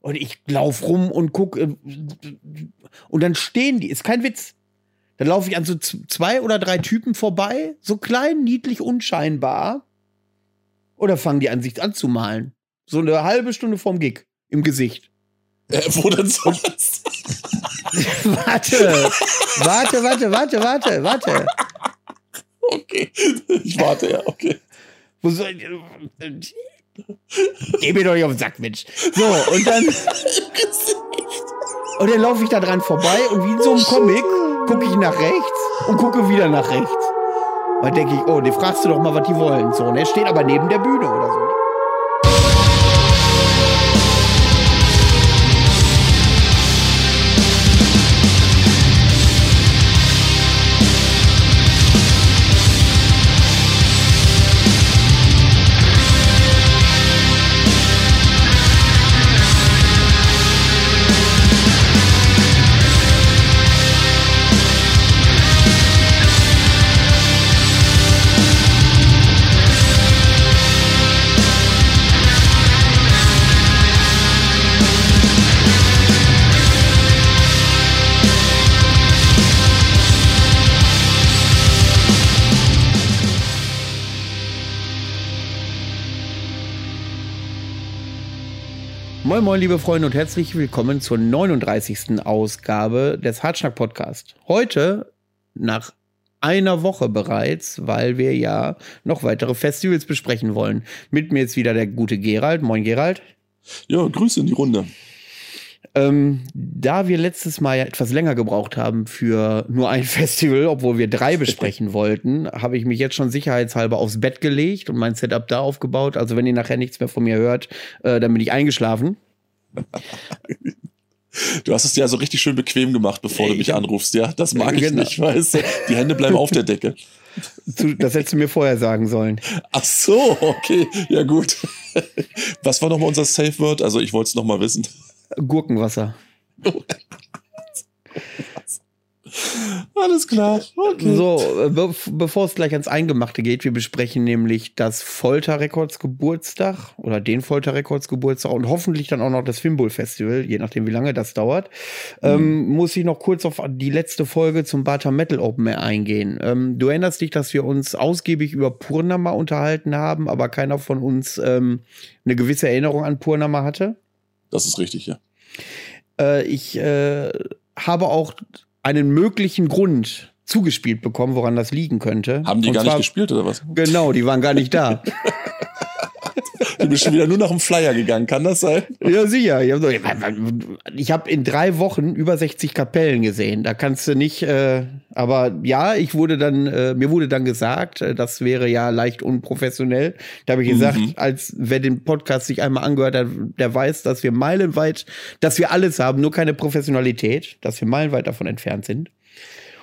Und ich lauf rum und guck äh, und dann stehen die, ist kein Witz. Dann laufe ich an so zwei oder drei Typen vorbei, so klein, niedlich, unscheinbar. Oder fangen die an, sich anzumalen. So eine halbe Stunde vorm Gig im Gesicht. Äh, wo denn sonst? warte, warte, warte, warte, warte, warte. Okay, ich warte, ja, okay. Wo soll ich, Geh mir doch nicht auf den Sack, Mensch. So, und dann. und dann laufe ich da dran vorbei und wie in so einem Comic gucke ich nach rechts und gucke wieder nach rechts. Und dann denke ich, oh, die fragst du doch mal, was die wollen. So, und er steht aber neben der Bühne oder so. Moin Moin liebe Freunde und herzlich willkommen zur 39. Ausgabe des Hartschnack Podcast. Heute nach einer Woche bereits, weil wir ja noch weitere Festivals besprechen wollen. Mit mir ist wieder der gute Gerald. Moin Gerald. Ja, Grüße in die Runde. Ähm, da wir letztes Mal ja etwas länger gebraucht haben für nur ein Festival, obwohl wir drei besprechen wollten, habe ich mich jetzt schon sicherheitshalber aufs Bett gelegt und mein Setup da aufgebaut. Also wenn ihr nachher nichts mehr von mir hört, äh, dann bin ich eingeschlafen. Du hast es dir also richtig schön bequem gemacht, bevor du mich anrufst, ja? Das mag ich genau. nicht, weißt du? Die Hände bleiben auf der Decke. Das hättest du mir vorher sagen sollen. Ach so, okay. Ja, gut. Was war nochmal unser Safe Word? Also, ich wollte es nochmal wissen. Gurkenwasser. Alles klar. Okay. So, äh, be bevor es gleich ans Eingemachte geht, wir besprechen nämlich das Folterrekords Geburtstag oder den Folterrekords Geburtstag und hoffentlich dann auch noch das Fimbul Festival, je nachdem wie lange das dauert. Mhm. Ähm, muss ich noch kurz auf die letzte Folge zum Bata Metal Open Air eingehen. Ähm, du erinnerst dich, dass wir uns ausgiebig über Purnama unterhalten haben, aber keiner von uns ähm, eine gewisse Erinnerung an Purnama hatte? Das ist richtig, ja. Äh, ich äh, habe auch einen möglichen Grund zugespielt bekommen, woran das liegen könnte. Haben die Und gar zwar, nicht gespielt oder was? Genau, die waren gar nicht da. Du bist schon wieder nur nach dem Flyer gegangen, kann das sein? Ja, sicher. Ich habe in drei Wochen über 60 Kapellen gesehen. Da kannst du nicht, äh, aber ja, ich wurde dann, äh, mir wurde dann gesagt, äh, das wäre ja leicht unprofessionell. Da habe ich gesagt, mhm. als wer den Podcast sich einmal angehört hat, der weiß, dass wir meilenweit, dass wir alles haben, nur keine Professionalität, dass wir meilenweit davon entfernt sind.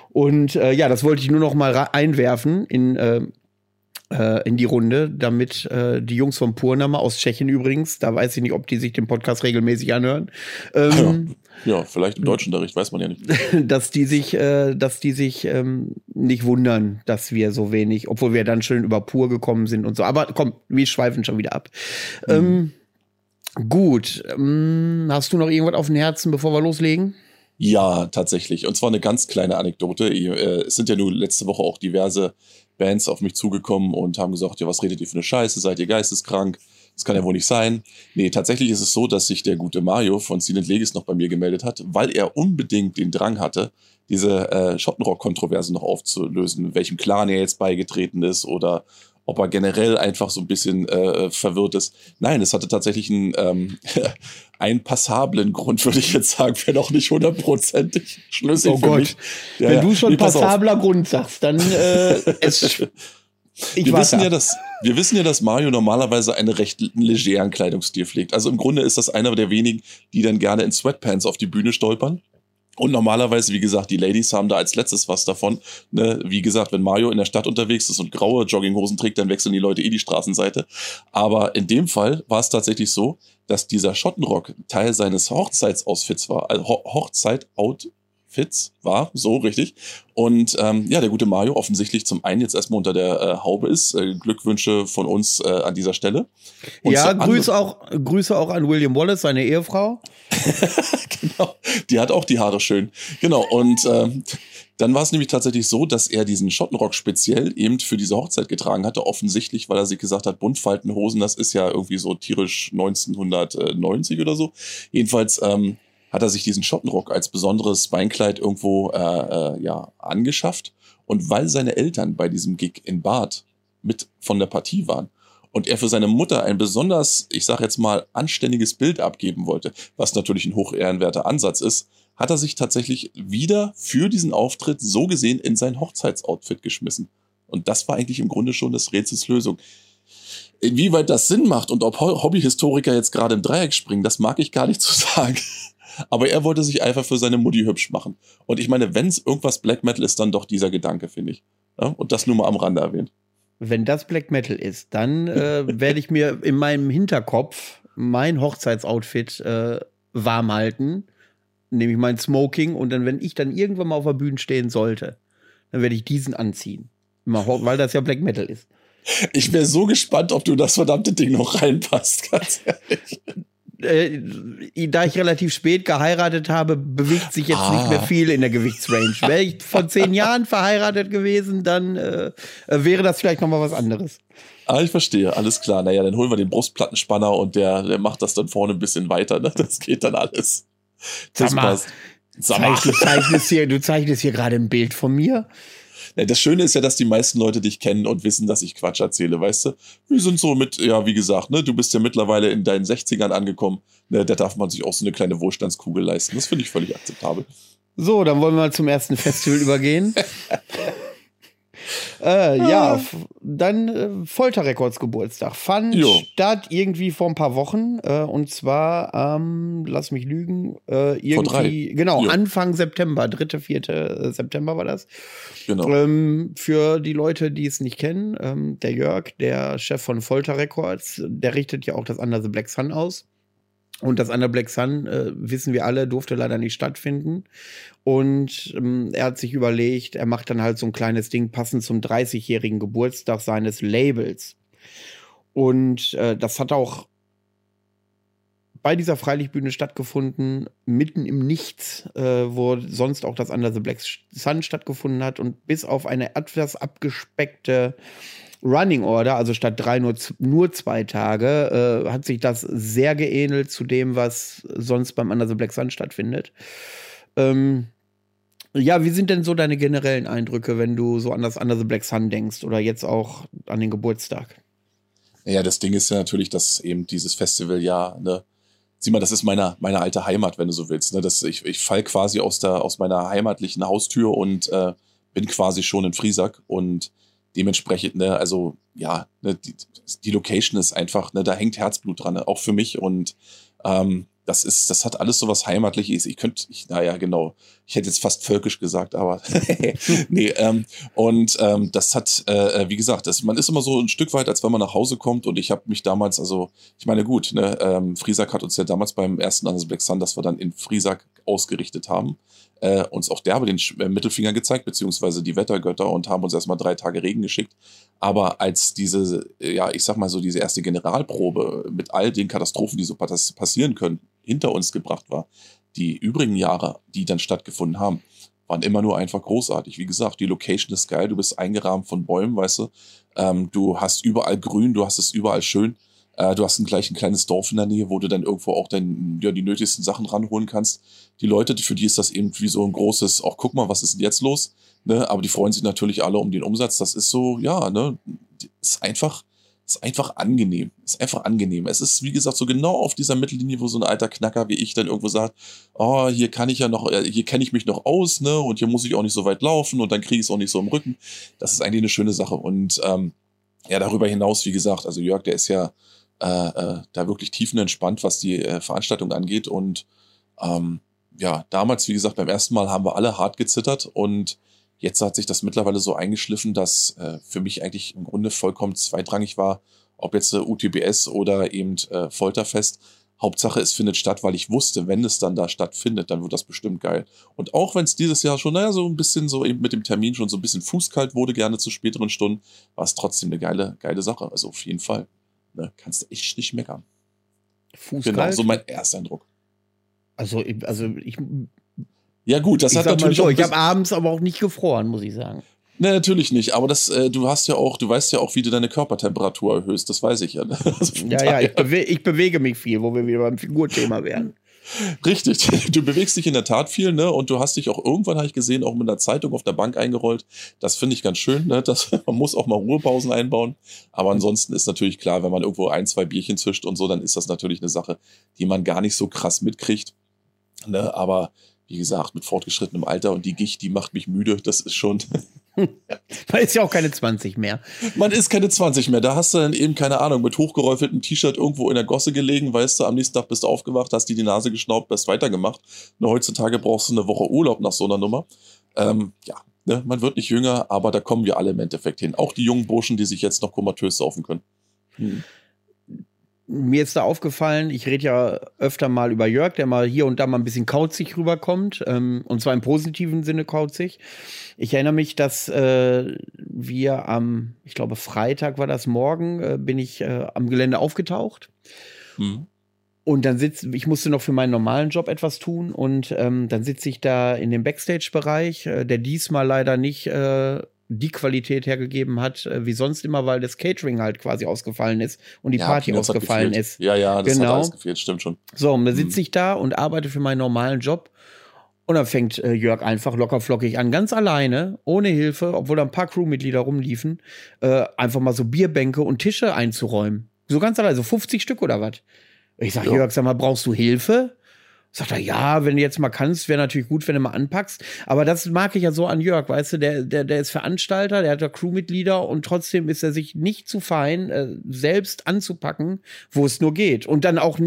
Und äh, ja, das wollte ich nur noch mal einwerfen in äh, äh, in die Runde, damit äh, die Jungs vom Purnama aus Tschechien übrigens, da weiß ich nicht, ob die sich den Podcast regelmäßig anhören. Ähm, ja. ja, vielleicht im Deutschunterricht, weiß man ja nicht. dass die sich, äh, dass die sich ähm, nicht wundern, dass wir so wenig, obwohl wir dann schön über Pur gekommen sind und so. Aber komm, wir schweifen schon wieder ab. Mhm. Ähm, gut, ähm, hast du noch irgendwas auf dem Herzen, bevor wir loslegen? Ja, tatsächlich. Und zwar eine ganz kleine Anekdote. Äh, es sind ja nur letzte Woche auch diverse Bands auf mich zugekommen und haben gesagt, ja, was redet ihr für eine Scheiße? Seid ihr geisteskrank? Das kann ja wohl nicht sein. Nee, tatsächlich ist es so, dass sich der gute Mario von Silent Legis noch bei mir gemeldet hat, weil er unbedingt den Drang hatte, diese äh, Schottenrock-Kontroverse noch aufzulösen, welchem Clan er jetzt beigetreten ist oder ob er generell einfach so ein bisschen äh, verwirrt ist. Nein, es hatte tatsächlich einen, ähm, einen passablen Grund, würde ich jetzt sagen, wäre noch nicht hundertprozentig schlüssig oh für Gott. mich. Ja, Wenn du schon nee, passabler Grund sagst, dann äh, es, ich wir wissen ja, dass wir wissen ja, dass Mario normalerweise einen recht legeren Kleidungsstil pflegt. Also im Grunde ist das einer der wenigen, die dann gerne in Sweatpants auf die Bühne stolpern. Und normalerweise, wie gesagt, die Ladies haben da als letztes was davon. Ne? Wie gesagt, wenn Mario in der Stadt unterwegs ist und graue Jogginghosen trägt, dann wechseln die Leute eh die Straßenseite. Aber in dem Fall war es tatsächlich so, dass dieser Schottenrock Teil seines Hochzeitsoutfits war. Also Ho Hochzeit-Outfit Fitz war, so richtig. Und ähm, ja, der gute Mario offensichtlich zum einen jetzt erstmal unter der äh, Haube ist. Äh, Glückwünsche von uns äh, an dieser Stelle. Und ja, Grüße auch, Grüße auch an William Wallace, seine Ehefrau. genau, die hat auch die Haare schön. Genau, und ähm, dann war es nämlich tatsächlich so, dass er diesen Schottenrock speziell eben für diese Hochzeit getragen hatte, offensichtlich, weil er sich gesagt hat, Buntfaltenhosen, das ist ja irgendwie so tierisch 1990 oder so. Jedenfalls ähm, hat er sich diesen Schottenrock als besonderes Beinkleid irgendwo äh, äh, ja, angeschafft. Und weil seine Eltern bei diesem Gig in Bad mit von der Partie waren und er für seine Mutter ein besonders, ich sage jetzt mal, anständiges Bild abgeben wollte, was natürlich ein hochehrenwerter Ansatz ist, hat er sich tatsächlich wieder für diesen Auftritt so gesehen in sein Hochzeitsoutfit geschmissen. Und das war eigentlich im Grunde schon das Rätsels Lösung. Inwieweit das Sinn macht und ob Hobbyhistoriker jetzt gerade im Dreieck springen, das mag ich gar nicht zu sagen. Aber er wollte sich einfach für seine Mutti hübsch machen. Und ich meine, wenn es irgendwas Black Metal ist, dann doch dieser Gedanke, finde ich. Ja, und das nur mal am Rande erwähnt. Wenn das Black Metal ist, dann äh, werde ich mir in meinem Hinterkopf mein Hochzeitsoutfit äh, warm halten nehme ich mein Smoking und dann, wenn ich dann irgendwann mal auf der Bühne stehen sollte, dann werde ich diesen anziehen. Weil das ja Black Metal ist. Ich wäre so gespannt, ob du das verdammte Ding noch reinpasst, ganz ehrlich. Äh, da ich relativ spät geheiratet habe, bewegt sich jetzt ah. nicht mehr ah. viel in der Gewichtsrange. Wäre ich vor zehn Jahren verheiratet gewesen, dann äh, wäre das vielleicht noch mal was anderes. Ah, ich verstehe, alles klar. Naja, dann holen wir den Brustplattenspanner und der, der macht das dann vorne ein bisschen weiter. Ne? Das geht dann alles. Das Sag mal, Sag mal. Du, zeichnest hier, du zeichnest hier gerade ein Bild von mir. Das Schöne ist ja, dass die meisten Leute dich kennen und wissen, dass ich Quatsch erzähle, weißt du? Wir sind so mit, ja, wie gesagt, ne, du bist ja mittlerweile in deinen 60ern angekommen. Ne, da darf man sich auch so eine kleine Wohlstandskugel leisten. Das finde ich völlig akzeptabel. So, dann wollen wir mal zum ersten Festival übergehen. Äh, ja, ah. dann äh, Folterrekords Geburtstag. Fand jo. statt irgendwie vor ein paar Wochen. Äh, und zwar, ähm, lass mich lügen, äh, irgendwie, genau, jo. Anfang September, 3., 4. Äh, September war das. Genau. Ähm, für die Leute, die es nicht kennen, ähm, der Jörg, der Chef von Folter Records, der richtet ja auch das Under the Black Sun aus. Und das Under Black Sun, äh, wissen wir alle, durfte leider nicht stattfinden. Und ähm, er hat sich überlegt, er macht dann halt so ein kleines Ding passend zum 30-jährigen Geburtstag seines Labels. Und äh, das hat auch bei dieser Freilichtbühne stattgefunden, mitten im Nichts, äh, wo sonst auch das Under the Black Sun stattgefunden hat. Und bis auf eine etwas abgespeckte Running Order, also statt drei nur, nur zwei Tage, äh, hat sich das sehr geähnelt zu dem, was sonst beim Under the Black Sun stattfindet. Ähm, ja, wie sind denn so deine generellen Eindrücke, wenn du so an das Under the Black Sun denkst oder jetzt auch an den Geburtstag? Ja, das Ding ist ja natürlich, dass eben dieses Festival ja, ne, sieh mal, das ist meine, meine alte Heimat, wenn du so willst. Ne? Das, ich ich fall quasi aus, der, aus meiner heimatlichen Haustür und äh, bin quasi schon in Friesack und dementsprechend, ne, also ja, ne, die, die Location ist einfach, ne, da hängt Herzblut dran, ne, auch für mich und ähm, das ist, das hat alles so was Heimatliches. Ich könnte, ich, naja, genau. Ich hätte jetzt fast völkisch gesagt, aber nee. Ähm, und ähm, das hat, äh, äh, wie gesagt, das, man ist immer so ein Stück weit, als wenn man nach Hause kommt. Und ich habe mich damals, also, ich meine, gut, ne, ähm, Friesack hat uns ja damals beim ersten Anders Black Sun, das wir dann in Friesack ausgerichtet haben, äh, uns auch derbe den äh, Mittelfinger gezeigt, beziehungsweise die Wettergötter und haben uns erstmal drei Tage Regen geschickt. Aber als diese, ja, ich sag mal so, diese erste Generalprobe mit all den Katastrophen, die so passieren können, hinter uns gebracht war, die übrigen Jahre, die dann stattgefunden haben, waren immer nur einfach großartig. Wie gesagt, die Location ist geil, du bist eingerahmt von Bäumen, weißt du. Ähm, du hast überall grün, du hast es überall schön. Äh, du hast ein, gleich ein kleines Dorf in der Nähe, wo du dann irgendwo auch dein, ja, die nötigsten Sachen ranholen kannst. Die Leute, für die ist das eben wie so ein großes, auch guck mal, was ist denn jetzt los? Ne? Aber die freuen sich natürlich alle um den Umsatz. Das ist so, ja, ne, ist einfach, ist einfach angenehm. Ist einfach angenehm. Es ist, wie gesagt, so genau auf dieser Mittellinie, wo so ein alter Knacker wie ich dann irgendwo sagt, oh, hier kann ich ja noch, äh, hier kenne ich mich noch aus, ne? Und hier muss ich auch nicht so weit laufen und dann kriege ich es auch nicht so im Rücken. Das ist eigentlich eine schöne Sache. Und ähm, ja, darüber hinaus, wie gesagt, also Jörg, der ist ja äh, äh, da wirklich tiefenentspannt, was die äh, Veranstaltung angeht. Und ähm, ja, damals, wie gesagt, beim ersten Mal haben wir alle hart gezittert und jetzt hat sich das mittlerweile so eingeschliffen, dass äh, für mich eigentlich im Grunde vollkommen zweitrangig war, ob jetzt äh, UTBS oder eben äh, Folterfest. Hauptsache, es findet statt, weil ich wusste, wenn es dann da stattfindet, dann wird das bestimmt geil. Und auch wenn es dieses Jahr schon, naja, so ein bisschen so eben mit dem Termin schon so ein bisschen fußkalt wurde, gerne zu späteren Stunden, war es trotzdem eine geile, geile Sache. Also auf jeden Fall. Ne, kannst du echt nicht meckern. Fußkalt? Genau, so mein Ersteindruck. Also, also ich. Ja, gut, das hat natürlich. So, ich habe abends aber auch nicht gefroren, muss ich sagen. Nee, natürlich nicht. Aber das, äh, du hast ja auch, du weißt ja auch, wie du deine Körpertemperatur erhöhst. Das weiß ich ja. Ne? Also ja, ja, ich, bewe ich, bewege mich viel, wo wir wieder beim Figurthema wären. Richtig. Du bewegst dich in der Tat viel, ne? Und du hast dich auch irgendwann, habe ich gesehen, auch mit einer Zeitung auf der Bank eingerollt. Das finde ich ganz schön, ne? Das, man muss auch mal Ruhepausen einbauen. Aber ansonsten ist natürlich klar, wenn man irgendwo ein, zwei Bierchen zischt und so, dann ist das natürlich eine Sache, die man gar nicht so krass mitkriegt. Ne? Aber wie gesagt, mit fortgeschrittenem Alter und die Gicht, die macht mich müde. Das ist schon. Man ist ja auch keine 20 mehr. Man ist keine 20 mehr. Da hast du dann eben, keine Ahnung, mit hochgeräufeltem T-Shirt irgendwo in der Gosse gelegen, weißt du, am nächsten Tag bist du aufgewacht, hast dir die Nase geschnaubt, bist weitergemacht. Nur heutzutage brauchst du eine Woche Urlaub nach so einer Nummer. Ähm, ja, ne, man wird nicht jünger, aber da kommen wir alle im Endeffekt hin. Auch die jungen Burschen, die sich jetzt noch komatös saufen können. Hm mir ist da aufgefallen, ich rede ja öfter mal über Jörg, der mal hier und da mal ein bisschen kauzig rüberkommt, ähm, und zwar im positiven Sinne kauzig. Ich erinnere mich, dass äh, wir am, ich glaube, Freitag war das morgen, äh, bin ich äh, am Gelände aufgetaucht. Mhm. Und dann sitze ich musste noch für meinen normalen Job etwas tun und ähm, dann sitze ich da in dem Backstage-Bereich, äh, der diesmal leider nicht äh, die Qualität hergegeben hat, äh, wie sonst immer, weil das Catering halt quasi ausgefallen ist und die ja, Party ausgefallen ist. Ja, ja, das genau. hat alles gefehlt, stimmt schon. So, und da sitze mhm. ich da und arbeite für meinen normalen Job. Und dann fängt äh, Jörg einfach locker flockig an, ganz alleine, ohne Hilfe, obwohl da ein paar Crewmitglieder rumliefen, äh, einfach mal so Bierbänke und Tische einzuräumen. So ganz alleine, so 50 Stück oder was. Ich sag, ja. Jörg, sag mal, brauchst du Hilfe? Sagt er, ja, wenn du jetzt mal kannst, wäre natürlich gut, wenn du mal anpackst. Aber das mag ich ja so an Jörg, weißt du, der, der, der ist Veranstalter, der hat ja Crewmitglieder und trotzdem ist er sich nicht zu fein, äh, selbst anzupacken, wo es nur geht. Und dann auch,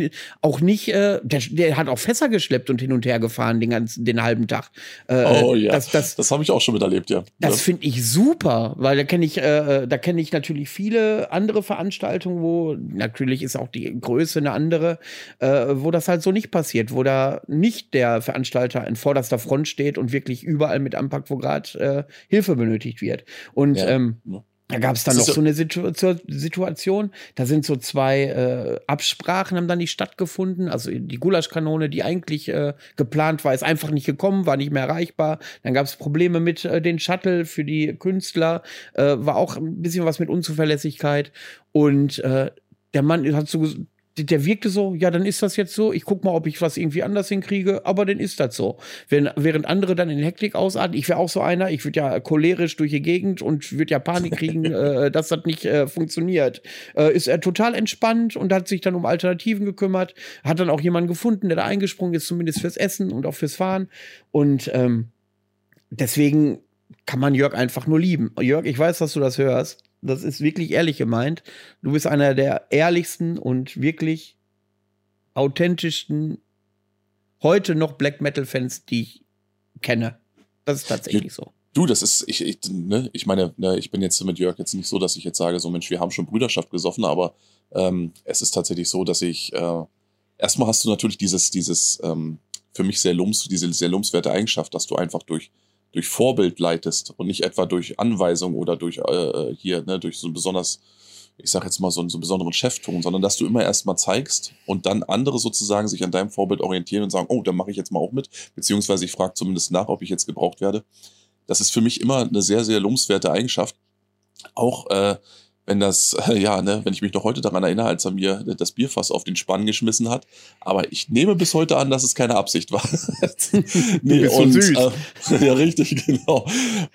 auch nicht, äh, der, der hat auch Fässer geschleppt und hin und her gefahren den ganzen, den halben Tag. Äh, oh ja, das, das, das habe ich auch schon miterlebt, ja. Das ja. finde ich super, weil da kenne ich, äh, da kenne ich natürlich viele andere Veranstaltungen, wo natürlich ist auch die Größe eine andere, äh, wo das halt so nicht passiert, wo da nicht der Veranstalter in vorderster Front steht und wirklich überall mit anpackt, wo gerade äh, Hilfe benötigt wird. Und ja. ähm, da gab es dann noch so eine Situ Situation, da sind so zwei äh, Absprachen haben dann nicht stattgefunden. Also die Gulaschkanone, die eigentlich äh, geplant war, ist einfach nicht gekommen, war nicht mehr erreichbar. Dann gab es Probleme mit äh, den Shuttle für die Künstler, äh, war auch ein bisschen was mit Unzuverlässigkeit. Und äh, der Mann hat so der wirkte so, ja, dann ist das jetzt so, ich guck mal, ob ich was irgendwie anders hinkriege, aber dann ist das so. Wenn, während andere dann in Hektik ausarten, ich wäre auch so einer, ich würde ja cholerisch durch die Gegend und würde ja Panik kriegen, äh, dass das nicht äh, funktioniert. Äh, ist er total entspannt und hat sich dann um Alternativen gekümmert, hat dann auch jemanden gefunden, der da eingesprungen ist, zumindest fürs Essen und auch fürs Fahren. Und ähm, deswegen kann man Jörg einfach nur lieben. Jörg, ich weiß, dass du das hörst das ist wirklich ehrlich gemeint. Du bist einer der ehrlichsten und wirklich authentischsten heute noch Black Metal Fans, die ich kenne. Das ist tatsächlich so. Du, das ist, ich, ich, ne, ich meine, ne, ich bin jetzt mit Jörg jetzt nicht so, dass ich jetzt sage, so Mensch, wir haben schon Brüderschaft gesoffen, aber ähm, es ist tatsächlich so, dass ich, äh, erstmal hast du natürlich dieses, dieses, ähm, für mich sehr lums, diese sehr lumswerte Eigenschaft, dass du einfach durch durch Vorbild leitest und nicht etwa durch Anweisung oder durch äh, hier, ne, durch so ein besonders, ich sag jetzt mal, so, einen, so einen besonderen Chefton, sondern dass du immer erstmal zeigst und dann andere sozusagen sich an deinem Vorbild orientieren und sagen, oh, dann mache ich jetzt mal auch mit, beziehungsweise ich frage zumindest nach, ob ich jetzt gebraucht werde. Das ist für mich immer eine sehr, sehr lobenswerte Eigenschaft. Auch äh, wenn das, ja, ne, wenn ich mich noch heute daran erinnere, als er mir das Bierfass auf den Spann geschmissen hat. Aber ich nehme bis heute an, dass es keine Absicht war. nee, so und, süß. Äh, ja, richtig, genau.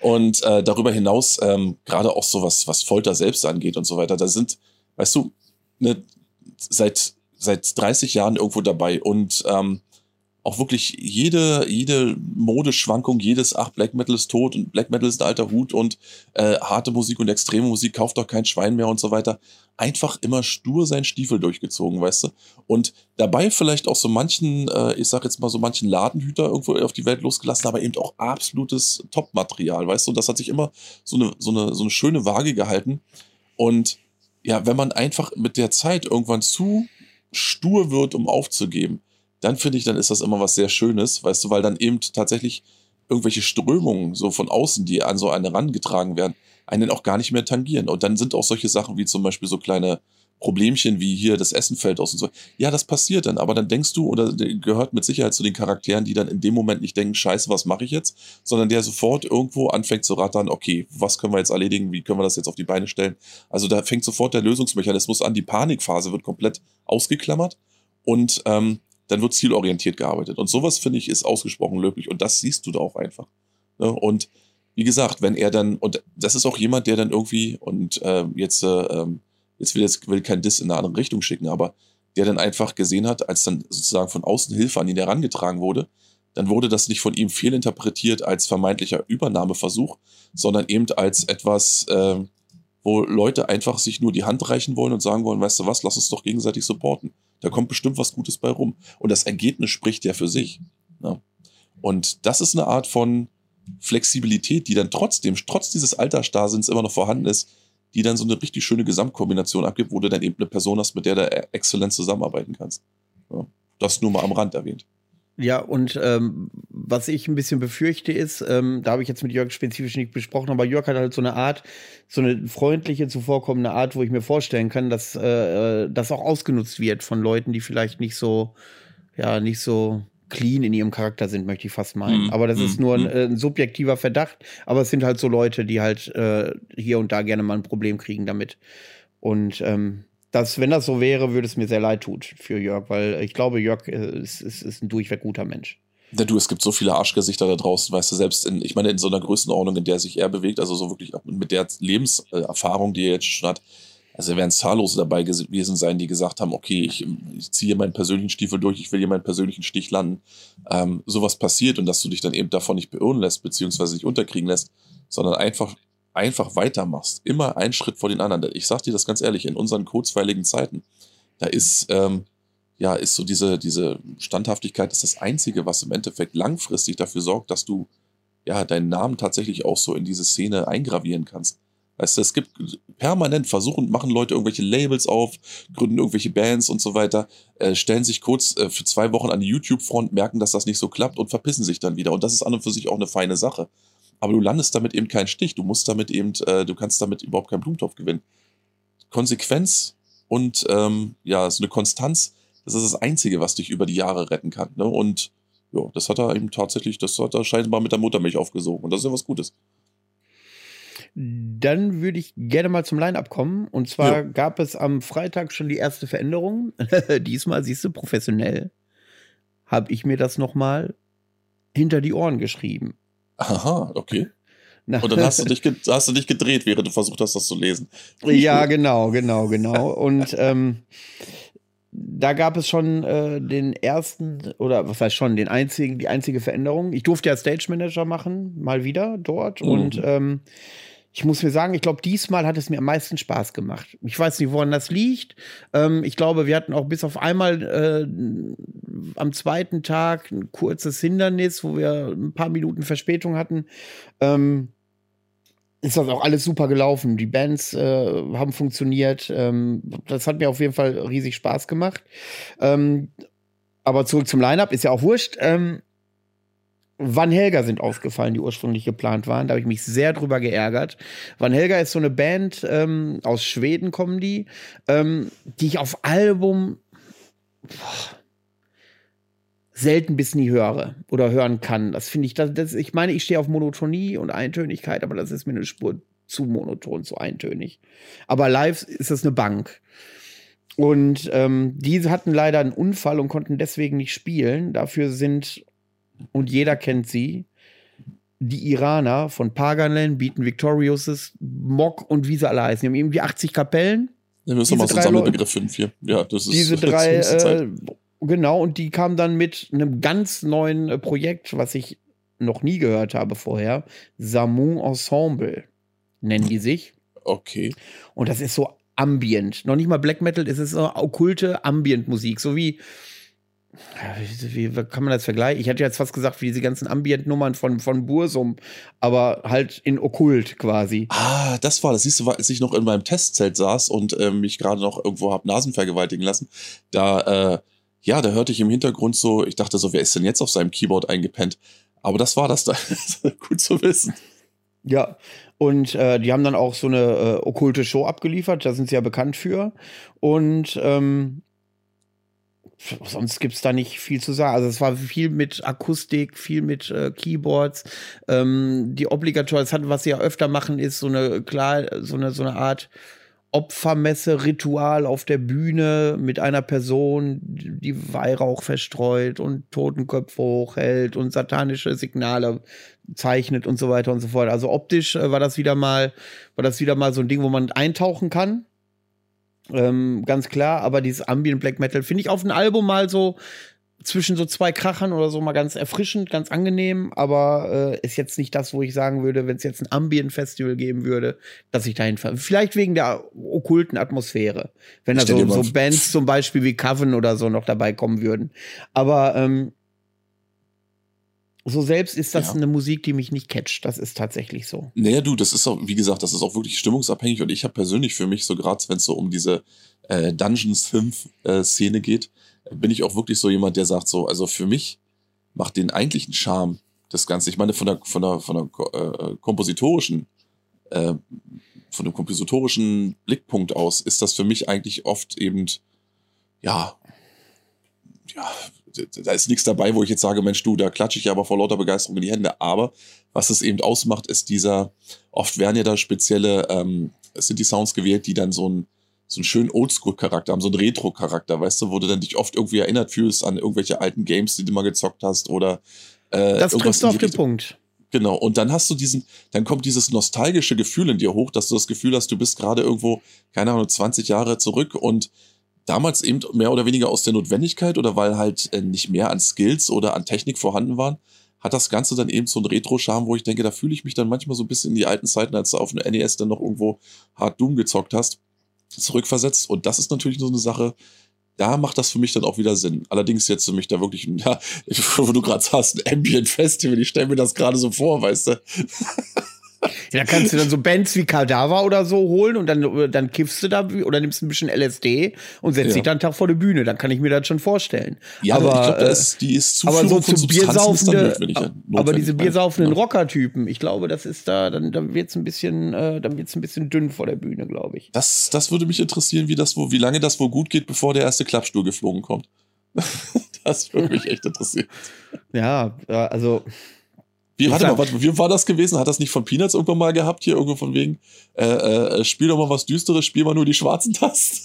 Und äh, darüber hinaus, ähm, gerade auch so was, was Folter selbst angeht und so weiter, da sind, weißt du, ne, seit, seit 30 Jahren irgendwo dabei und ähm, auch wirklich jede, jede Modeschwankung, jedes, ach, Black Metal ist tot und Black Metal ist ein alter Hut und äh, harte Musik und extreme Musik kauft doch kein Schwein mehr und so weiter. Einfach immer stur sein Stiefel durchgezogen, weißt du? Und dabei vielleicht auch so manchen, äh, ich sag jetzt mal so manchen Ladenhüter irgendwo auf die Welt losgelassen, aber eben auch absolutes Top-Material, weißt du? Und das hat sich immer so eine, so eine, so eine schöne Waage gehalten. Und ja, wenn man einfach mit der Zeit irgendwann zu stur wird, um aufzugeben, dann finde ich, dann ist das immer was sehr Schönes, weißt du, weil dann eben tatsächlich irgendwelche Strömungen so von außen, die an so eine herangetragen werden, einen auch gar nicht mehr tangieren. Und dann sind auch solche Sachen wie zum Beispiel so kleine Problemchen wie hier das Essen fällt aus und so. Ja, das passiert dann, aber dann denkst du oder gehört mit Sicherheit zu den Charakteren, die dann in dem Moment nicht denken, scheiße, was mache ich jetzt, sondern der sofort irgendwo anfängt zu rattern, okay, was können wir jetzt erledigen, wie können wir das jetzt auf die Beine stellen. Also da fängt sofort der Lösungsmechanismus an, die Panikphase wird komplett ausgeklammert und ähm, dann wird zielorientiert gearbeitet. Und sowas, finde ich, ist ausgesprochen löblich und das siehst du da auch einfach. Ne? Und wie gesagt, wenn er dann, und das ist auch jemand, der dann irgendwie, und äh, jetzt, äh, ähm, jetzt will jetzt will kein Diss in eine andere Richtung schicken, aber der dann einfach gesehen hat, als dann sozusagen von außen Hilfe an ihn herangetragen wurde, dann wurde das nicht von ihm fehlinterpretiert als vermeintlicher Übernahmeversuch, sondern eben als etwas, äh, wo Leute einfach sich nur die Hand reichen wollen und sagen wollen, weißt du was, lass uns doch gegenseitig supporten. Da kommt bestimmt was Gutes bei rum. Und das Ergebnis spricht ja für sich. Ne? Und das ist eine Art von, Flexibilität, die dann trotzdem, trotz dieses Altersstarrsinns immer noch vorhanden ist, die dann so eine richtig schöne Gesamtkombination abgibt, wo du dann eben eine Person hast, mit der du exzellent zusammenarbeiten kannst. Ja, das nur mal am Rand erwähnt. Ja, und ähm, was ich ein bisschen befürchte ist, ähm, da habe ich jetzt mit Jörg spezifisch nicht besprochen, aber Jörg hat halt so eine Art, so eine freundliche, zuvorkommende Art, wo ich mir vorstellen kann, dass äh, äh das auch ausgenutzt wird von Leuten, die vielleicht nicht so, ja, nicht so clean in ihrem Charakter sind, möchte ich fast meinen. Mm, aber das ist nur ein, mm. ein, subjektiver Verdacht. Aber es sind halt so Leute, die halt äh, hier und da gerne mal ein Problem kriegen damit. Und ähm, das, wenn das so wäre, würde es mir sehr leid tun für Jörg, weil ich glaube, Jörg äh, ist, ist, ist ein durchweg guter Mensch. Ja, du, es gibt so viele Arschgesichter da draußen, weißt du, selbst in, ich meine, in so einer Größenordnung, in der sich er bewegt, also so wirklich mit der Lebenserfahrung, die er jetzt schon hat, also werden zahllose dabei gewesen sein, die gesagt haben, okay, ich, ich ziehe meinen persönlichen Stiefel durch, ich will hier meinen persönlichen Stich landen. Ähm, sowas passiert und dass du dich dann eben davon nicht beirren lässt, beziehungsweise nicht unterkriegen lässt, sondern einfach, einfach weitermachst. Immer einen Schritt vor den anderen. Ich sag dir das ganz ehrlich, in unseren kurzweiligen Zeiten, da ist, ähm, ja, ist so diese, diese Standhaftigkeit ist das Einzige, was im Endeffekt langfristig dafür sorgt, dass du ja deinen Namen tatsächlich auch so in diese Szene eingravieren kannst. Weißt du, es gibt permanent versuchen, machen Leute irgendwelche Labels auf, gründen irgendwelche Bands und so weiter, äh, stellen sich kurz äh, für zwei Wochen an die YouTube-Front, merken, dass das nicht so klappt und verpissen sich dann wieder. Und das ist an und für sich auch eine feine Sache. Aber du landest damit eben keinen Stich. Du musst damit eben, äh, du kannst damit überhaupt keinen Blumentopf gewinnen. Konsequenz und ähm, ja, so eine Konstanz, das ist das Einzige, was dich über die Jahre retten kann. Ne? Und ja, das hat er eben tatsächlich, das hat er scheinbar mit der Muttermilch aufgesogen. Und das ist ja was Gutes. Dann würde ich gerne mal zum Line-Up kommen. Und zwar ja. gab es am Freitag schon die erste Veränderung. Diesmal, siehst du, professionell habe ich mir das nochmal hinter die Ohren geschrieben. Aha, okay. Und dann hast du, dich hast du dich gedreht, während du versucht hast, das zu lesen. Ja, genau, genau, genau. Und ähm, da gab es schon äh, den ersten, oder was heißt schon, den einzigen, die einzige Veränderung. Ich durfte ja Stage Manager machen, mal wieder dort. Mhm. Und ähm, ich muss mir sagen, ich glaube, diesmal hat es mir am meisten Spaß gemacht. Ich weiß nicht, woran das liegt. Ähm, ich glaube, wir hatten auch bis auf einmal äh, am zweiten Tag ein kurzes Hindernis, wo wir ein paar Minuten Verspätung hatten. Ähm, ist das auch alles super gelaufen. Die Bands äh, haben funktioniert. Ähm, das hat mir auf jeden Fall riesig Spaß gemacht. Ähm, aber zurück zum Line-Up, ist ja auch wurscht. Ähm, Van Helga sind ausgefallen, die ursprünglich geplant waren. Da habe ich mich sehr drüber geärgert. Van Helga ist so eine Band, ähm, aus Schweden kommen die, ähm, die ich auf Album boah, selten bis nie höre oder hören kann. Das finde ich, das, das, ich meine, ich stehe auf Monotonie und Eintönigkeit, aber das ist mir eine Spur zu monoton, zu eintönig. Aber live ist das eine Bank. Und ähm, die hatten leider einen Unfall und konnten deswegen nicht spielen. Dafür sind und jeder kennt sie. Die Iraner von Paganland bieten Victoriouses, Mock und wie sie alle heißen. Die haben irgendwie 80 Kapellen. Ja, müssen wir mal so einen Sammelbegriff finden hier. Ja, das ist diese drei, äh, genau, und die kamen dann mit einem ganz neuen äh, Projekt, was ich noch nie gehört habe vorher. Samun Ensemble nennen die sich. Okay. Und das ist so Ambient. Noch nicht mal Black Metal, es ist so okkulte Ambient-Musik, so wie wie, wie kann man das vergleichen? Ich hätte jetzt fast gesagt, wie diese ganzen Ambient-Nummern von, von Bursum, aber halt in Okkult quasi. Ah, das war das. Siehst du, als ich noch in meinem Testzelt saß und äh, mich gerade noch irgendwo hab Nasen vergewaltigen lassen, da, äh, ja, da hörte ich im Hintergrund so, ich dachte so, wer ist denn jetzt auf seinem Keyboard eingepennt? Aber das war das da. Gut zu wissen. Ja, und äh, die haben dann auch so eine äh, okkulte Show abgeliefert, da sind sie ja bekannt für. Und ähm, sonst gibt's da nicht viel zu sagen. Also es war viel mit Akustik, viel mit äh, Keyboards. Ähm, die obligator, das hat, was sie ja öfter machen, ist so eine klar so eine so eine Art Opfermesse-Ritual auf der Bühne mit einer Person, die Weihrauch verstreut und Totenköpfe hochhält und satanische Signale zeichnet und so weiter und so fort. Also optisch äh, war das wieder mal, war das wieder mal so ein Ding, wo man eintauchen kann. Ähm, ganz klar, aber dieses Ambient Black Metal finde ich auf ein Album mal so zwischen so zwei Krachern oder so mal ganz erfrischend, ganz angenehm, aber äh, ist jetzt nicht das, wo ich sagen würde, wenn es jetzt ein Ambient-Festival geben würde, dass ich dahin fahre. Vielleicht wegen der okkulten Atmosphäre. Wenn da so, so Bands zum Beispiel wie Coven oder so noch dabei kommen würden. Aber ähm, so selbst ist das ja. eine Musik, die mich nicht catcht. Das ist tatsächlich so. Naja, du, das ist auch, wie gesagt, das ist auch wirklich stimmungsabhängig und ich habe persönlich für mich so gerade, wenn es so um diese äh, Dungeons 5 äh, Szene geht, bin ich auch wirklich so jemand, der sagt so, also für mich macht den eigentlichen Charme das Ganze. Ich meine, von der, von der, von der äh, kompositorischen, äh, von dem kompositorischen Blickpunkt aus ist das für mich eigentlich oft eben, ja, ja, da ist nichts dabei, wo ich jetzt sage, Mensch, du, da klatsche ich aber vor lauter Begeisterung in die Hände. Aber was es eben ausmacht, ist dieser, oft werden ja da spezielle ähm, City-Sounds gewählt, die dann so ein so einen schönen Oldschool-Charakter haben, so einen Retro-Charakter, weißt du, wo du dann dich oft irgendwie erinnert fühlst an irgendwelche alten Games, die du mal gezockt hast oder äh, Das trifft auf den Punkt. Genau, und dann hast du diesen, dann kommt dieses nostalgische Gefühl in dir hoch, dass du das Gefühl hast, du bist gerade irgendwo, keine Ahnung, 20 Jahre zurück und damals eben mehr oder weniger aus der Notwendigkeit oder weil halt äh, nicht mehr an Skills oder an Technik vorhanden waren, hat das Ganze dann eben so einen Retro-Charme, wo ich denke, da fühle ich mich dann manchmal so ein bisschen in die alten Zeiten, als du auf dem NES dann noch irgendwo Hard Doom gezockt hast, zurückversetzt. Und das ist natürlich so eine Sache, da macht das für mich dann auch wieder Sinn. Allerdings jetzt für mich da wirklich, ja, wo du gerade sagst, ein Ambient Festival, ich stelle mir das gerade so vor, weißt du. Ja, da kannst du dann so Bands wie Kadaver oder so holen und dann, dann kiffst du da oder nimmst ein bisschen LSD und setzt ja. dich dann einen Tag vor die Bühne. Dann kann ich mir das schon vorstellen. Ja, aber ich glaube, die ist zu aber so zu Biersaufende, aber diese biersaufenden ja. Rocker-Typen, ich glaube, das ist da, dann, dann wird's ein bisschen, äh, dann wird's ein bisschen dünn vor der Bühne, glaube ich. Das, das würde mich interessieren, wie das wo, wie lange das wohl gut geht, bevor der erste Klappstuhl geflogen kommt. das würde mich echt interessieren. Ja, also wie, warte mal, warte, wie war das gewesen? Hat das nicht von Peanuts irgendwann mal gehabt? Hier irgendwo von wegen, äh, äh, spiel doch mal was Düsteres, spiel mal nur die schwarzen Tasten.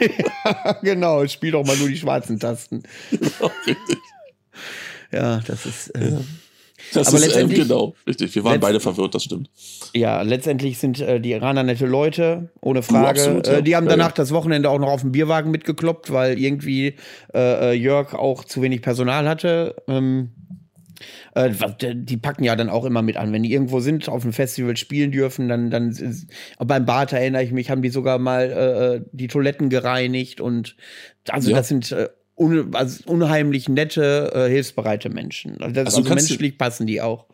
ja, genau, spiel doch mal nur die schwarzen Tasten. Genau, richtig. Ja, das ist. Äh, ja. Das aber ist ähm, genau, richtig. Wir waren beide verwirrt, das stimmt. Ja, letztendlich sind äh, die Iraner nette Leute, ohne Frage. Absolut, ja. äh, die haben danach ja, das Wochenende auch noch auf dem Bierwagen mitgekloppt, weil irgendwie äh, äh Jörg auch zu wenig Personal hatte. Ähm, äh, die packen ja dann auch immer mit an. Wenn die irgendwo sind, auf einem Festival spielen dürfen, dann, dann beim Bad erinnere ich mich, haben die sogar mal äh, äh die Toiletten gereinigt und also ja. das sind äh, un, also unheimlich nette, äh, hilfsbereite Menschen. Also, das, also, also menschlich passen die auch.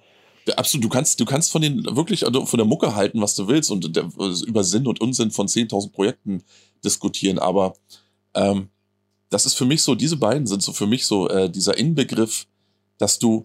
Absolut, du kannst, du kannst von den wirklich also von der Mucke halten, was du willst und der, über Sinn und Unsinn von 10.000 Projekten diskutieren, aber ähm, das ist für mich so, diese beiden sind so für mich so äh, dieser Inbegriff, dass du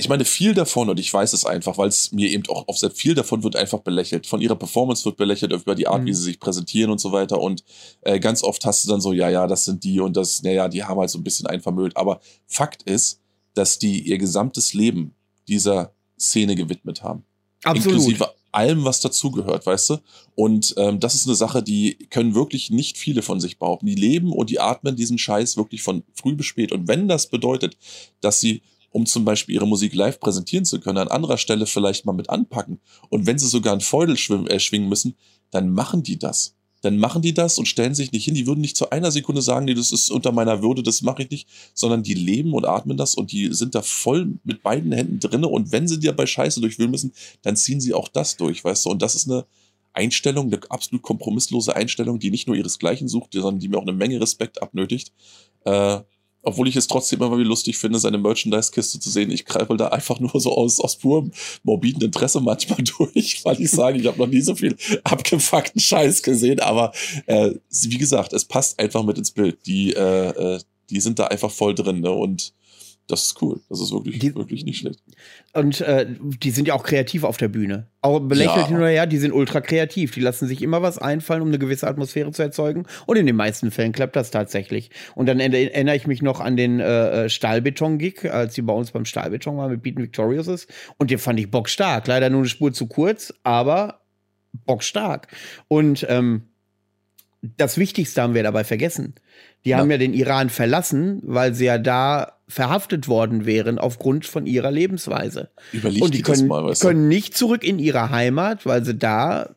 ich meine, viel davon, und ich weiß es einfach, weil es mir eben auch aufsetzt, viel davon wird einfach belächelt. Von ihrer Performance wird belächelt, über die Art, mhm. wie sie sich präsentieren und so weiter. Und äh, ganz oft hast du dann so, ja, ja, das sind die und das, naja, die haben halt so ein bisschen einvermüllt. Aber Fakt ist, dass die ihr gesamtes Leben dieser Szene gewidmet haben. Absolut. Inklusive allem, was dazugehört, weißt du? Und ähm, das ist eine Sache, die können wirklich nicht viele von sich behaupten. Die leben und die atmen diesen Scheiß wirklich von früh bis spät. Und wenn das bedeutet, dass sie um zum Beispiel ihre Musik live präsentieren zu können, an anderer Stelle vielleicht mal mit anpacken. Und wenn sie sogar ein Feudel schwimmen, äh, schwingen müssen, dann machen die das. Dann machen die das und stellen sich nicht hin. Die würden nicht zu einer Sekunde sagen, nee, das ist unter meiner Würde, das mache ich nicht, sondern die leben und atmen das und die sind da voll mit beiden Händen drinne. Und wenn sie dir bei Scheiße durchwühlen müssen, dann ziehen sie auch das durch, weißt du. Und das ist eine Einstellung, eine absolut kompromisslose Einstellung, die nicht nur ihresgleichen sucht, sondern die mir auch eine Menge Respekt abnötigt. Äh, obwohl ich es trotzdem immer wieder lustig finde, seine Merchandise-Kiste zu sehen. Ich greife da einfach nur so aus, aus purem morbiden Interesse manchmal durch, weil ich sage, ich habe noch nie so viel abgefuckten Scheiß gesehen. Aber äh, wie gesagt, es passt einfach mit ins Bild. Die, äh, äh die sind da einfach voll drin. Ne? Und das ist cool. Das ist wirklich, die, wirklich nicht schlecht. Und äh, die sind ja auch kreativ auf der Bühne. Auch belächelt ja. hin oder her, die sind ultra kreativ. Die lassen sich immer was einfallen, um eine gewisse Atmosphäre zu erzeugen. Und in den meisten Fällen klappt das tatsächlich. Und dann erinnere ich mich noch an den äh, äh, Stahlbeton-Gig, als die bei uns beim Stahlbeton waren mit Beaton Victorious Und den fand ich bockstark. Leider nur eine Spur zu kurz, aber bockstark. Und ähm, das Wichtigste haben wir dabei vergessen. Die ja. haben ja den Iran verlassen, weil sie ja da verhaftet worden wären aufgrund von ihrer Lebensweise. Überleg und die können, mal, können nicht zurück in ihre Heimat, weil sie da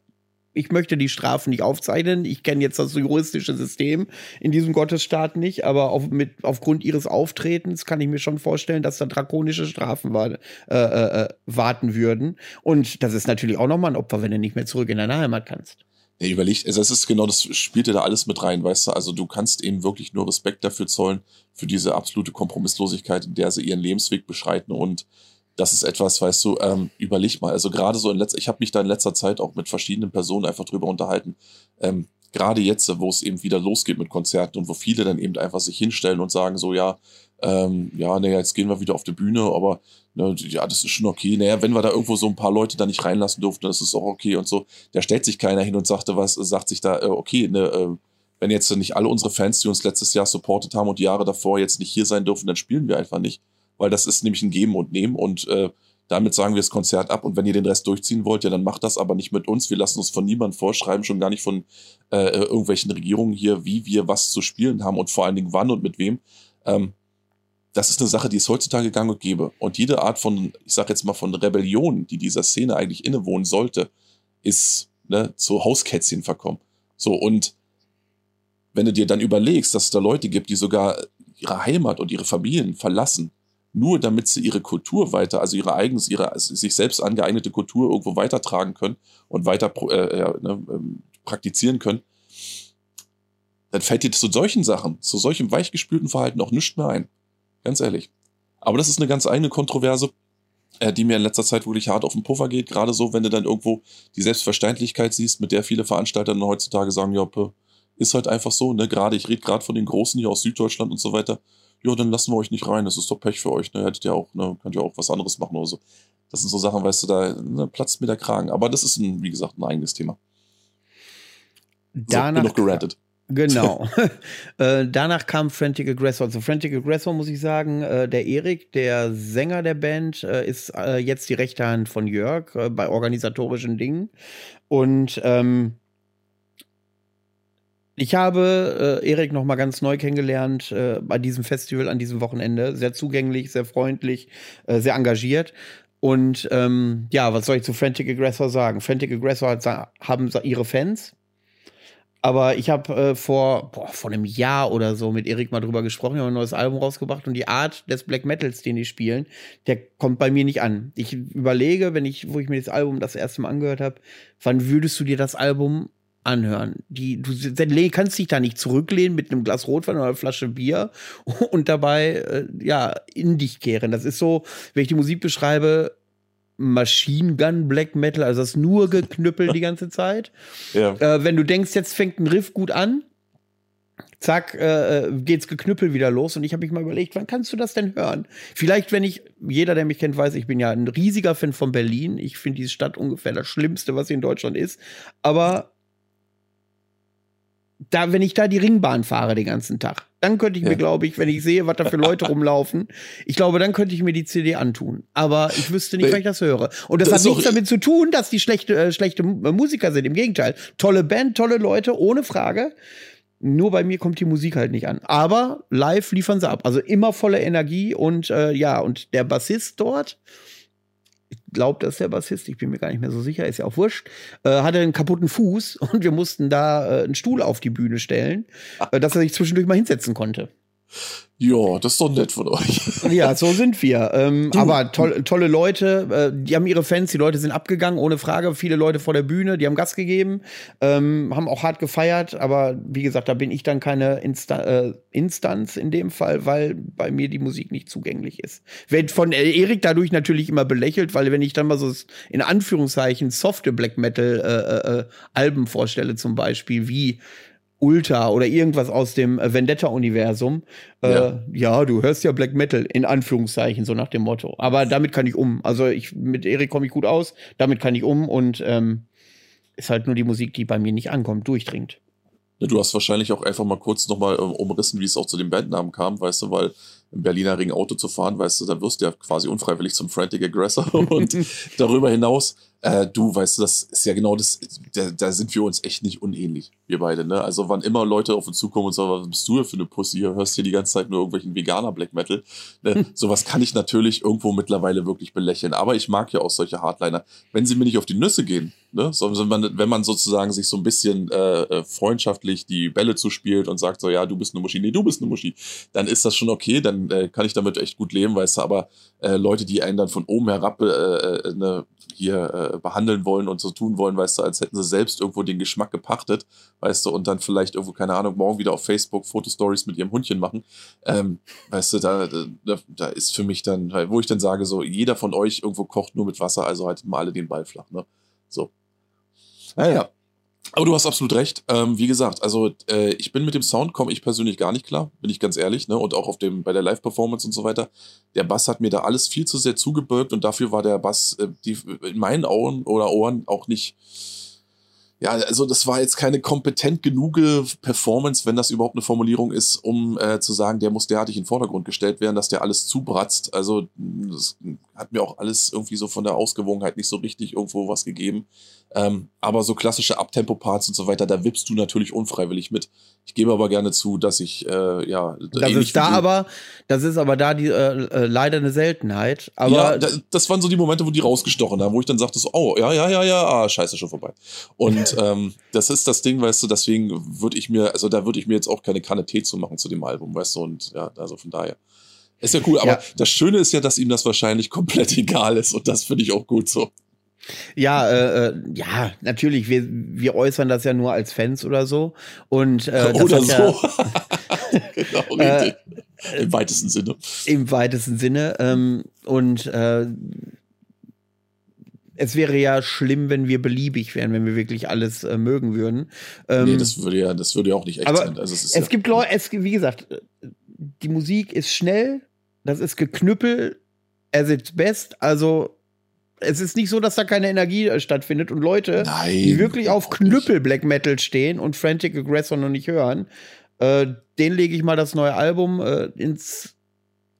ich möchte die Strafen nicht aufzeichnen. Ich kenne jetzt das juristische System in diesem Gottesstaat nicht, aber auf, mit, aufgrund ihres Auftretens kann ich mir schon vorstellen, dass da drakonische Strafen war, äh, äh, äh warten würden. Und das ist natürlich auch nochmal ein Opfer, wenn du nicht mehr zurück in deine Heimat kannst. Ja, überlegt, also das ist genau, das spielt ja da alles mit rein, weißt du, also du kannst eben wirklich nur Respekt dafür zollen, für diese absolute Kompromisslosigkeit, in der sie ihren Lebensweg beschreiten und das ist etwas, weißt du, ähm, überleg mal, also gerade so in letzter, ich habe mich da in letzter Zeit auch mit verschiedenen Personen einfach drüber unterhalten, ähm, gerade jetzt, wo es eben wieder losgeht mit Konzerten und wo viele dann eben einfach sich hinstellen und sagen so, ja, ähm, ja, naja, jetzt gehen wir wieder auf die Bühne, aber ne, ja, das ist schon okay. Naja, wenn wir da irgendwo so ein paar Leute da nicht reinlassen durften, das ist auch okay und so. Da stellt sich keiner hin und sagte was, sagt sich da, äh, okay, ne, äh, wenn jetzt nicht alle unsere Fans, die uns letztes Jahr supportet haben und die Jahre davor jetzt nicht hier sein dürfen, dann spielen wir einfach nicht. Weil das ist nämlich ein Geben und Nehmen und äh, damit sagen wir das Konzert ab und wenn ihr den Rest durchziehen wollt, ja, dann macht das aber nicht mit uns. Wir lassen uns von niemandem vorschreiben, schon gar nicht von äh, irgendwelchen Regierungen hier, wie wir was zu spielen haben und vor allen Dingen wann und mit wem. Ähm, das ist eine Sache, die es heutzutage gang und gäbe. Und jede Art von, ich sag jetzt mal, von Rebellion, die dieser Szene eigentlich innewohnen sollte, ist ne, zu Hauskätzchen verkommen. So, und wenn du dir dann überlegst, dass es da Leute gibt, die sogar ihre Heimat und ihre Familien verlassen, nur damit sie ihre Kultur weiter, also ihre eigens, ihre sich selbst angeeignete Kultur irgendwo weitertragen können und weiter äh, ne, ähm, praktizieren können, dann fällt dir zu solchen Sachen, zu solchem weichgespülten Verhalten auch nichts mehr ein. Ganz ehrlich. Aber das ist eine ganz eigene Kontroverse, äh, die mir in letzter Zeit wirklich hart auf den Puffer geht. Gerade so, wenn du dann irgendwo die Selbstverständlichkeit siehst, mit der viele Veranstalter dann heutzutage sagen, ja, ist halt einfach so, ne? Gerade, ich rede gerade von den Großen hier aus Süddeutschland und so weiter. Ja, dann lassen wir euch nicht rein, das ist doch Pech für euch, ne? Hättet ihr auch, ne? Könnt ihr auch was anderes machen oder so. Das sind so Sachen, weißt du, da ne, platzt mir der Kragen. Aber das ist, ein, wie gesagt, ein eigenes Thema. Danach, so, genug gerantet. Genau. äh, danach kam Frantic Aggressor. Also Frantic Aggressor, muss ich sagen, äh, der Erik, der Sänger der Band, äh, ist jetzt die rechte Hand von Jörg bei organisatorischen Dingen. Und ähm, ich habe äh, Erik noch mal ganz neu kennengelernt äh, bei diesem Festival an diesem Wochenende. Sehr zugänglich, sehr freundlich, äh, sehr engagiert. Und ähm, ja, was soll ich zu Frantic Aggressor sagen? Frantic Aggressor hat, haben ihre Fans, aber ich habe äh, vor, boah, vor einem Jahr oder so mit Erik mal drüber gesprochen, wir haben ein neues Album rausgebracht und die Art des Black Metals, den die spielen, der kommt bei mir nicht an. Ich überlege, wenn ich, wo ich mir das Album das erste Mal angehört habe, wann würdest du dir das Album anhören? Die, du kannst dich da nicht zurücklehnen mit einem Glas Rotwein oder einer Flasche Bier und dabei äh, ja in dich kehren. Das ist so, wenn ich die Musik beschreibe, Machine Gun Black Metal, also das nur geknüppelt die ganze Zeit. Ja. Äh, wenn du denkst, jetzt fängt ein Riff gut an, zack, äh, geht's geknüppelt wieder los. Und ich habe mich mal überlegt, wann kannst du das denn hören? Vielleicht, wenn ich, jeder, der mich kennt, weiß, ich bin ja ein riesiger Fan von Berlin. Ich finde diese Stadt ungefähr das Schlimmste, was hier in Deutschland ist. Aber da, wenn ich da die Ringbahn fahre den ganzen Tag, dann könnte ich ja. mir, glaube ich, wenn ich sehe, was da für Leute rumlaufen, ich glaube, dann könnte ich mir die CD antun. Aber ich wüsste nicht, nee. wann ich das höre. Und das, das hat nichts damit zu tun, dass die schlechte, äh, schlechte Musiker sind. Im Gegenteil. Tolle Band, tolle Leute, ohne Frage. Nur bei mir kommt die Musik halt nicht an. Aber live liefern sie ab. Also immer volle Energie und äh, ja, und der Bassist dort, glaube, das ist der Bassist, ich bin mir gar nicht mehr so sicher, ist ja auch wurscht, äh, hatte einen kaputten Fuß und wir mussten da äh, einen Stuhl auf die Bühne stellen, äh, dass er sich zwischendurch mal hinsetzen konnte. Ja, das ist doch nett von euch. Ja, so sind wir. Ähm, aber toll, tolle Leute, äh, die haben ihre Fans, die Leute sind abgegangen, ohne Frage. Viele Leute vor der Bühne, die haben Gas gegeben, ähm, haben auch hart gefeiert. Aber wie gesagt, da bin ich dann keine Insta äh, Instanz in dem Fall, weil bei mir die Musik nicht zugänglich ist. Wird von Erik dadurch natürlich immer belächelt, weil wenn ich dann mal so in Anführungszeichen softe Black Metal äh, äh, äh Alben vorstelle, zum Beispiel wie Ultra oder irgendwas aus dem äh, Vendetta-Universum. Äh, ja. Ja. du hörst ja Black Metal, in Anführungszeichen, so nach dem Motto. Aber damit kann ich um. Also ich, mit Erik komme ich gut aus, damit kann ich um und ähm, ist halt nur die Musik, die bei mir nicht ankommt, durchdringt. Du hast wahrscheinlich auch einfach mal kurz nochmal äh, umrissen, wie es auch zu dem Bandnamen kam, weißt du, weil im Berliner Ring Auto zu fahren, weißt du, dann wirst du ja quasi unfreiwillig zum Frantic Aggressor und darüber hinaus, äh, du, weißt du, das ist ja genau das, da, da sind wir uns echt nicht unähnlich, wir beide, ne? Also wann immer Leute auf uns zukommen und sagen, was bist du hier für eine Pussy, hörst hier die ganze Zeit nur irgendwelchen Veganer Black Metal, ne? sowas kann ich natürlich irgendwo mittlerweile wirklich belächeln, aber ich mag ja auch solche Hardliner, wenn sie mir nicht auf die Nüsse gehen, ne? sondern man, wenn man sozusagen sich so ein bisschen äh, äh, freundschaftlich die Bälle zuspielt und sagt so, ja, du bist eine Muschi, nee, du bist eine Muschi, dann ist das schon okay, dann äh, kann ich damit echt gut leben, weißt du, aber äh, Leute, die einen dann von oben herab äh, äh, ne, hier äh, behandeln wollen und so tun wollen, weißt du, als hätten sie selbst irgendwo den Geschmack gepachtet, weißt du, und dann vielleicht irgendwo, keine Ahnung, morgen wieder auf Facebook Fotostories mit ihrem Hundchen machen, ähm, weißt du, da, da, da ist für mich dann, wo ich dann sage, so, jeder von euch irgendwo kocht nur mit Wasser, also haltet mal alle den Ball flach, ne? So. Naja. Aber du hast absolut recht. Ähm, wie gesagt, also äh, ich bin mit dem Sound komme ich persönlich gar nicht klar, bin ich ganz ehrlich, ne? Und auch auf dem bei der Live-Performance und so weiter. Der Bass hat mir da alles viel zu sehr zugebirgt und dafür war der Bass äh, die, in meinen Augen oder Ohren auch nicht ja, also das war jetzt keine kompetent genug Performance, wenn das überhaupt eine Formulierung ist, um äh, zu sagen, der muss derartig in den Vordergrund gestellt werden, dass der alles zubratzt. Also das hat mir auch alles irgendwie so von der Ausgewogenheit nicht so richtig irgendwo was gegeben. Ähm, aber so klassische Abtempo-Parts und so weiter, da wippst du natürlich unfreiwillig mit. Ich gebe aber gerne zu, dass ich, äh, ja. Das ist da aber, das ist aber da die, äh, äh, leider eine Seltenheit. Aber ja, da, das waren so die Momente, wo die rausgestochen haben, wo ich dann sagte so, oh, ja, ja, ja, ja, ah, scheiße, schon vorbei. Und ähm, das ist das Ding, weißt du, deswegen würde ich mir, also da würde ich mir jetzt auch keine Kanne Tee zu machen zu dem Album, weißt du, und ja, also von daher. Ist ja cool, aber ja. das Schöne ist ja, dass ihm das wahrscheinlich komplett egal ist und das finde ich auch gut so. Ja, äh, äh, ja, natürlich. Wir, wir äußern das ja nur als Fans oder so. Und äh, oder so. Ja, genau, richtig. Äh, Im weitesten Sinne. Im weitesten Sinne. Ähm, und äh, es wäre ja schlimm, wenn wir beliebig wären, wenn wir wirklich alles äh, mögen würden. Ähm, nee, das würde ja, das würde ja auch nicht echt aber sein. Also es, es ja gibt Leute, es, wie gesagt, die Musik ist schnell, das ist geknüppel, er sitzt best, also es ist nicht so, dass da keine Energie äh, stattfindet und Leute, Nein, die wirklich auf Knüppel Black Metal stehen und Frantic Aggressor noch nicht hören, äh, den lege ich mal das neue Album äh, ins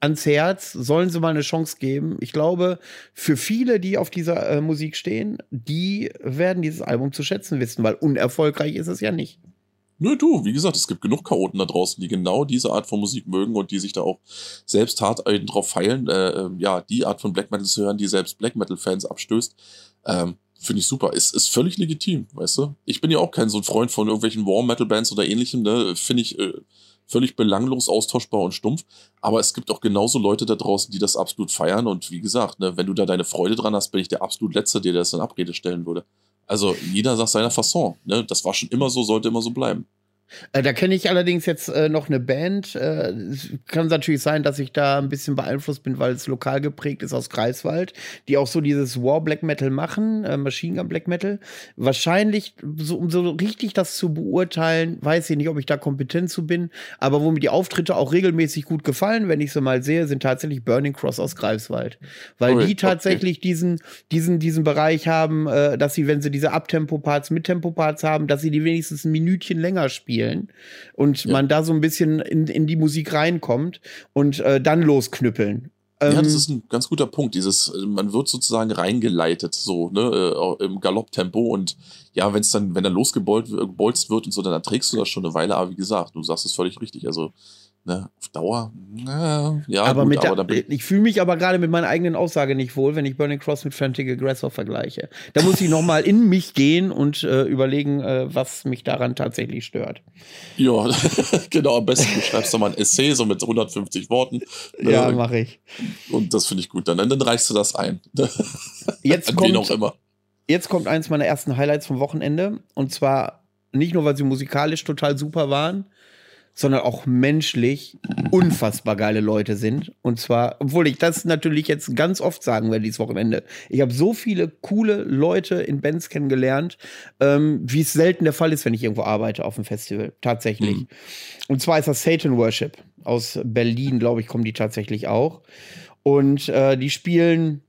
ans Herz, sollen sie mal eine Chance geben. Ich glaube, für viele, die auf dieser äh, Musik stehen, die werden dieses Album zu schätzen wissen, weil unerfolgreich ist es ja nicht. Nö, du, wie gesagt, es gibt genug Chaoten da draußen, die genau diese Art von Musik mögen und die sich da auch selbst hart drauf feilen, äh, ähm, ja, die Art von Black Metal zu hören, die selbst Black Metal-Fans abstößt. Ähm, Finde ich super. Ist, ist völlig legitim, weißt du? Ich bin ja auch kein so ein Freund von irgendwelchen War-Metal-Bands oder ähnlichem, ne? Finde ich äh, völlig belanglos, austauschbar und stumpf. Aber es gibt auch genauso Leute da draußen, die das absolut feiern. Und wie gesagt, ne, wenn du da deine Freude dran hast, bin ich der absolut Letzte, der das in Abrede stellen würde. Also jeder sagt seiner Fasson. Ne? Das war schon immer so, sollte immer so bleiben. Äh, da kenne ich allerdings jetzt äh, noch eine Band. Äh, kann natürlich sein, dass ich da ein bisschen beeinflusst bin, weil es lokal geprägt ist aus Greifswald, die auch so dieses War Black Metal machen, äh, Machine Gun Black Metal. Wahrscheinlich, so, um so richtig das zu beurteilen, weiß ich nicht, ob ich da kompetent zu bin, aber wo mir die Auftritte auch regelmäßig gut gefallen, wenn ich sie mal sehe, sind tatsächlich Burning Cross aus Greifswald. Weil okay, die tatsächlich diesen, diesen, diesen Bereich haben, äh, dass sie, wenn sie diese Abtempo-Parts, Mittempo-Parts haben, dass sie die wenigstens ein Minütchen länger spielen spielen und ja. man da so ein bisschen in, in die Musik reinkommt und äh, dann losknüppeln. Ja, das ähm, ist ein ganz guter Punkt. Dieses, man wird sozusagen reingeleitet, so, ne, äh, im Galopptempo und ja, wenn es dann, wenn er losgebolzt wird und so, dann erträgst du das schon eine Weile, aber wie gesagt, du sagst es völlig richtig. Also ne, auf Dauer, na, ja, aber gut, mit aber der, ich fühle mich aber gerade mit meiner eigenen Aussage nicht wohl, wenn ich Burning Cross mit Frantic Aggressor vergleiche. Da muss ich noch mal in mich gehen und äh, überlegen, äh, was mich daran tatsächlich stört. Ja, genau, am besten du schreibst du mal ein Essay so mit 150 Worten. Ja, Äh, mache ich. Und das finde ich gut. Dann, dann reichst du das ein. Jetzt An kommt- auch immer. Jetzt kommt eins meiner ersten Highlights vom Wochenende. Und zwar nicht nur, weil sie musikalisch total super waren, sondern auch menschlich unfassbar geile Leute sind. Und zwar, obwohl ich das natürlich jetzt ganz oft sagen werde dieses Wochenende. Ich habe so viele coole Leute in Bands kennengelernt, ähm, wie es selten der Fall ist, wenn ich irgendwo arbeite auf dem Festival. Tatsächlich. Mhm. Und zwar ist das Satan Worship. Aus Berlin, glaube ich, kommen die tatsächlich auch. Und äh, die spielen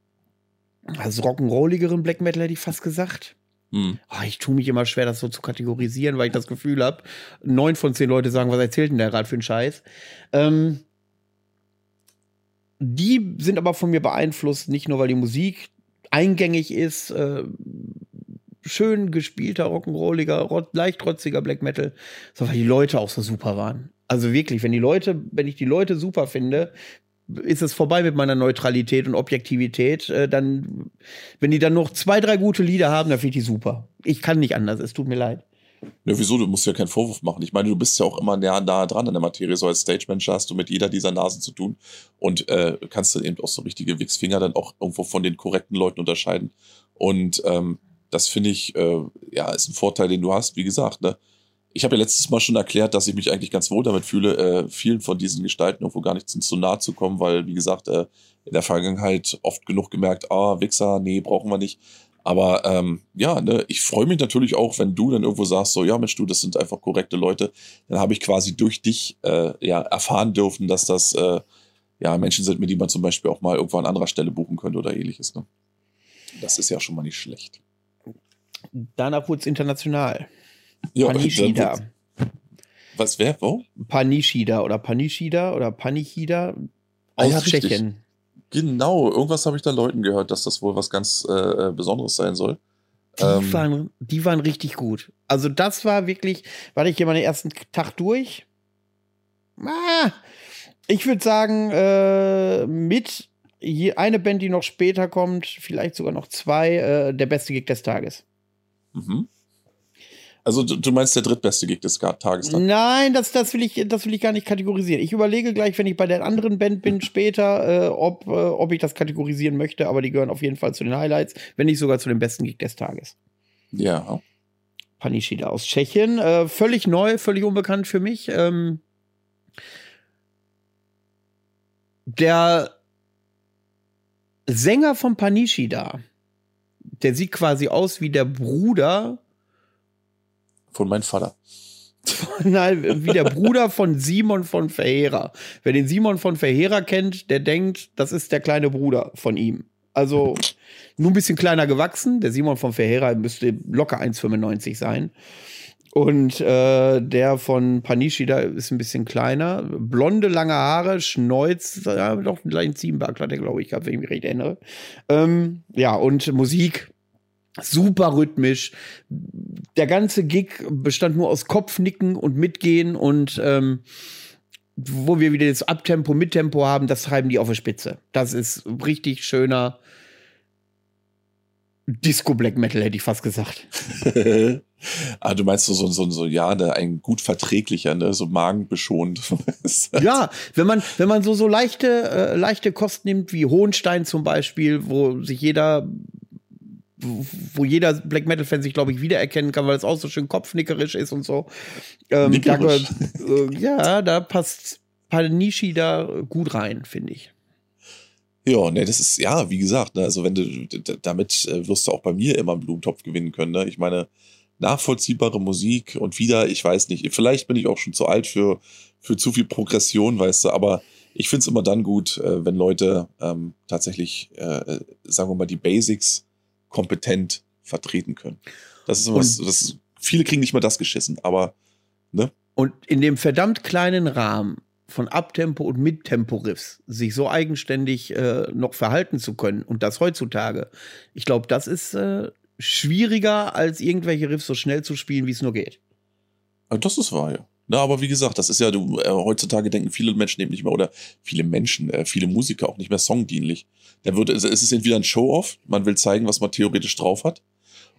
also rock'n'rolligeren Black Metal, hätte ich fast gesagt. Hm. Ah, ich tue mich immer schwer, das so zu kategorisieren, weil ich das Gefühl habe, neun von zehn Leute sagen, was erzählt denn der gerade für einen Scheiß? Ähm, die sind aber von mir beeinflusst, nicht nur, weil die Musik eingängig ist, äh, schön gespielter, rock'n'rolliger, leicht trotziger Black Metal, sondern weil die Leute auch so super waren. Also wirklich, wenn die Leute, wenn ich die Leute super finde, ist es vorbei mit meiner Neutralität und Objektivität. Äh, dann, wenn die dann noch zwei, drei gute Lieder haben, dann finde ich die super. Ich kann nicht anders, es tut mir leid. Ja, wieso? Du musst ja keinen Vorwurf machen. Ich meine, du bist ja auch immer näher nah dran an der Materie. So als Stage-Manager hast du mit jeder dieser Nasen zu tun und äh, kannst dann eben auch so richtige Wichsfinger dann auch irgendwo von den korrekten Leuten unterscheiden. Und ähm, das finde ich, äh, ja, ist ein Vorteil, den du hast. Wie gesagt, ne? Ich habe ja letztes Mal schon erklärt, dass ich mich eigentlich ganz wohl damit fühle, äh, vielen von diesen Gestalten irgendwo gar nicht zu nahe zu kommen, weil, wie gesagt, äh, in der Vergangenheit oft genug gemerkt, ah, Wichser, nee, brauchen wir nicht. Aber ähm, ja, ne, ich freue mich natürlich auch, wenn du dann irgendwo sagst, so, ja, Mensch, du, das sind einfach korrekte Leute. Dann habe ich quasi durch dich äh, ja erfahren dürfen, dass das äh, ja Menschen sind, mit denen man zum Beispiel auch mal irgendwo an anderer Stelle buchen könnte oder ähnliches. Ne? Das ist ja schon mal nicht schlecht. Danach wurde es international. Ja, Panishida. dann- Was, wer, wo? Panishida oder Panishida oder Panichida Ah aus ja, richtig. Tschechien. Genau, irgendwas habe ich da Leuten gehört, dass das wohl was ganz äh, Besonderes sein soll. Die, Ähm. waren, die waren richtig gut. Also das war wirklich, warte ich hier mal den ersten Tag durch. Ah, ich würde sagen, äh, mit eine Band, die noch später kommt, vielleicht sogar noch zwei, äh, der beste Gig des Tages. Mhm. Also du, du meinst der drittbeste Gig des Tages dann? Nein, das, das, will ich, das will ich gar nicht kategorisieren. Ich überlege gleich, wenn ich bei der anderen Band bin, später, äh, ob, äh, ob ich das kategorisieren möchte, aber die gehören auf jeden Fall zu den Highlights, wenn nicht sogar zu dem besten Gig des Tages. Ja. Panishida aus Tschechien. Äh, völlig neu, völlig unbekannt für mich. Ähm, der Sänger von Panishida, der sieht quasi aus wie der Bruder, Von meinem Vater. nein, wie der Bruder von Simon von Verheera. Wer den Simon von Verheera kennt, der denkt, das ist der kleine Bruder von ihm. Also nur ein bisschen kleiner gewachsen. Der Simon von Verheera müsste locker 1,95 sein. Und äh, der von Panishida ist ein bisschen kleiner. Blonde, lange Haare, Schnäuz, ja, doch einen kleinen Ziegenbart hat er, glaube ich, gehabt, wenn ich mich recht erinnere. Ähm, ja, und Musik, super rhythmisch. Der ganze Gig bestand nur aus Kopfnicken und Mitgehen und ähm, wo wir wieder das Abtempo, Mittempo haben, das treiben die auf die Spitze. Das ist richtig schöner Disco Black Metal, hätte ich fast gesagt. ah, du meinst so, so, so, so ja, ne, ein gut verträglicher, ne, so magenbeschonend. Ja, wenn man, wenn man so, so leichte, äh, leichte Kost nimmt, wie Hohenstein zum Beispiel, wo sich jeder, wo, jeder Black Metal-Fan sich, glaube ich, wiedererkennen kann, weil es auch so schön kopfnickerisch ist und so. Ähm, da äh, ja, da passt Panishi da gut rein, finde ich. Ja, ne, das ist, ja, wie gesagt, ne, also wenn du, damit äh, wirst du auch bei mir immer einen Blumentopf gewinnen können, ne? Ich meine, nachvollziehbare Musik und wieder, ich weiß nicht, vielleicht bin ich auch schon zu alt für, für zu viel Progression, weißt du, aber ich find's immer dann gut, äh, wenn Leute ähm, tatsächlich, äh, äh, sagen wir mal, die Basics kompetent vertreten können. Das ist was, das ist, viele kriegen nicht mal das geschissen, aber, ne? Und in dem verdammt kleinen Rahmen von Abtempo und Mittempo-Riffs sich so eigenständig äh, noch verhalten zu können und das heutzutage, ich glaube, das ist äh, schwieriger, als irgendwelche Riffs so schnell zu spielen, wie es nur geht. Aber Das ist wahr, ja. Na, aber wie gesagt, das ist ja, du, äh, heutzutage denken viele Menschen eben nicht mehr, oder viele Menschen, äh, viele Musiker auch nicht mehr songdienlich. Da wird, es ist entweder ein Show-Off, man will zeigen, was man theoretisch drauf hat,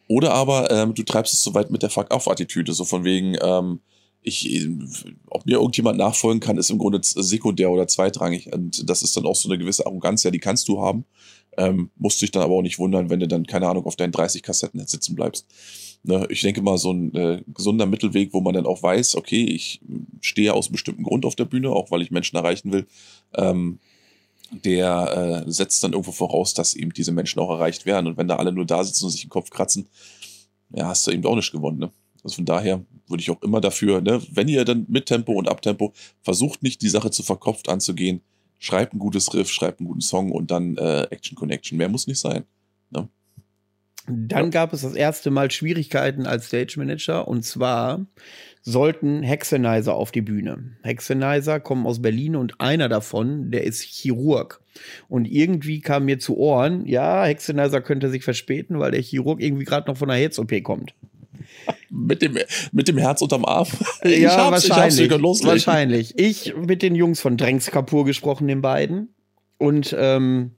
oder aber ähm, du treibst es so weit mit der Fuck-Off-Attitüde, so von wegen, ähm, ich, ob mir irgendjemand nachfolgen kann, ist im Grunde sekundär oder zweitrangig. Und das ist dann auch so eine gewisse Arroganz, ja, die kannst du haben. Ähm, musst dich dann aber auch nicht wundern, wenn du dann, keine Ahnung, auf deinen 30 Kassetten sitzen bleibst. Ne, ich denke mal, so ein äh, gesunder Mittelweg, wo man dann auch weiß, okay, ich stehe aus einem bestimmten Grund auf der Bühne, auch weil ich Menschen erreichen will, ähm, der äh, setzt dann irgendwo voraus, dass eben diese Menschen auch erreicht werden. Und wenn da alle nur da sitzen und sich den Kopf kratzen, ja, hast du eben auch nicht gewonnen. Ne? Also von daher würde ich auch immer dafür, ne, wenn ihr dann mit Tempo und Abtempo versucht nicht die Sache zu verkopft anzugehen, schreibt ein gutes Riff, schreibt einen guten Song und dann äh, Action Connection. Mehr muss nicht sein. Ne? Dann gab es das erste Mal Schwierigkeiten als Stage Manager und zwar sollten Hexenizer auf die Bühne. Hexenizer kommen aus Berlin und einer davon, der ist Chirurg. Und irgendwie kam mir zu Ohren, ja, Hexenizer könnte sich verspäten, weil der Chirurg irgendwie gerade noch von einer Herz-OP kommt mit dem, mit dem Herz unterm Arm. Ich ja, hab's, wahrscheinlich. Ich wahrscheinlich. Ich mit den Jungs von Drängs Kapur gesprochen, den beiden. Und ähm,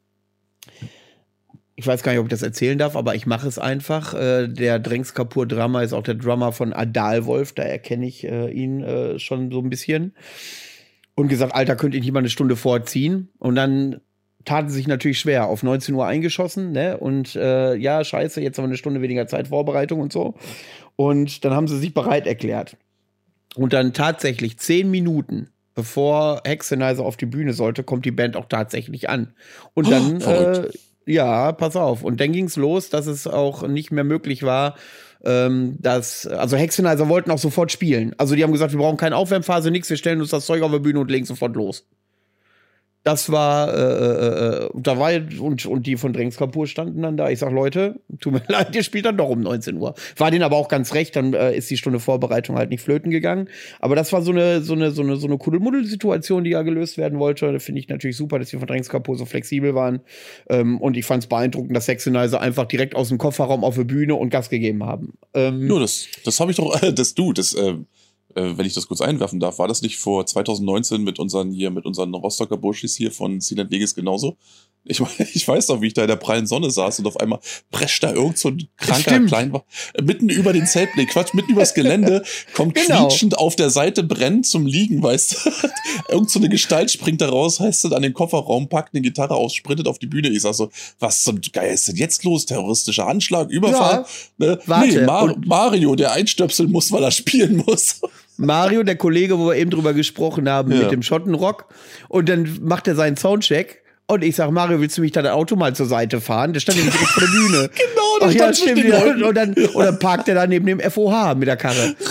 ich weiß gar nicht, ob ich das erzählen darf, aber ich mache es einfach. Äh, der Drängs Kapur Drummer ist auch der Drummer von Adalwolf, da erkenne ich äh, ihn äh, schon so ein bisschen. Und gesagt, Alter, könnte ich nicht mal eine Stunde vorziehen? Und dann taten sich natürlich schwer, auf 19 Uhr eingeschossen, ne? Und ja, scheiße, jetzt haben wir eine Stunde weniger Zeit, Vorbereitung und so. Und dann haben sie sich bereit erklärt. Und dann tatsächlich zehn Minuten bevor Hexenizer auf die Bühne sollte, kommt die Band auch tatsächlich an. Und dann, oh, äh, ja, pass auf. Und dann ging es los, dass es auch nicht mehr möglich war, ähm, dass, also Hexenizer wollten auch sofort spielen. Also die haben gesagt, wir brauchen keine Aufwärmphase, nichts, wir stellen uns das Zeug auf der Bühne und legen sofort los. Das war, äh, äh, äh, da war und, und die von Drängs Kapur standen dann da. Ich sag, Leute, tut mir leid, ihr spielt dann doch um 19 Uhr. War denen aber auch ganz recht, dann äh, ist die Stunde Vorbereitung halt nicht flöten gegangen. Aber das war so eine, so eine, so eine, so eine Kuddelmuddel-Situation, die ja gelöst werden wollte. Da finde ich natürlich super, dass die von Drängs Kapur so flexibel waren. Ähm, und ich fand es beeindruckend, dass Sexenizer einfach direkt aus dem Kofferraum auf der Bühne und Gas gegeben haben. Ähm, Nur das, das habe ich doch, äh, das du, das, äh, äh, wenn ich das kurz einwerfen darf, war das nicht vor 2019 mit unseren hier, mit unseren Rostocker Burschis hier von Silent Vegas genauso? Ich, ich weiß noch, wie ich da in der prallen Sonne saß und auf einmal prescht da irgend so ein kranker Klein, mitten über den Zeltblick, Quatsch, mitten übers Gelände, kommt genau. quietschend auf der Seite brennt zum Liegen, weißt du? irgend so eine Gestalt springt da raus, heißt du, an den Kofferraum, packt eine Gitarre aus, sprintet auf die Bühne. Ich sag so, was zum Geil ist denn jetzt los? Terroristischer Anschlag, Überfall? Ja, ne? Nee, Mar Mario, der einstöpseln muss, weil er spielen muss. Mario, der Kollege, wo wir eben drüber gesprochen haben, ja. mit dem Schottenrock. Und dann macht er seinen Soundcheck. Und ich sag, Mario, willst du mich da das Auto mal zur Seite fahren? Der stand nämlich direkt vor der Bühne. genau, da stand ja, stimmt. Und, und, dann, und dann parkt er da neben dem FOH mit der Karre.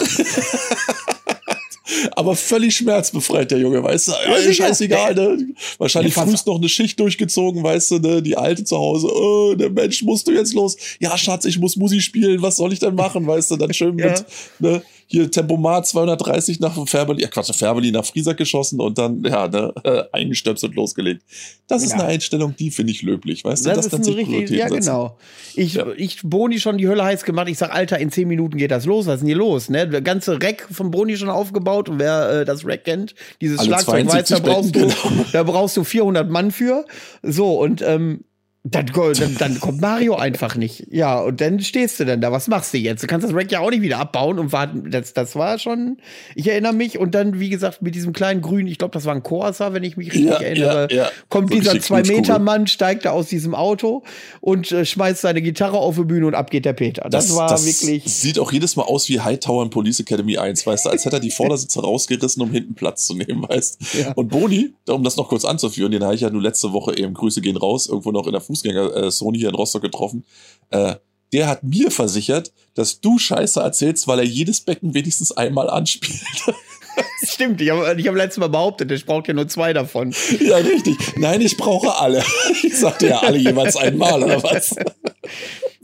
aber völlig schmerzbefreit, der Junge, weißt du? Ja, scheißegal, ne? Wahrscheinlich ja, frühst noch eine Schicht durchgezogen, weißt du, ne? Die Alte zu Hause, oh, der Mensch, musst du jetzt los? Ja, Schatz, ich muss Musi spielen, was soll ich denn machen, weißt du? Dann schön ja. mit, ne? Hier Tempomat 230 nach Färbeli, ja Quatsch, Färbeli nach Friesack geschossen und dann, ja, ne, äh, eingestöpselt losgelegt. Das ist ja. eine Einstellung, die finde ich löblich, weißt das du? Das ist eine richtige, ja setzen. genau. Ich, ja. ich Boni schon die Hölle heiß gemacht. Ich sag, Alter, in 10 Minuten geht das los. Was ist denn hier los? Ne? Der ganze Rack von Boni schon aufgebaut und wer äh, das Rack kennt, dieses Alle Schlagzeug weiß, da brauchst, du, genau. da brauchst du 400 Mann für. So, und ähm, dann, dann, dann, kommt Mario einfach nicht. Ja, und dann stehst du dann da. Was machst du jetzt? Du kannst das Rack ja auch nicht wieder abbauen und warten. Das, das war schon, ich erinnere mich. Und dann, wie gesagt, mit diesem kleinen grünen, ich glaube, das war ein Corsa, wenn ich mich richtig ja, erinnere, ja, ja. kommt so dieser Zwei-Meter-Mann, steigt da aus diesem Auto und äh, schmeißt seine Gitarre auf die Bühne und ab geht der Peter. Das, das war das wirklich. Sieht auch jedes Mal aus wie Hightower in Police Academy 1, weißt du, als hätte er die Vordersitze rausgerissen, um hinten Platz zu nehmen, weißt du. Und Boni, um das noch kurz anzuführen, den habe ich ja nur letzte Woche eben Grüße gehen raus, irgendwo noch in der Fußgänger, äh, Sony hier in Rostock getroffen. Äh, der hat mir versichert, dass du Scheiße erzählst, weil er jedes Becken wenigstens einmal anspielt. Stimmt, ich habe ich hab letztes Mal behauptet, ich brauche ja nur zwei davon. Ja, richtig. Nein, ich brauche alle. Ich sagte ja alle jeweils einmal, oder was?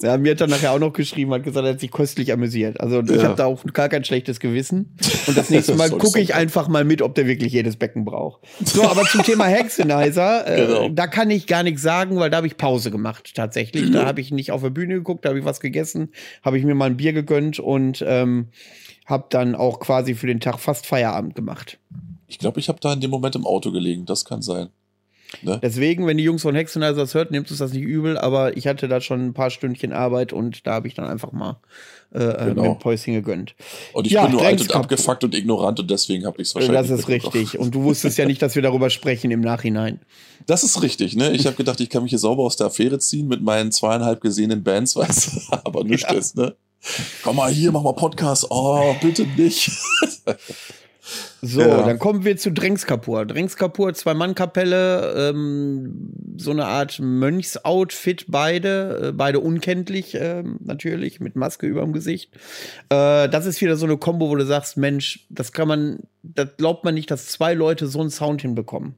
Ja, mir hat er nachher auch noch geschrieben, hat gesagt, er hat sich köstlich amüsiert. Also ich ja. habe da auch gar kein schlechtes Gewissen. Und das nächste Mal gucke ich einfach mal mit, ob der wirklich jedes Becken braucht. So, aber zum Thema Hexenizer, äh, genau. da kann ich gar nichts sagen, weil da habe ich Pause gemacht tatsächlich. Da habe ich nicht auf der Bühne geguckt, da habe ich was gegessen, habe ich mir mal ein Bier gegönnt und ähm, hab dann auch quasi für den Tag fast Feierabend gemacht. Ich glaube, ich habe da in dem Moment im Auto gelegen. Das kann sein. Ne? Deswegen, wenn die Jungs von Hexenheiser das hört, nehmt es das nicht übel, aber ich hatte da schon ein paar Stündchen Arbeit und da habe ich dann einfach mal äh, äh genau. ein Päuschen gegönnt. Und ich ja, bin nur alt und abgefuckt und ignorant und deswegen habe ich es wahrscheinlich. Das ist richtig. Und du wusstest ja nicht, dass wir darüber sprechen im Nachhinein. Das ist richtig, ne? Ich habe gedacht, ich kann mich hier sauber aus der Affäre ziehen mit meinen zweieinhalb gesehenen Bands, weißt du, aber nichts ja. ist, ne? Komm mal hier, mach mal Podcast. Oh, bitte nicht. So, ja. dann kommen wir zu Drängskapur. Drängskapur, Zwei-Mann-Kapelle, ähm, so eine Art Mönchsoutfit, beide, äh, beide unkenntlich äh, natürlich, mit Maske über dem Gesicht. Äh, das ist wieder so eine Kombo, wo du sagst, Mensch, das kann man, das glaubt man nicht, dass zwei Leute so einen Sound hinbekommen.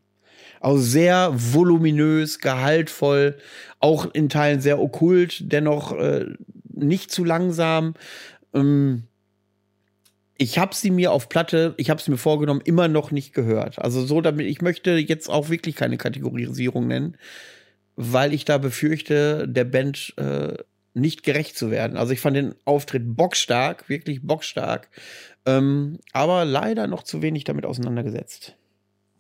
Also sehr voluminös, gehaltvoll, auch in Teilen sehr okkult, dennoch äh, nicht zu langsam. Ähm, ich habe sie mir auf Platte, ich habe es mir vorgenommen, immer noch nicht gehört. Also so, damit ich möchte jetzt auch wirklich keine Kategorisierung nennen, weil ich da befürchte, der Band äh, nicht gerecht zu werden. Also ich fand den Auftritt bockstark, wirklich bockstark, ähm, aber leider noch zu wenig damit auseinandergesetzt.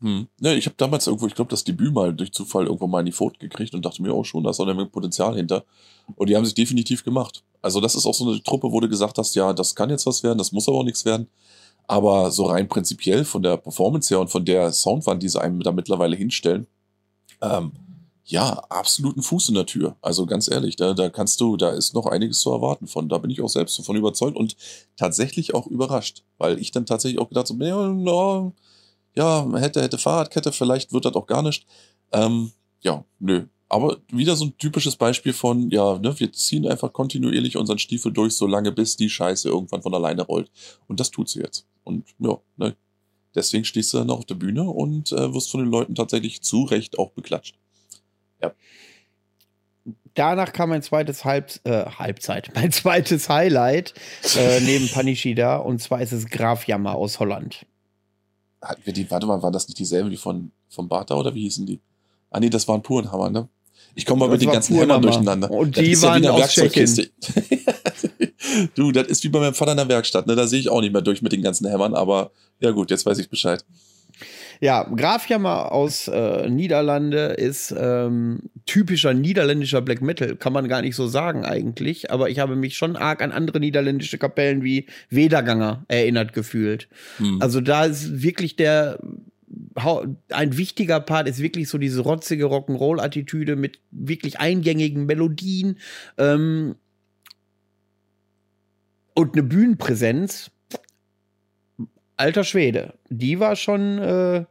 Hm. Ja, ich habe damals irgendwo, ich glaube, das Debüt mal durch Zufall irgendwo mal in die Pfote gekriegt und dachte mir auch schon, da ist auch Menge Potenzial hinter. Und die haben sich definitiv gemacht. Also das ist auch so eine Truppe, wo du gesagt hast, ja, das kann jetzt was werden, das muss aber auch nichts werden. Aber so rein prinzipiell von der Performance her und von der Soundwand, die sie einem da mittlerweile hinstellen, ähm, ja, absoluten Fuß in der Tür. Also ganz ehrlich, da, da kannst du, da ist noch einiges zu erwarten von. Da bin ich auch selbst davon überzeugt und tatsächlich auch überrascht, weil ich dann tatsächlich auch gedacht habe, ja, no, ja, hätte, hätte Fahrradkette, vielleicht wird das auch gar nicht. Ähm, ja, nö. Aber wieder so ein typisches Beispiel von, ja, ne, wir ziehen einfach kontinuierlich unseren Stiefel durch, solange bis die Scheiße irgendwann von alleine rollt. Und das tut sie jetzt. Und ja, ne, deswegen stehst du dann auf der Bühne und äh, wirst von den Leuten tatsächlich zu Recht auch beklatscht. Ja. Danach kam mein zweites Halb, äh, Halbzeit, mein zweites Highlight äh, neben Panishida und zwar ist es Graf Jammer aus Holland hatten wir die, warte mal, waren das nicht dieselben wie von, von Bata oder wie hießen die? Ah nee, das waren Purenhammer, ne? Ich komme mal das mit den ganzen Hämmern durcheinander. Und die waren ja aus Tschechien. du, das ist wie bei meinem Vater in der Werkstatt, ne? Da sehe ich auch nicht mehr durch mit den ganzen Hämmern, aber ja gut, jetzt weiß ich Bescheid. Ja, Grafjammer aus äh, Niederlande ist ähm, typischer niederländischer Black Metal, kann man gar nicht so sagen eigentlich, aber ich habe mich schon arg an andere niederländische Kapellen wie Wederganger erinnert gefühlt. Hm. Also da ist wirklich der ein wichtiger Part ist wirklich so diese rotzige Rock'n'Roll-Attitüde mit wirklich eingängigen Melodien ähm, und eine Bühnenpräsenz, alter Schwede, die war schon, äh,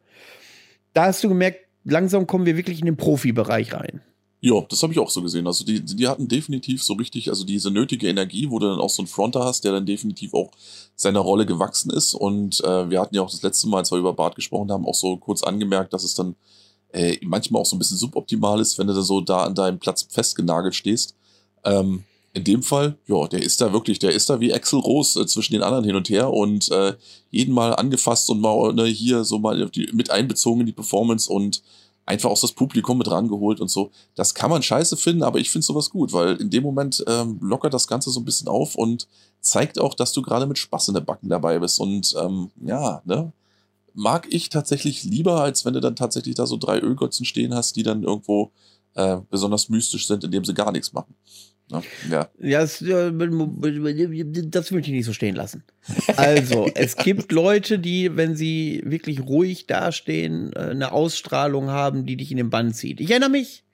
da hast du gemerkt, langsam kommen wir wirklich in den Profibereich rein. Ja, das habe ich auch so gesehen. Also die, die hatten definitiv so richtig, also diese nötige Energie, wo du dann auch so einen Fronter hast, der dann definitiv auch seiner Rolle gewachsen ist. Und äh, wir hatten ja auch das letzte Mal, als wir über Bart gesprochen haben, auch so kurz angemerkt, dass es dann äh, manchmal auch so ein bisschen suboptimal ist, wenn du da so da an deinem Platz festgenagelt stehst. Ähm, in dem Fall, ja, der ist da wirklich, der ist da wie Axel Rose äh, zwischen den anderen hin und her und äh, jeden Mal angefasst und mal ne, hier so mal die, mit einbezogen in die Performance und einfach auch das Publikum mit rangeholt und so. Das kann man scheiße finden, aber ich finde sowas gut, weil in dem Moment ähm, lockert das Ganze so ein bisschen auf und zeigt auch, dass du gerade mit Spaß in der Backen dabei bist. Und ähm, ja, ne, mag ich tatsächlich lieber, als wenn du dann tatsächlich da so drei Ölgötzen stehen hast, die dann irgendwo äh, besonders mystisch sind, indem sie gar nichts machen. Ne? Ja, ja das, das möchte ich nicht so stehen lassen. Also, es gibt Leute, die, wenn sie wirklich ruhig dastehen, äh, eine Ausstrahlung haben, die dich in den Bann zieht. Ich erinnere mich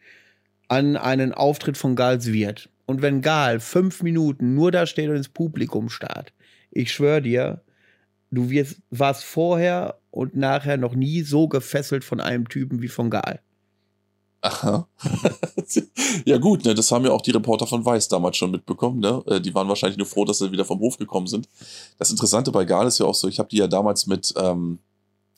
an einen Auftritt von Gals Wirt. Und wenn Gal fünf Minuten nur da steht und ins Publikum starrt, ich schwöre dir, du wirst, warst vorher und nachher noch nie so gefesselt von einem Typen wie von Gal. Aha. ja gut, ne, das haben ja auch die Reporter von Weiß damals schon mitbekommen. Ne? Äh, die waren wahrscheinlich nur froh, dass sie wieder vom Hof gekommen sind. Das Interessante bei Gal ist ja auch so, ich habe die ja damals mit, ähm,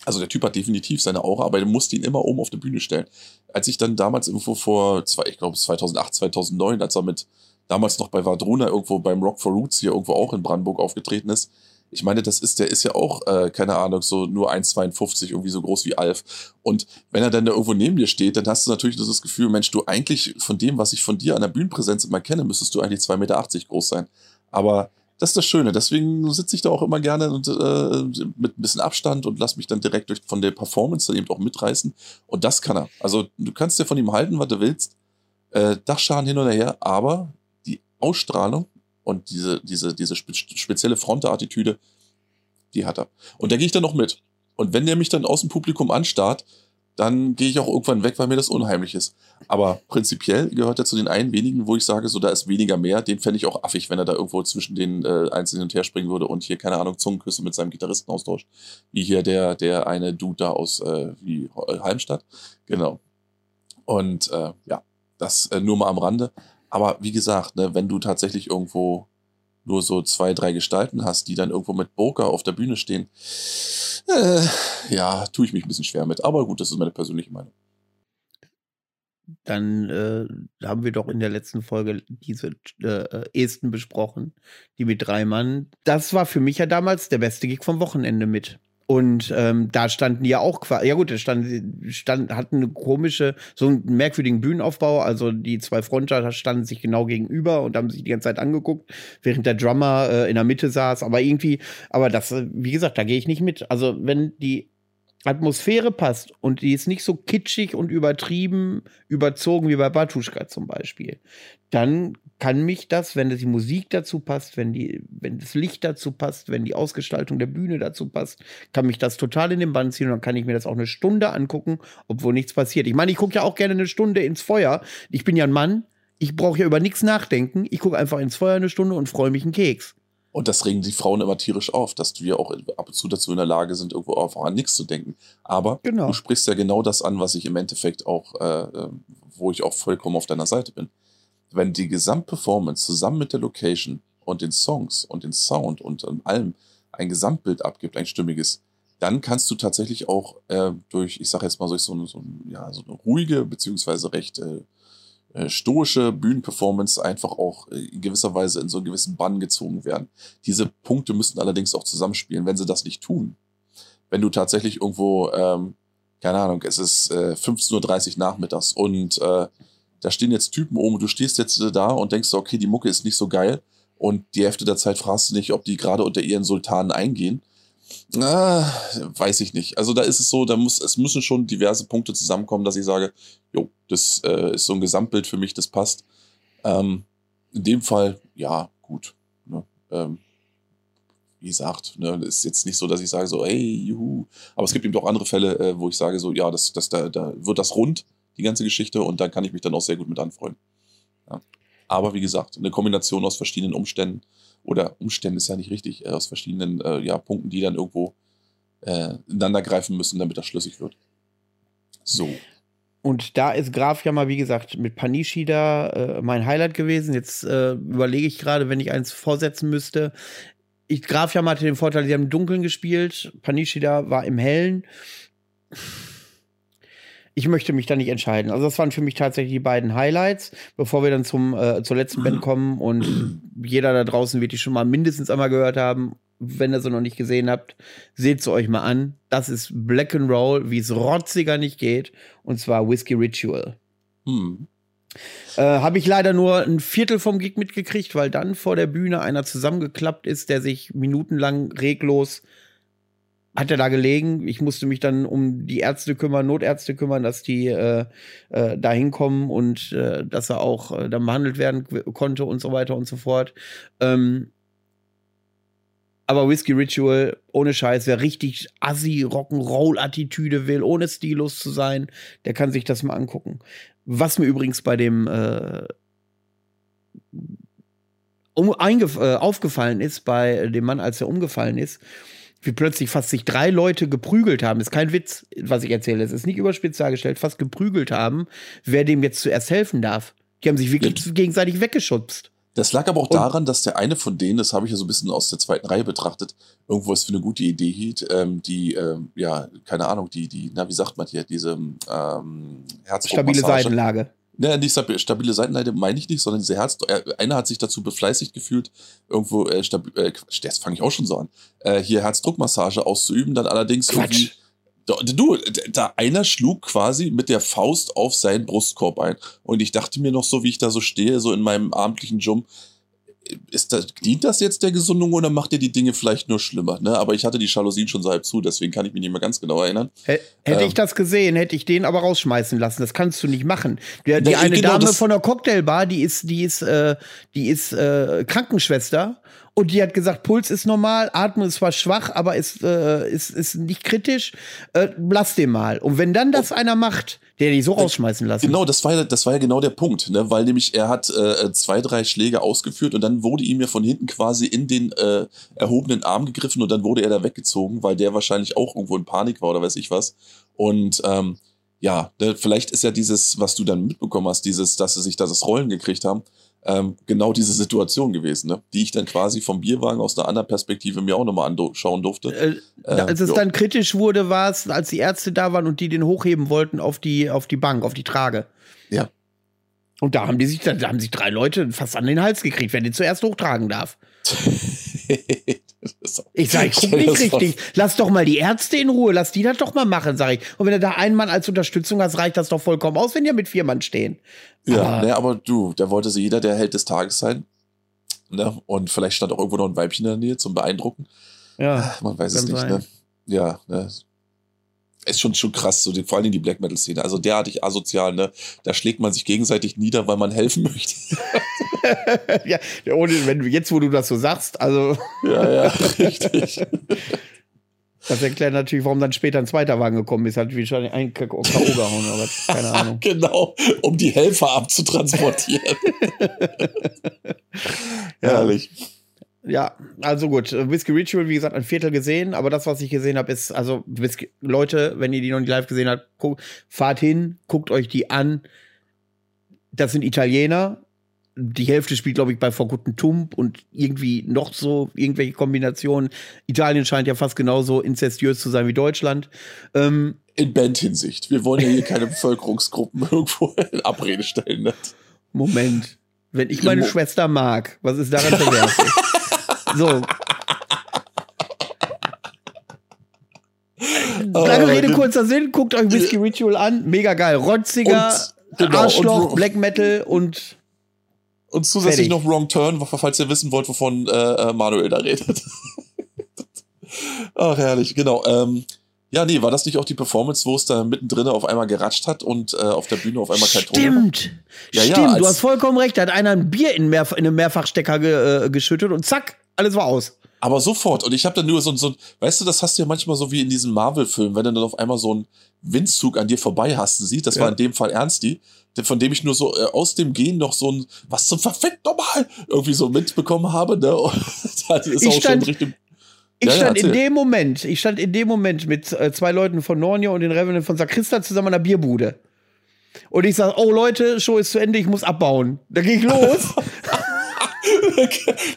also der Typ hat definitiv seine Aura, aber er musste ihn immer oben auf die Bühne stellen. Als ich dann damals irgendwo vor, zwei, ich glaube 2008, 2009, als er mit damals noch bei Vadruna irgendwo beim Rock for Roots hier irgendwo auch in Brandenburg aufgetreten ist, ich meine, das ist, der ist ja auch, äh, keine Ahnung, so nur 1,52, irgendwie so groß wie Alf. Und wenn er dann da irgendwo neben dir steht, dann hast du natürlich das Gefühl, Mensch, du eigentlich von dem, was ich von dir an der Bühnenpräsenz immer kenne, müsstest du eigentlich 2,80 Meter groß sein. Aber das ist das Schöne. Deswegen sitze ich da auch immer gerne und, äh, mit ein bisschen Abstand und lass mich dann direkt durch, von der Performance dann eben auch mitreißen. Und das kann er. Also du kannst dir von ihm halten, was du willst. Äh, Dachschaden hin oder her, aber die Ausstrahlung und diese, diese, diese spezielle Fronte-Attitüde, die hat er. Und da gehe ich dann noch mit. Und wenn der mich dann aus dem Publikum anstarrt, dann gehe ich auch irgendwann weg, weil mir das unheimlich ist. Aber prinzipiell gehört er zu den einen wenigen, wo ich sage, so da ist weniger mehr. Den fände ich auch affig, wenn er da irgendwo zwischen den äh, Einzelnen und her springen würde und hier, keine Ahnung, Zungenküsse mit seinem Gitarristen austauscht. Wie hier der, der eine Dude da aus äh, wie Halmstadt. Genau. Und äh, ja, das äh, nur mal am Rande. Aber wie gesagt, ne, wenn du tatsächlich irgendwo nur so zwei, drei Gestalten hast, die dann irgendwo mit Poker auf der Bühne stehen, äh, ja, tue ich mich ein bisschen schwer mit. Aber gut, das ist meine persönliche Meinung. Dann äh, haben wir doch in der letzten Folge diese äh, Esten besprochen, die mit drei Mann. Das war für mich ja damals der beste Gig vom Wochenende mit. Und ähm, da standen ja auch quasi, ja gut, da stand, stand, hatten eine komische, so einen merkwürdigen Bühnenaufbau. Also die zwei Fronter standen sich genau gegenüber und haben sich die ganze Zeit angeguckt, während der Drummer äh, in der Mitte saß. Aber irgendwie, aber das, wie gesagt, da gehe ich nicht mit. Also wenn die Atmosphäre passt und die ist nicht so kitschig und übertrieben, überzogen wie bei Batuschka zum Beispiel, dann kann mich das, wenn die Musik dazu passt, wenn, die, wenn das Licht dazu passt, wenn die Ausgestaltung der Bühne dazu passt, kann mich das total in den Bann ziehen und dann kann ich mir das auch eine Stunde angucken, obwohl nichts passiert. Ich meine, ich gucke ja auch gerne eine Stunde ins Feuer. Ich bin ja ein Mann, ich brauche ja über nichts nachdenken. Ich gucke einfach ins Feuer eine Stunde und freue mich einen Keks. Und das regen die Frauen immer tierisch auf, dass wir auch ab und zu dazu in der Lage sind, irgendwo einfach an nichts zu denken. Aber genau. du sprichst ja genau das an, was ich im Endeffekt auch, äh, äh, wo ich auch vollkommen auf deiner Seite bin. Wenn die Gesamtperformance zusammen mit der Location und den Songs und den Sound und allem ein Gesamtbild abgibt, ein stimmiges, dann kannst du tatsächlich auch äh, durch, ich sage jetzt mal, durch so eine, so, ja, so eine ruhige, beziehungsweise recht äh, äh, stoische Bühnenperformance einfach auch äh, in gewisser Weise in so einen gewissen Bann gezogen werden. Diese Punkte müssten allerdings auch zusammenspielen, wenn sie das nicht tun. Wenn du tatsächlich irgendwo, ähm, keine Ahnung, es ist äh, 15.30 Uhr nachmittags und äh, da stehen jetzt Typen oben und du stehst jetzt da und denkst, okay, die Mucke ist nicht so geil und die Hälfte der Zeit fragst du nicht, ob die gerade unter ihren Sultanen eingehen Ah, weiß ich nicht. Also da ist es so, da muss, es müssen schon diverse Punkte zusammenkommen, dass ich sage, jo, das äh, ist so ein Gesamtbild für mich, das passt. Ähm, in dem Fall, ja, gut. Ne? Ähm, wie gesagt, ne, ist jetzt nicht so, dass ich sage so, hey, juhu. Aber es gibt eben doch andere Fälle, äh, wo ich sage so, ja, das, das, da, da wird das rund, die ganze Geschichte, und da kann ich mich dann auch sehr gut mit anfreuen. Ja. Aber wie gesagt, eine Kombination aus verschiedenen Umständen oder Umständen ist ja nicht richtig, äh, aus verschiedenen äh, ja, Punkten, die dann irgendwo äh, ineinander greifen müssen, damit das schlüssig wird. So. Und da ist Graf ja mal, wie gesagt, mit Panishi da äh, mein Highlight gewesen. Jetzt äh, überlege ich gerade, wenn ich eins vorsetzen müsste. Ich, Graf ja mal hatte den Vorteil, sie haben im Dunkeln gespielt. Panishi da war im Hellen ich möchte mich da nicht entscheiden. Also das waren für mich tatsächlich die beiden Highlights, bevor wir dann zum, äh, zur letzten Band kommen und jeder da draußen wird die schon mal mindestens einmal gehört haben. Wenn ihr sie noch nicht gesehen habt, seht sie euch mal an. Das ist Black and Roll, wie es rotziger nicht geht. Und zwar Whiskey Ritual. Hm. Äh, Habe ich leider nur ein Viertel vom Gig mitgekriegt, weil dann vor der Bühne einer zusammengeklappt ist, der sich minutenlang reglos hat er da gelegen. Ich musste mich dann um die Ärzte kümmern, Notärzte kümmern, dass die äh, äh, da hinkommen und äh, dass er auch äh, dann behandelt werden konnte und so weiter und so fort. Ähm, aber Whiskey Ritual, ohne Scheiß, wer richtig assi Rock'n'Roll-Attitüde will, ohne Stilus zu sein, der kann sich das mal angucken. Was mir übrigens bei dem äh, um, äh, aufgefallen ist, bei dem Mann, als er umgefallen ist, wie plötzlich fast sich drei Leute geprügelt haben. Ist kein Witz, was ich erzähle. Es ist nicht überspitzt dargestellt, fast geprügelt haben, wer dem jetzt zuerst helfen darf. Die haben sich wirklich ja. gegenseitig weggeschubst. Das lag aber auch Und daran, dass der eine von denen, das habe ich ja so ein bisschen aus der zweiten Reihe betrachtet, irgendwo es für eine gute Idee hielt, ähm, die, ähm, ja, keine Ahnung, die, die, na, wie sagt man hier, diese ähm, Stabile Seitenlage. Ja, nicht stabile Seitenleite meine ich nicht, sondern diese Herz. Äh, einer hat sich dazu befleißigt gefühlt, irgendwo, äh, stabil, äh, jetzt fange ich auch schon so an, äh, hier Herzdruckmassage auszuüben, dann allerdings Quatsch. irgendwie. Du, da einer schlug quasi mit der Faust auf seinen Brustkorb ein. Und ich dachte mir noch so, wie ich da so stehe, so in meinem abendlichen Jump, ist das, dient das jetzt der Gesundung oder macht ihr die Dinge vielleicht nur schlimmer? Ne? Aber ich hatte die Jalousien schon so halb zu, deswegen kann ich mich nicht mehr ganz genau erinnern. H hätte ähm, ich das gesehen, hätte ich den aber rausschmeißen lassen. Das kannst du nicht machen. Die, die eine genau Dame von der Cocktailbar, die ist, die ist, äh, die ist äh, Krankenschwester und die hat gesagt, Puls ist normal, Atmung ist zwar schwach, aber ist, äh, ist, ist nicht kritisch. Äh, lass den mal. Und wenn dann das oh. einer macht, der die so rausschmeißen lassen. Genau, das war ja, das war ja genau der Punkt, ne? weil nämlich er hat äh, zwei, drei Schläge ausgeführt und dann wurde ihm ja von hinten quasi in den äh, erhobenen Arm gegriffen und dann wurde er da weggezogen, weil der wahrscheinlich auch irgendwo in Panik war oder weiß ich was. Und ähm, ja, ne, vielleicht ist ja dieses, was du dann mitbekommen hast, dieses, dass sie sich da das Rollen gekriegt haben, ähm, genau diese Situation gewesen, ne? die ich dann quasi vom Bierwagen aus einer anderen Perspektive mir auch nochmal anschauen durfte. Äh, äh, als es jo. dann kritisch wurde, war es, als die Ärzte da waren und die den hochheben wollten auf die, auf die Bank, auf die Trage. Ja. Und da haben die sich, da haben sich drei Leute fast an den Hals gekriegt, wer den zuerst hochtragen darf. ich sage, ich guck nicht richtig. Lass doch mal die Ärzte in Ruhe, lass die das doch mal machen, sage ich. Und wenn du da einen Mann als Unterstützung hast, reicht das doch vollkommen aus, wenn die mit vier Mann stehen. Ja, aber, ne, aber du, da wollte sie jeder der Held des Tages sein. Ne? Und vielleicht stand auch irgendwo noch ein Weibchen in der Nähe zum Beeindrucken. Ja. Man weiß es nicht, sein. ne? Ja, ne? Ist schon, schon krass, so die, vor allem die Black Metal Szene. Also derartig asozial, ne? Da schlägt man sich gegenseitig nieder, weil man helfen möchte. ja, ohne, wenn jetzt, wo du das so sagst, also. ja, ja, richtig. Das erklärt natürlich, warum dann später ein zweiter Wagen gekommen ist. Hat wahrscheinlich ein K.O. gehauen, aber keine Ahnung. genau, um die Helfer abzutransportieren. Herrlich. Ja, also gut. Whiskey Ritual, wie gesagt, ein Viertel gesehen, aber das, was ich gesehen habe, ist, also Whiskey, Leute, wenn ihr die noch nicht live gesehen habt, guckt, fahrt hin, guckt euch die an. Das sind Italiener. Die Hälfte spielt, glaube ich, bei Forgotten Tump und irgendwie noch so irgendwelche Kombinationen. Italien scheint ja fast genauso inzestiös zu sein wie Deutschland. Ähm, in Bandhinsicht. Wir wollen ja hier keine Bevölkerungsgruppen irgendwo in Abrede stellen. Ne? Moment. Wenn ich meine Mo Schwester mag, was ist daran verwerflich? So. Lange Rede, kurzer Sinn, guckt euch Whiskey Ritual an. Mega geil. Rotziger, und, genau, Arschloch, und, Black Metal und. Und zusätzlich fertig. noch Wrong Turn, falls ihr wissen wollt, wovon äh, äh Manuel da redet. Ach, herrlich, genau. Ähm, ja, nee, war das nicht auch die Performance, wo es da mittendrin auf einmal geratscht hat und äh, auf der Bühne auf einmal kein Ton Stimmt. Ja, Stimmt, ja, du hast vollkommen recht. Da hat einer ein Bier in, mehr, in einen Mehrfachstecker ge, äh, geschüttet und zack, alles war aus. Aber sofort. Und ich habe dann nur so, so, weißt du, das hast du ja manchmal so wie in diesen Marvel-Filmen, wenn du dann auf einmal so einen Windzug an dir vorbei hast, sieht, das ja. war in dem Fall Ernsti, von dem ich nur so äh, aus dem Gehen noch so ein, was zum Verfickt nochmal, irgendwie so mitbekommen habe, ne? Und das ist ich auch stand, schon richtig. Ich ja, stand ja, in dem Moment, ich stand in dem Moment mit äh, zwei Leuten von Nornia und den Revenant von Sakrista zusammen an der Bierbude. Und ich sag, oh Leute, Show ist zu Ende, ich muss abbauen. Da gehe ich los.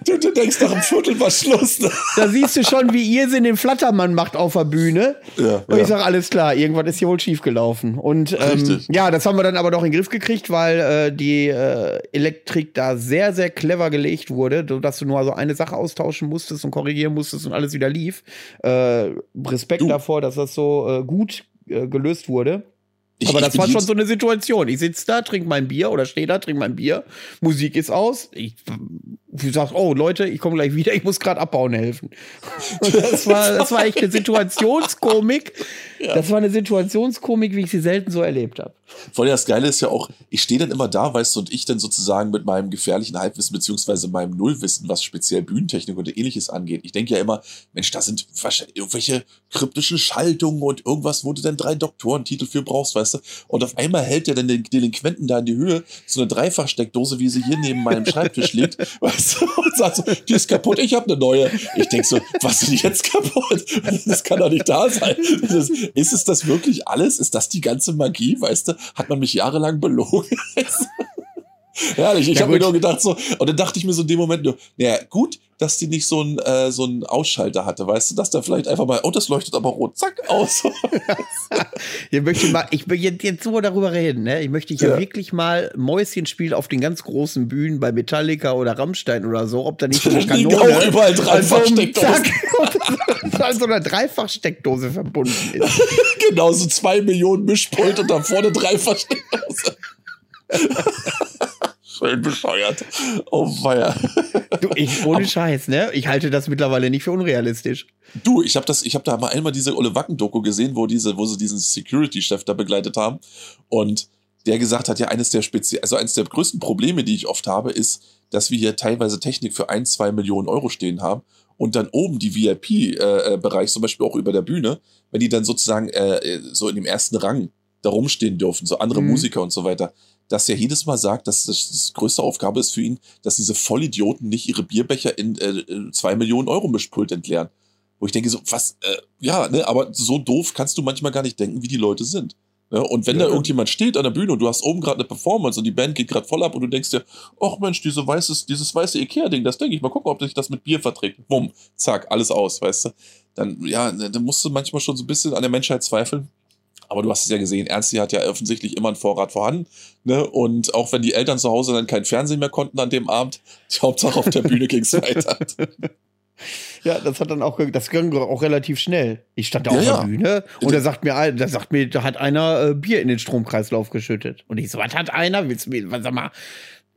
du, du, denkst nach einem Viertel war Schluss. Ne? Da siehst du schon, wie ihr sie den Flattermann macht auf der Bühne. Ja, und ja. ich sage, alles klar, irgendwas ist hier wohl schiefgelaufen. Und ähm, ja, das haben wir dann aber doch in den Griff gekriegt, weil äh, die äh, Elektrik da sehr, sehr clever gelegt wurde, dass du nur so eine Sache austauschen musstest und korrigieren musstest und alles wieder lief. Äh, Respekt du. davor, dass das so äh, gut äh, gelöst wurde. Ich, aber das war schon so eine Situation. Ich sitze da, trinke mein Bier oder stehe da, trinke mein Bier. Musik ist aus. Ich, ich sag, oh Leute, ich komme gleich wieder. Ich muss gerade abbauen helfen. Und das war, das war echt eine Situationskomik. Ja. Das war eine Situationskomik, wie ich sie selten so erlebt habe. Vor allem das Geile ist ja auch, ich stehe dann immer da, weißt du, und ich dann sozusagen mit meinem gefährlichen Halbwissen beziehungsweise meinem Nullwissen, was speziell Bühnentechnik und ähnliches angeht. Ich denke ja immer, Mensch, da sind wahrscheinlich irgendwelche kryptischen Schaltungen und irgendwas, wo du dann drei Doktorentitel für brauchst, weißt du. Und auf einmal hält der dann den Delinquenten da in die Höhe so eine Dreifachsteckdose, wie sie hier neben meinem Schreibtisch liegt, weißt du, und sagt so, die ist kaputt, ich habe eine neue. Ich denk so, was ist jetzt kaputt? Das kann doch nicht da sein. Ist, ist es das wirklich alles? Ist das die ganze Magie, weißt du? hat man mich jahrelang belogen. Herrlich, ich ja, habe mir nur gedacht so, und dann dachte ich mir so in dem Moment nur, naja, gut, dass die nicht so einen äh, so einen Ausschalter hatte, weißt du, dass da vielleicht einfach mal, oh, das leuchtet aber rot, zack, aus. ich möchte mal, ich will jetzt, jetzt so darüber reden, ne? Ich möchte ja, ja wirklich mal Mäuschen spielen auf den ganz großen Bühnen bei Metallica oder Rammstein oder so, ob da nicht so eine Kanone auch überall Dreifachsteckdose. Also, zack, so eine Dreifachsteckdose verbunden ist. genau, so zwei Millionen Mischpult und da vorne Dreifachsteckdose. Willen bescheuert. Oh weia. Du, ich, ohne Scheiß, ne? Ich halte das mittlerweile nicht für unrealistisch. Du, ich habe das, ich habe da mal einmal diese Olle Wacken-Doku gesehen, wo diese, wo sie diesen Security-Chef da begleitet haben und der gesagt hat, ja, eines der Spezi also eines der größten Probleme, die ich oft habe, ist, dass wir hier teilweise Technik für ein, zwei Millionen Euro stehen haben und dann oben die VIP-Bereich, äh, zum Beispiel auch über der Bühne, wenn die dann sozusagen äh, so in dem ersten Rang da rumstehen dürfen, so andere mhm. Musiker und so weiter, dass er jedes Mal sagt, dass das, das größte Aufgabe ist für ihn, dass diese Vollidioten nicht ihre Bierbecher in äh, zwei Millionen Euro Mischpult entleeren. Wo ich denke so, was, äh, ja, ne, aber so doof kannst du manchmal gar nicht denken, wie die Leute sind. Ne? Und wenn ja. da irgendjemand steht an der Bühne und du hast oben gerade eine Performance und die Band geht gerade voll ab und du denkst dir, ach Mensch, diese weißes, dieses weiße Ikea-Ding, das denke ich, mal gucken, ob sich das mit Bier verträgt. Bumm, zack, alles aus, weißt du. Dann, ja, ne, dann musst du manchmal schon so ein bisschen an der Menschheit zweifeln. Aber du hast es ja gesehen, Ernsti hat ja offensichtlich immer einen Vorrat vorhanden. Ne? Und auch wenn die Eltern zu Hause dann kein Fernsehen mehr konnten an dem Abend, die Hauptsache auf der Bühne ging es weiter. Ja, das hat dann auch, das ging auch relativ schnell. Ich stand da ja, auf der ja. Bühne und da sagt mir, da sagt mir, da hat einer äh, Bier in den Stromkreislauf geschüttet. Und ich so, was hat einer? Willst du mir, sag mal,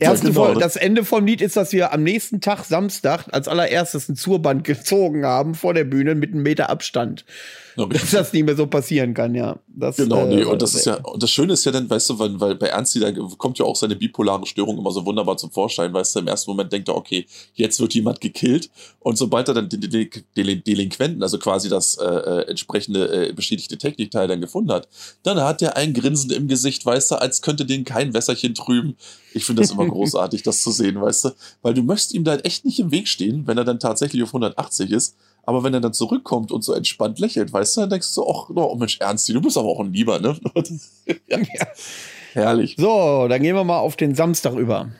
Erste genau. das Ende vom Lied ist, dass wir am nächsten Tag, Samstag, als allererstes ein Zurband gezogen haben vor der Bühne mit einem Meter Abstand. Dass das nicht mehr so passieren kann, ja. Das, genau, äh, nee, und das ist ja, und das Schöne ist ja dann, weißt du, weil, weil bei Ernsti, da kommt ja auch seine bipolare Störung immer so wunderbar zum Vorschein, weißt du, im ersten Moment denkt er, okay, jetzt wird jemand gekillt, und sobald er dann den, den, den Delinquenten, also quasi das äh, äh, entsprechende äh, beschädigte Technikteil dann gefunden hat, dann hat er ein Grinsen im Gesicht, weißt du, als könnte den kein Wässerchen trüben. Ich finde das immer großartig, das zu sehen, weißt du, weil du möchtest ihm da echt nicht im Weg stehen, wenn er dann tatsächlich auf 180 ist, aber wenn er dann zurückkommt und so entspannt lächelt, weißt du, dann denkst du so, ach, oh Mensch, Ernsti, du bist aber auch ein Lieber, ne? ja. ja. Herrlich. So, dann gehen wir mal auf den Samstag über.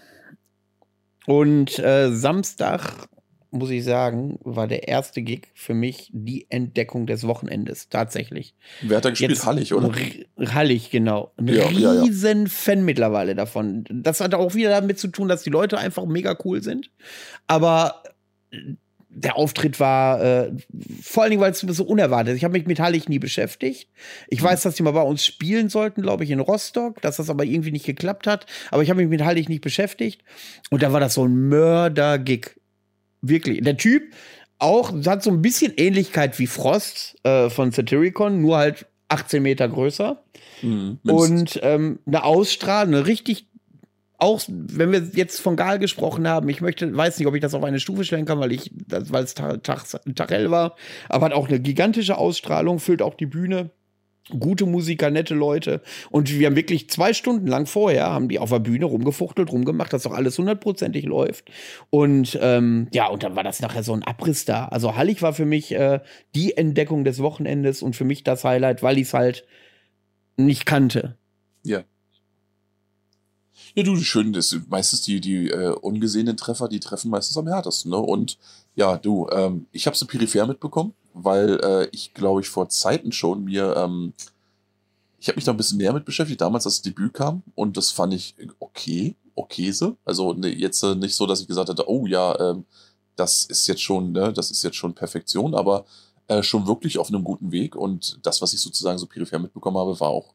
Und äh, Samstag, muss ich sagen, war der erste Gig für mich die Entdeckung des Wochenendes, tatsächlich. Wer hat da gespielt? Jetzt, Hallig, oder? Hallig, genau. Ein ja, riesen ja, ja. Fan mittlerweile davon. Das hat auch wieder damit zu tun, dass die Leute einfach mega cool sind. Aber der Auftritt war äh, vor allen Dingen, weil es so unerwartet ist. Ich habe mich mit Hallig nie beschäftigt. Ich weiß, dass die mal bei uns spielen sollten, glaube ich, in Rostock, dass das aber irgendwie nicht geklappt hat. Aber ich habe mich mit Hallig nicht beschäftigt. Und da war das so ein Mörder-Gig. Wirklich. Der Typ auch hat so ein bisschen Ähnlichkeit wie Frost äh, von Satyricon, nur halt 18 Meter größer. Mhm, und ähm, eine Ausstrahlung, eine richtig auch wenn wir jetzt von Gal gesprochen haben, ich möchte, weiß nicht, ob ich das auf eine Stufe stellen kann, weil ich, weil es Tarell war, aber hat auch eine gigantische Ausstrahlung, füllt auch die Bühne. Gute Musiker, nette Leute. Und wir haben wirklich zwei Stunden lang vorher, haben die auf der Bühne rumgefuchtelt, rumgemacht, dass doch alles hundertprozentig läuft. Und ähm, ja, und dann war das nachher so ein Abriss da. Also Hallig war für mich äh, die Entdeckung des Wochenendes und für mich das Highlight, weil ich es halt nicht kannte. Ja. Ja, du, schön, das meistens die, die äh, ungesehenen Treffer, die treffen meistens am härtesten, ne? Und ja, du, ähm, ich habe sie peripher mitbekommen, weil äh, ich, glaube ich, vor Zeiten schon mir, ähm, ich habe mich da ein bisschen näher mit beschäftigt, damals, als das Debüt kam, und das fand ich okay, okay so. Also ne, jetzt äh, nicht so, dass ich gesagt hatte, oh ja, ähm, das ist jetzt schon, ne, das ist jetzt schon Perfektion, aber äh, schon wirklich auf einem guten Weg. Und das, was ich sozusagen so peripher mitbekommen habe, war auch,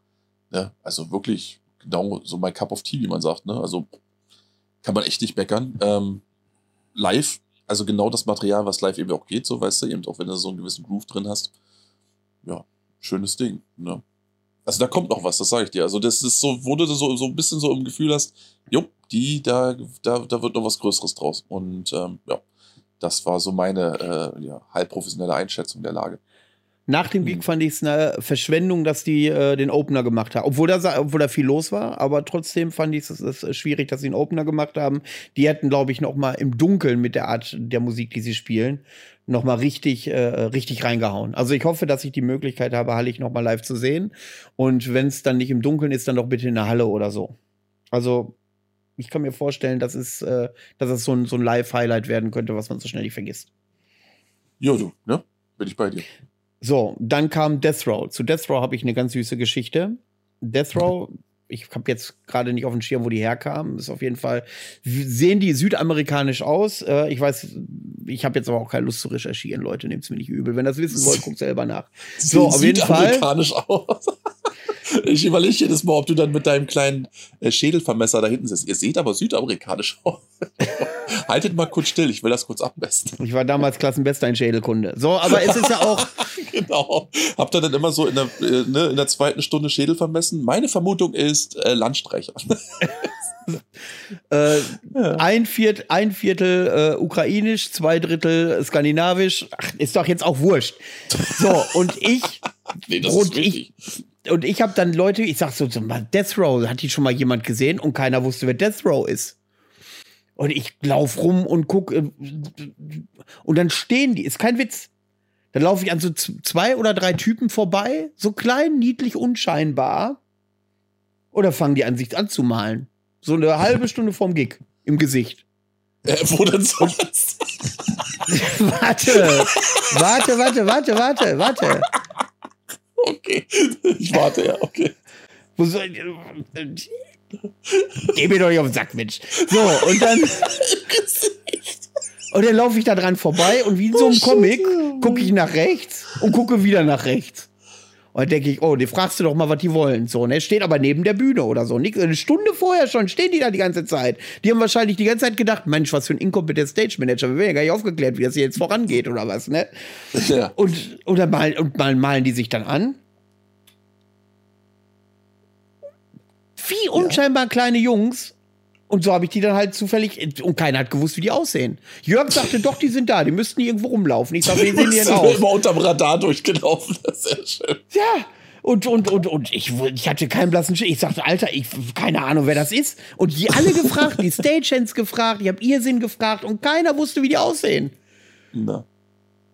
ne, also wirklich genau so mein Cup of Tea, wie man sagt. Ne? Also kann man echt nicht meckern. Ähm, live, also genau das Material, was live eben auch geht, so weißt du, eben auch wenn du so einen gewissen Groove drin hast. Ja, schönes Ding. Ne? Also da kommt noch was, das sage ich dir. Also das ist so, wo du so, so ein bisschen so im Gefühl hast, jo, die, da, da, da wird noch was Größeres draus. Und ähm, ja, das war so meine äh, ja, halbprofessionelle Einschätzung der Lage. Nach dem Gig mhm. fand ich es eine Verschwendung, dass die äh, den Opener gemacht haben. Obwohl da, obwohl da viel los war, aber trotzdem fand ich es schwierig, dass sie einen Opener gemacht haben. Die hätten, glaube ich, noch mal im Dunkeln mit der Art der Musik, die sie spielen, noch mal richtig, äh, richtig reingehauen. Also ich hoffe, dass ich die Möglichkeit habe, Hallig noch mal live zu sehen. Und wenn es dann nicht im Dunkeln ist, dann doch bitte in der Halle oder so. Also ich kann mir vorstellen, dass es, äh, dass es so ein, so ein Live-Highlight werden könnte, was man so schnell nicht vergisst. Jo, du, ne? Bin ich bei dir. So, dann kam Death Row. Zu Death Row habe ich eine ganz süße Geschichte. Death Row, ich habe jetzt gerade nicht auf dem Schirm, wo die herkamen. Ist auf jeden Fall, sehen die südamerikanisch aus. Äh, ich weiß, ich habe jetzt aber auch keine Lust zu recherchieren, Leute. Nehmt es mir nicht übel. Wenn ihr das wissen wollt, guckt selber nach. So, auf jeden Fall. Südamerikanisch aus. Ich überlege jedes Mal, ob du dann mit deinem kleinen äh, Schädelvermesser da hinten sitzt. Ihr seht aber südamerikanisch aus. Haltet mal kurz still, ich will das kurz abmessen. Ich war damals Klassenbester in Schädelkunde. So, aber es ist ja auch. genau. Habt ihr dann immer so in der, äh, ne, in der zweiten Stunde Schädel vermessen? Meine Vermutung ist äh, Landstreicher. äh, ja. ein, Viert, ein Viertel äh, ukrainisch, zwei Drittel skandinavisch. Ach, ist doch jetzt auch wurscht. So, und ich. nee, das und ist ich, und ich habe dann Leute, ich sag so, so mal, Death Row, hat die schon mal jemand gesehen und keiner wusste, wer Death Row ist. Und ich lauf rum und guck äh, und dann stehen die, ist kein Witz. Dann laufe ich an so zwei oder drei Typen vorbei, so klein, niedlich, unscheinbar. Oder fangen die an, sich anzumalen. So eine halbe Stunde vorm Gig im Gesicht. Äh, wo denn sonst? warte, warte, warte, warte, warte, warte. Okay, ich warte, ja, okay. Wo soll ich, Geh mir doch nicht auf den Sack, Mensch. So, und dann. und dann laufe ich da dran vorbei und wie in so einem oh, Comic gucke ich nach rechts und gucke wieder nach rechts. Und dann denke ich, oh, die fragst du doch mal, was die wollen. So, ne? Steht aber neben der Bühne oder so. Eine Stunde vorher schon stehen die da die ganze Zeit. Die haben wahrscheinlich die ganze Zeit gedacht, Mensch, was für ein inkompetenter Stage Manager. Wir werden ja gar nicht aufgeklärt, wie das hier jetzt vorangeht oder was, ne? Ja. Und, oder mal, und mal malen die sich dann an. Wie unscheinbar ja. kleine Jungs und so habe ich die dann halt zufällig, und keiner hat gewusst, wie die aussehen. Jörg sagte, doch, die sind da, die müssten irgendwo rumlaufen. Ich sage, wie sehen die denn aus? immer unterm Radar durchgelaufen, das ist sehr schön. Ja, und, und, und, und ich, ich hatte keinen blassen Schiff. Ich sagte, Alter, ich, keine Ahnung, wer das ist. Und die alle gefragt, die Stagehands gefragt, ich habe Irrsinn gefragt und keiner wusste, wie die aussehen. Na.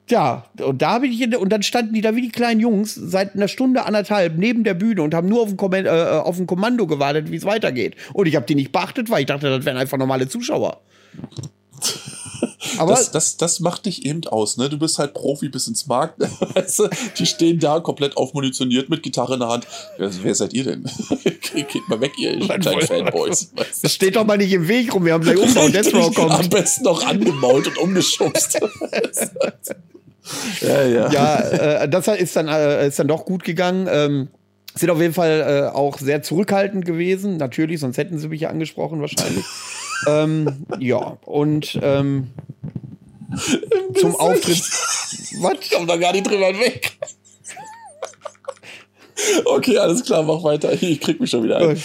Ja, und da bin ich und dann standen die da wie die kleinen Jungs seit einer Stunde anderthalb neben der Bühne und haben nur auf ein, Kommand äh, auf ein Kommando gewartet, wie es weitergeht. Und ich habe die nicht beachtet, weil ich dachte, das wären einfach normale Zuschauer. Aber das, das, das macht dich eben aus, ne? Du bist halt Profi bis ins Markt. Weißt du? Die stehen da komplett aufmunitioniert mit Gitarre in der Hand. Wer, wer seid ihr denn? Geht mal weg, ihr kleinen Fanboys. Das steht doch mal nicht im Weg rum. Wir haben gleich Umbau. Death Row kommt. Am besten noch angemault und umgeschubst. Ja, ja. ja äh, das ist dann, äh, ist dann doch gut gegangen. Ähm, sind auf jeden Fall äh, auch sehr zurückhaltend gewesen, natürlich, sonst hätten sie mich ja angesprochen wahrscheinlich. ähm, ja, und ähm, zum Auftritt. Was? Ich komm da gar nicht drüber weg. Okay, alles klar, mach weiter. Ich krieg mich schon wieder ein.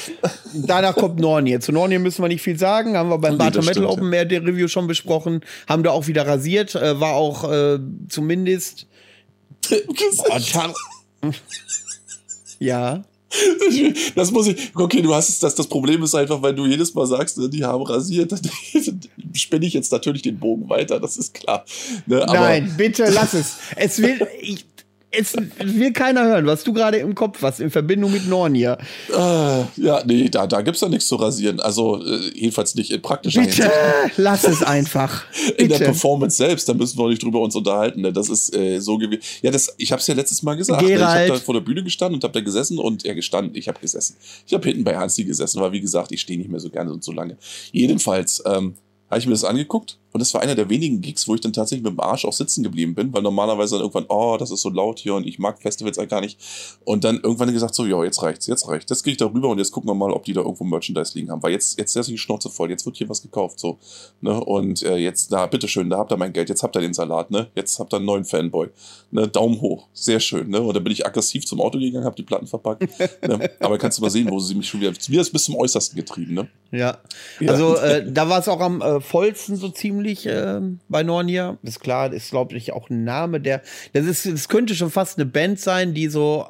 Danach kommt Nornier. Zu Nornier müssen wir nicht viel sagen. Haben wir beim Barter Metal Open Air ja. Review schon besprochen. Haben da auch wieder rasiert. Äh, war auch äh, zumindest. ja. Das muss ich. Okay, du hast es. Das, das Problem ist einfach, weil du jedes Mal sagst, ne, die haben rasiert, dann spinne ich jetzt natürlich den Bogen weiter, das ist klar. Ne, Nein, bitte lass es. Es will. Ich, es will keiner hören, was du gerade im Kopf hast, in Verbindung mit Nornia. Äh, ja, nee, da, da gibt es ja nichts zu rasieren. Also, äh, jedenfalls nicht in praktischer Bitte, Hinsicht. lass es einfach. in der Performance selbst, da müssen wir nicht drüber uns unterhalten. Ne? Das ist äh, so gewesen. Ja, das, ich habe es ja letztes Mal gesagt. Ne? Ich habe da vor der Bühne gestanden und habe da gesessen und er gestanden, ich habe gesessen. Ich habe hinten bei Hansi gesessen, weil wie gesagt, ich stehe nicht mehr so gerne und so lange. Jedenfalls ähm, habe ich mir das angeguckt und das war einer der wenigen Gigs, wo ich dann tatsächlich mit dem Arsch auch sitzen geblieben bin, weil normalerweise dann irgendwann, oh, das ist so laut hier und ich mag Festivals eigentlich gar nicht. Und dann irgendwann gesagt so, ja, jetzt reicht's, jetzt reicht's. Jetzt gehe ich da rüber und jetzt gucken wir mal, ob die da irgendwo Merchandise liegen haben. Weil jetzt, jetzt ist die Schnauze voll, jetzt wird hier was gekauft, so. Ne? Und äh, jetzt, da, bitteschön, da habt ihr mein Geld, jetzt habt ihr den Salat, ne? Jetzt habt ihr einen neuen Fanboy. Ne? Daumen hoch. Sehr schön, ne? Und dann bin ich aggressiv zum Auto gegangen, hab die Platten verpackt. ne? Aber kannst du mal sehen, wo sie mich schon wieder, wieder ist bis zum Äußersten getrieben, ne? Ja. ja. Also äh, da war es auch am äh, vollsten so ziemlich. Äh bei Nornia. Ist klar, ist, glaube ich, auch ein Name, der. Das, ist, das könnte schon fast eine Band sein, die so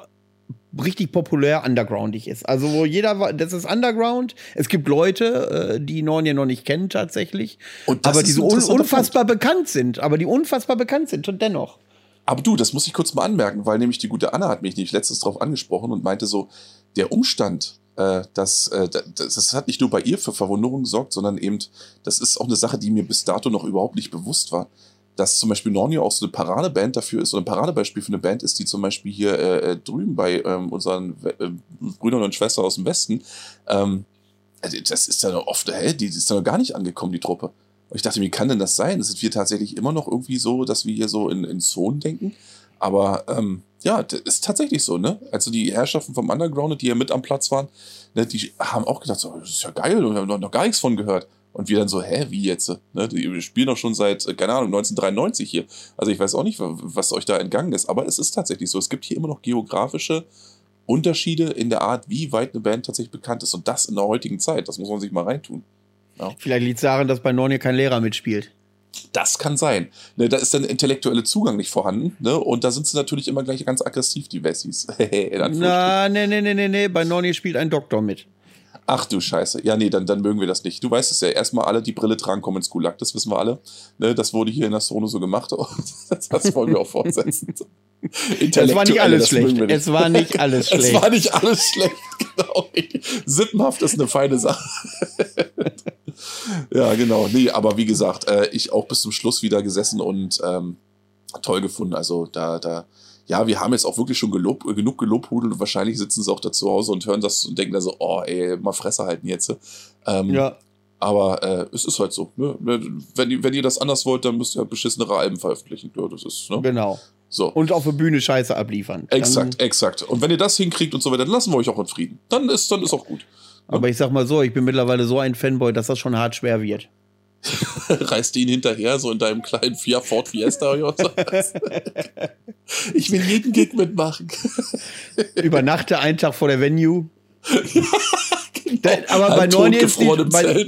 richtig populär undergroundig ist. Also wo jeder, das ist Underground. Es gibt Leute, äh, die Nornia noch nicht kennen tatsächlich, aber die so un unfassbar Punkt. bekannt sind, aber die unfassbar bekannt sind und dennoch. Aber du, das muss ich kurz mal anmerken, weil nämlich die gute Anna hat mich nicht letztens drauf angesprochen und meinte so, der Umstand, äh, das, äh, das, das hat nicht nur bei ihr für Verwunderung gesorgt, sondern eben, das ist auch eine Sache, die mir bis dato noch überhaupt nicht bewusst war, dass zum Beispiel Nornio auch so eine Paradeband dafür ist, oder ein Paradebeispiel für eine Band ist, die zum Beispiel hier äh, äh drüben bei ähm, unseren äh, Brüdern und Schwestern aus dem Westen, ähm, also das ist ja noch oft, hä, die ist ja noch gar nicht angekommen, die Truppe. Und ich dachte, wie kann denn das sein? Sind wir tatsächlich immer noch irgendwie so, dass wir hier so in, in Zonen denken? Aber ähm, Ja, ist tatsächlich so, ne? Also die Herrschaften vom Underground, die ja mit am Platz waren, ne, die haben auch gedacht, so, das ist ja geil, wir haben noch gar nichts von gehört. Und wir dann so, hä, wie jetzt? Ne? Die spielen doch schon seit, äh, keine Ahnung, 1993 hier. Also ich weiß auch nicht, was euch da entgangen ist, aber es ist tatsächlich so. Es gibt hier immer noch geografische Unterschiede in der Art, wie weit eine Band tatsächlich bekannt ist. Und das in der heutigen Zeit. Das muss man sich mal reintun. Ja. Vielleicht liegt es daran, dass bei Nornia kein Lehrer mitspielt. Das kann sein. Ne, da ist dann der intellektuelle Zugang nicht vorhanden. Ne? Und da sind sie natürlich immer gleich ganz aggressiv, die Wessis. Na, nee, nee, nee, nee, nee. Bei Nornia spielt ein Doktor mit. Ach du Scheiße. Ja, nee, dann, dann mögen wir das nicht. Du weißt es ja, erstmal alle, die Brille tragen, kommen ins Gulag. Das wissen wir alle. Ne, das wurde hier in der Zone so gemacht. das wollen wir auch fortsetzen. Es war nicht alles schlecht. Nicht. Es war nicht alles schlecht. Es war nicht alles schlecht, genau. Sippenhaft ist eine feine Sache. ja, genau. Nee, aber wie gesagt, äh, ich auch bis zum Schluss wieder gesessen und ähm, toll gefunden. Also da, da, ja, wir haben jetzt auch wirklich schon gelob, genug gelobhudelt und wahrscheinlich sitzen sie auch da zu Hause und hören das und denken da so, oh, ey, mal Fresse halten jetzt. Ähm, ja. Aber äh, es ist halt so. Ne? Wenn, wenn ihr das anders wollt, dann müsst ihr beschissenere Alben veröffentlichen. Ja, das ist, ne? Genau. So. Und auf der Bühne Scheiße abliefern. Exakt, dann, exakt. Und wenn ihr das hinkriegt und so weiter, dann lassen wir euch auch in Frieden. Dann ist, dann ist auch gut. Aber ich sag mal so, ich bin mittlerweile so ein Fanboy, dass das schon hart schwer wird. Reißt ihn hinterher, so in deinem kleinen Fiat Ford Fiesta oder so? Ich will jeden Gig mitmachen. Übernachte einen Tag vor der Venue. genau. aber bei Norni, ist die, bei,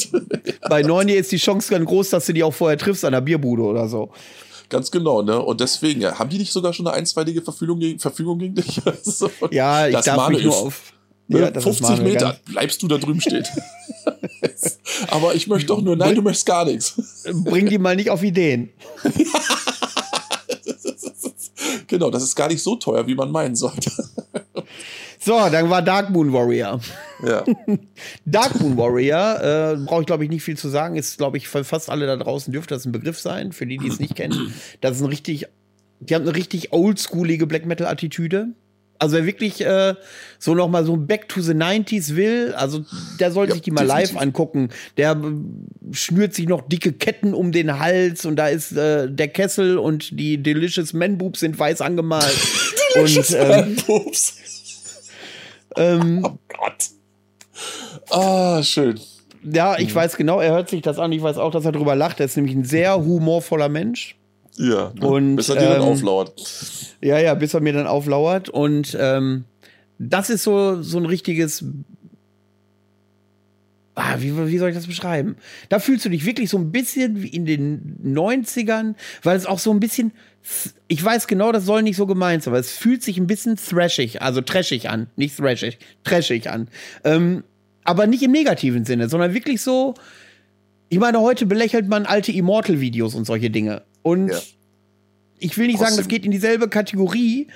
bei Norni ist die Chance ganz groß, dass du die auch vorher triffst an der Bierbude oder so. Ganz genau, ne? Und deswegen, ja, haben die nicht sogar schon eine einstweilige Verfügung, Verfügung gegen dich? Also, ja, ich darf mich nur auf Ne? Ja, 50 Meter bleibst du da drüben stehen. Aber ich möchte doch nur, nein, du möchtest gar nichts. Bring die mal nicht auf Ideen. genau, das ist gar nicht so teuer, wie man meinen sollte. So, dann war Dark Moon Warrior. Ja. Dark Moon Warrior, äh, brauche ich glaube ich nicht viel zu sagen, ist glaube ich für fast alle da draußen dürfte das ein Begriff sein, für die, die es nicht kennen. Das ist ein richtig, die haben eine richtig oldschoolige Black Metal Attitüde. Also wer wirklich äh, so noch mal so Back to the 90s will, also der sollte ja, sich die mal definitiv. live angucken. Der äh, schnürt sich noch dicke Ketten um den Hals und da ist äh, der Kessel und die Delicious Man Boobs sind weiß angemalt. Delicious und, ähm, Man Boobs. ähm, oh Gott. Ah, schön. Ja, ich mhm. weiß genau, er hört sich das an. Ich weiß auch, dass er drüber lacht. Er ist nämlich ein sehr humorvoller Mensch. Ja, ne? und, bis er dir ähm, dann auflauert. Ja, ja, bis er mir dann auflauert. Und ähm, das ist so, so ein richtiges. Ah, wie, wie soll ich das beschreiben? Da fühlst du dich wirklich so ein bisschen wie in den 90ern, weil es auch so ein bisschen. Ich weiß genau, das soll nicht so gemeint sein, aber es fühlt sich ein bisschen thrashig, also trashig an. Nicht thrashig, trashig an. Ähm, aber nicht im negativen Sinne, sondern wirklich so. Ich meine, heute belächelt man alte Immortal-Videos und solche Dinge. Und ja. ich will nicht sagen, das geht in dieselbe Kategorie,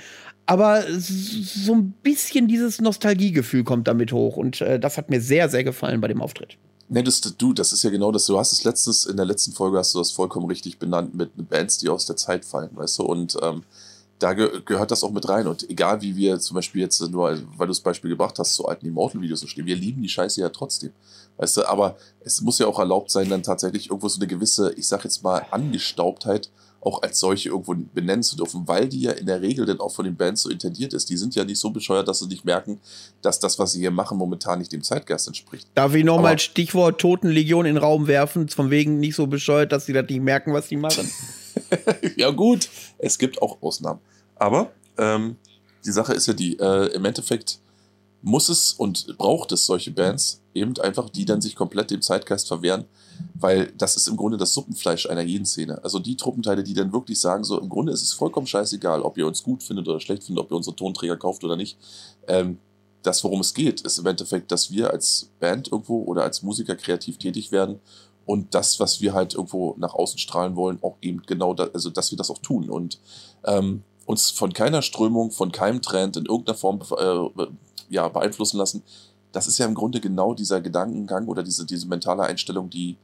aber so ein bisschen dieses Nostalgiegefühl kommt damit hoch. Und äh, das hat mir sehr, sehr gefallen bei dem Auftritt. Nee, das, du, das ist ja genau das. Du hast es letztes, in der letzten Folge hast du das vollkommen richtig benannt mit Bands, die aus der Zeit fallen, weißt du? Und ähm, da ge gehört das auch mit rein. Und egal wie wir zum Beispiel jetzt, nur weil du das Beispiel gebracht hast, zu alten Immortal-Videos stehen, wir lieben die Scheiße ja trotzdem. Weißt du, aber es muss ja auch erlaubt sein, dann tatsächlich irgendwo so eine gewisse, ich sag jetzt mal, Angestaubtheit auch als solche irgendwo benennen zu dürfen, weil die ja in der Regel dann auch von den Bands so intendiert ist. Die sind ja nicht so bescheuert, dass sie nicht merken, dass das, was sie hier machen, momentan nicht dem Zeitgeist entspricht. Darf ich nochmal Stichwort Totenlegion in den Raum werfen, von wegen nicht so bescheuert, dass sie das nicht merken, was sie machen? ja gut, es gibt auch Ausnahmen. Aber ähm, die Sache ist ja die, äh, im Endeffekt muss es und braucht es solche Bands eben einfach, die dann sich komplett dem Zeitgeist verwehren, weil das ist im Grunde das Suppenfleisch einer jeden Szene. Also die Truppenteile, die dann wirklich sagen, so im Grunde ist es vollkommen scheißegal, ob ihr uns gut findet oder schlecht findet, ob ihr unsere Tonträger kauft oder nicht. Ähm, das, worum es geht, ist im Endeffekt, dass wir als Band irgendwo oder als Musiker kreativ tätig werden und das, was wir halt irgendwo nach außen strahlen wollen, auch eben genau, da, also dass wir das auch tun und ähm, uns von keiner Strömung, von keinem Trend in irgendeiner Form äh, ja, beeinflussen lassen. Das ist ja im Grunde genau dieser Gedankengang oder diese, diese mentale Einstellung, die,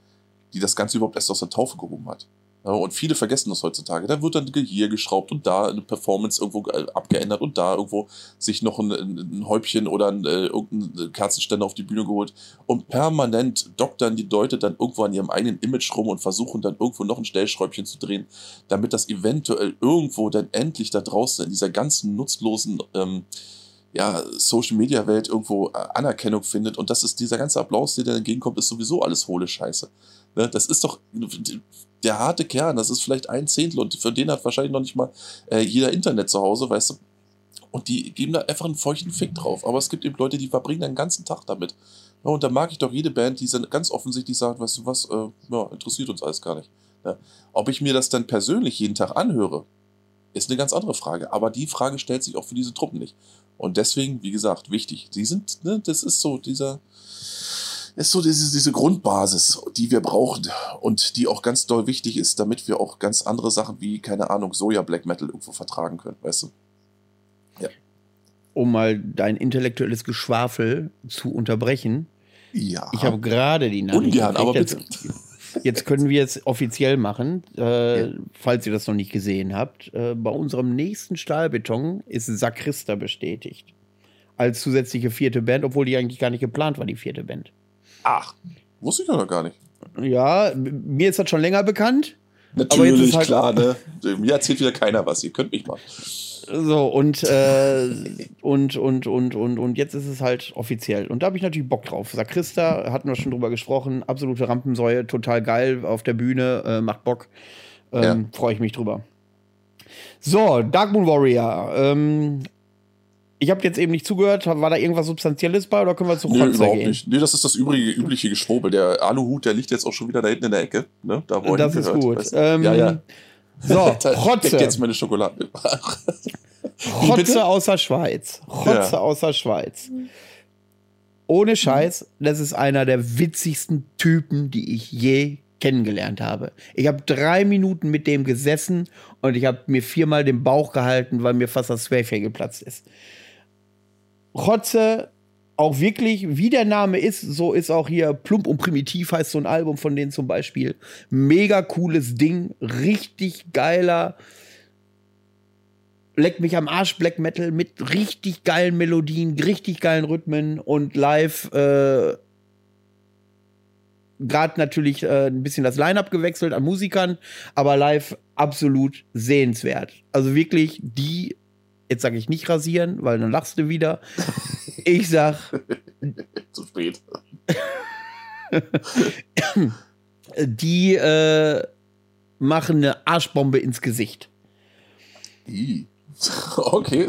die das Ganze überhaupt erst aus der Taufe gehoben hat. Und viele vergessen das heutzutage. Da wird dann hier geschraubt und da eine Performance irgendwo äh, abgeändert und da irgendwo sich noch ein, ein Häubchen oder ein, äh, irgendein Kerzenständer auf die Bühne geholt. Und permanent doktern die Leute dann irgendwo an ihrem eigenen Image rum und versuchen dann irgendwo noch ein Stellschräubchen zu drehen, damit das eventuell irgendwo dann endlich da draußen in dieser ganzen nutzlosen ähm, ja, Social Media Welt irgendwo äh, Anerkennung findet. Und das ist dieser ganze Applaus, der dann entgegenkommt, ist sowieso alles hohle Scheiße. Ne? Das ist doch der harte Kern, das ist vielleicht ein Zehntel und für den hat wahrscheinlich noch nicht mal äh, jeder Internet zu Hause, weißt du. Und die geben da einfach einen feuchten Fick drauf. Aber es gibt eben Leute, die verbringen den ganzen Tag damit. Ja, und da mag ich doch jede Band, die ganz offensichtlich sagt, weißt du was, äh, ja, interessiert uns alles gar nicht. Ja. Ob ich mir das dann persönlich jeden Tag anhöre, ist eine ganz andere Frage. Aber die Frage stellt sich auch für diese Truppen nicht. Und deswegen, wie gesagt, wichtig. Die sind, ne, das ist so dieser, ist so diese, diese Grundbasis, die wir brauchen und die auch ganz doll wichtig ist, damit wir auch ganz andere Sachen wie, keine Ahnung, Soja Black Metal irgendwo vertragen können, weißt du? Ja. Um mal dein intellektuelles Geschwafel zu unterbrechen. Ja. Ich habe gerade die Nachricht. Ungern, aber bitte. Jetzt können wir es offiziell machen, äh, ja. falls ihr das noch nicht gesehen habt. Äh, bei unserem nächsten Stahlbeton ist Sakrista bestätigt. Als zusätzliche vierte Band, obwohl die eigentlich gar nicht geplant war, die vierte Band. Ach, wusste ich noch gar nicht. Ja, mir ist das schon länger bekannt. Natürlich, halt klar, ne? Mir erzählt wieder keiner was, ihr könnt mich mal. So, und, äh, und, und, und, und, und jetzt ist es halt offiziell. Und da habe ich natürlich Bock drauf. Sakrista, hatten wir schon drüber gesprochen, absolute Rampensäue, total geil auf der Bühne, äh, macht Bock. Ähm, ja. Freue ich mich drüber. So, Dark Moon Warrior. Ähm, ich habe jetzt eben nicht zugehört. War da irgendwas Substanzielles bei oder können wir zu nee, überhaupt gehen? nicht. Nee, das ist das übrige, übliche Geschwurbel. Der Aluhut, der liegt jetzt auch schon wieder da hinten in der Ecke. Ne? Da, wo das ist gut. Weißt du? ähm, ja, ja. So, Rotze. jetzt meine Schokolade. Rotze außer Schweiz. Rotze ja. außer Schweiz. Ohne Scheiß, das ist einer der witzigsten Typen, die ich je kennengelernt habe. Ich habe drei Minuten mit dem gesessen und ich habe mir viermal den Bauch gehalten, weil mir fast das Zwerchfell geplatzt ist. Rotze, auch wirklich, wie der Name ist, so ist auch hier Plump und Primitiv heißt so ein Album von denen zum Beispiel. Mega cooles Ding, richtig geiler, leck mich am Arsch Black Metal mit richtig geilen Melodien, richtig geilen Rhythmen und live äh, gerade natürlich äh, ein bisschen das Line-up gewechselt an Musikern, aber live absolut sehenswert. Also wirklich die Jetzt sage ich nicht rasieren, weil dann lachst du wieder. Ich sag. Zu spät. die äh, machen eine Arschbombe ins Gesicht. Okay.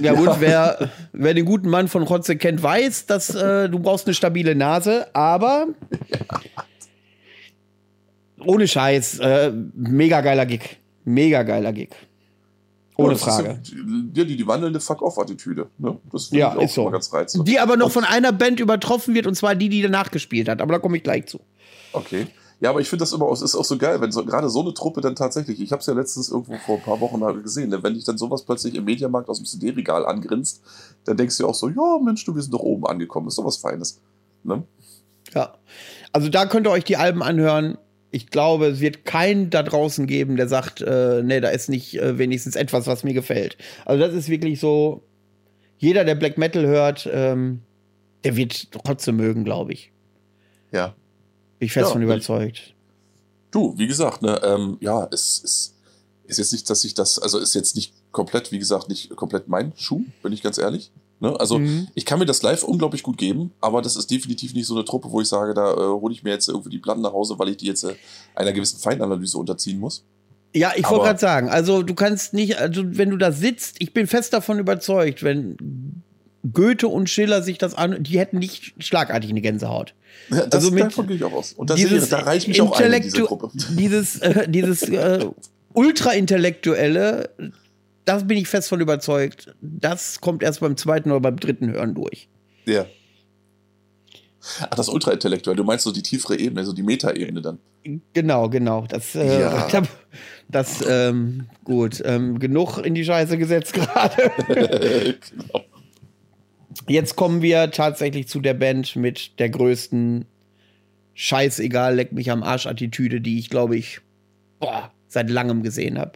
Ja gut, wer, wer den guten Mann von Rotze kennt, weiß, dass äh, du brauchst eine stabile Nase, aber ohne Scheiß, äh, mega geiler Gig. Mega geiler Gig. Ohne ja, Frage. Ja, die, die wandelnde Fuck-Off-Attitüde. Ne? Das ja, ich auch ist so. ganz reizend. Die aber noch und von einer Band übertroffen wird, und zwar die, die danach gespielt hat. Aber da komme ich gleich zu. Okay. Ja, aber ich finde das immer, es ist auch so geil, wenn so, gerade so eine Truppe dann tatsächlich, ich habe es ja letztens irgendwo vor ein paar Wochen mal gesehen, ne, wenn dich dann sowas plötzlich im Mediamarkt aus dem CD-Regal angrinst, dann denkst du auch so, ja, Mensch, du, wir sind doch oben angekommen, ist doch was Feines. Ne? Ja. Also da könnt ihr euch die Alben anhören ich glaube, es wird keinen da draußen geben, der sagt, äh, nee, da ist nicht äh, wenigstens etwas, was mir gefällt. Also das ist wirklich so, jeder, der Black Metal hört, ähm, der wird trotzdem mögen, glaube ich. Ja. Bin ich fest ja, von überzeugt. Du, wie gesagt, ne, ähm, ja, es ist, ist jetzt nicht, dass ich das, also ist jetzt nicht komplett, wie gesagt, nicht komplett mein Schuh, bin ich ganz ehrlich. Ne? Also mhm. ich kann mir das live unglaublich gut geben, aber das ist definitiv nicht so eine Truppe, wo ich sage, da äh, hole ich mir jetzt irgendwie die Platten nach Hause, weil ich die jetzt äh, einer gewissen Feindanalyse unterziehen muss. Ja, ich wollte gerade sagen, also du kannst nicht, also wenn du da sitzt, ich bin fest davon überzeugt, wenn Goethe und Schiller sich das an, die hätten nicht schlagartig eine Gänsehaut. Ja, das, also mit davon gehe ich auch aus. Und das dieses wäre, da reicht mich auch ein in diese Gruppe. Dieses, äh, dieses äh, ultra-intellektuelle, das bin ich fest von überzeugt. Das kommt erst beim zweiten oder beim dritten Hören durch. Ja. Ach, das Ultraintellektuell, du meinst so die tiefere Ebene, so die Meta-Ebene dann. Genau, genau. Das, äh, ja. das, ähm, gut, ähm, genug in die Scheiße gesetzt gerade. genau. Jetzt kommen wir tatsächlich zu der Band mit der größten Scheißegal, leck mich am Arsch-Attitüde, die ich, glaube ich, boah, seit langem gesehen habe.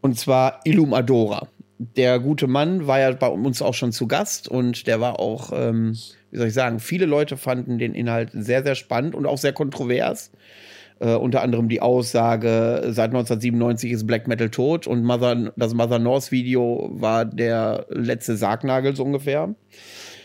Und zwar Illum Adora. Der gute Mann war ja bei uns auch schon zu Gast und der war auch, ähm, wie soll ich sagen, viele Leute fanden den Inhalt sehr, sehr spannend und auch sehr kontrovers. Äh, unter anderem die Aussage, seit 1997 ist Black Metal tot und Mother, das Mother North Video war der letzte Sargnagel so ungefähr.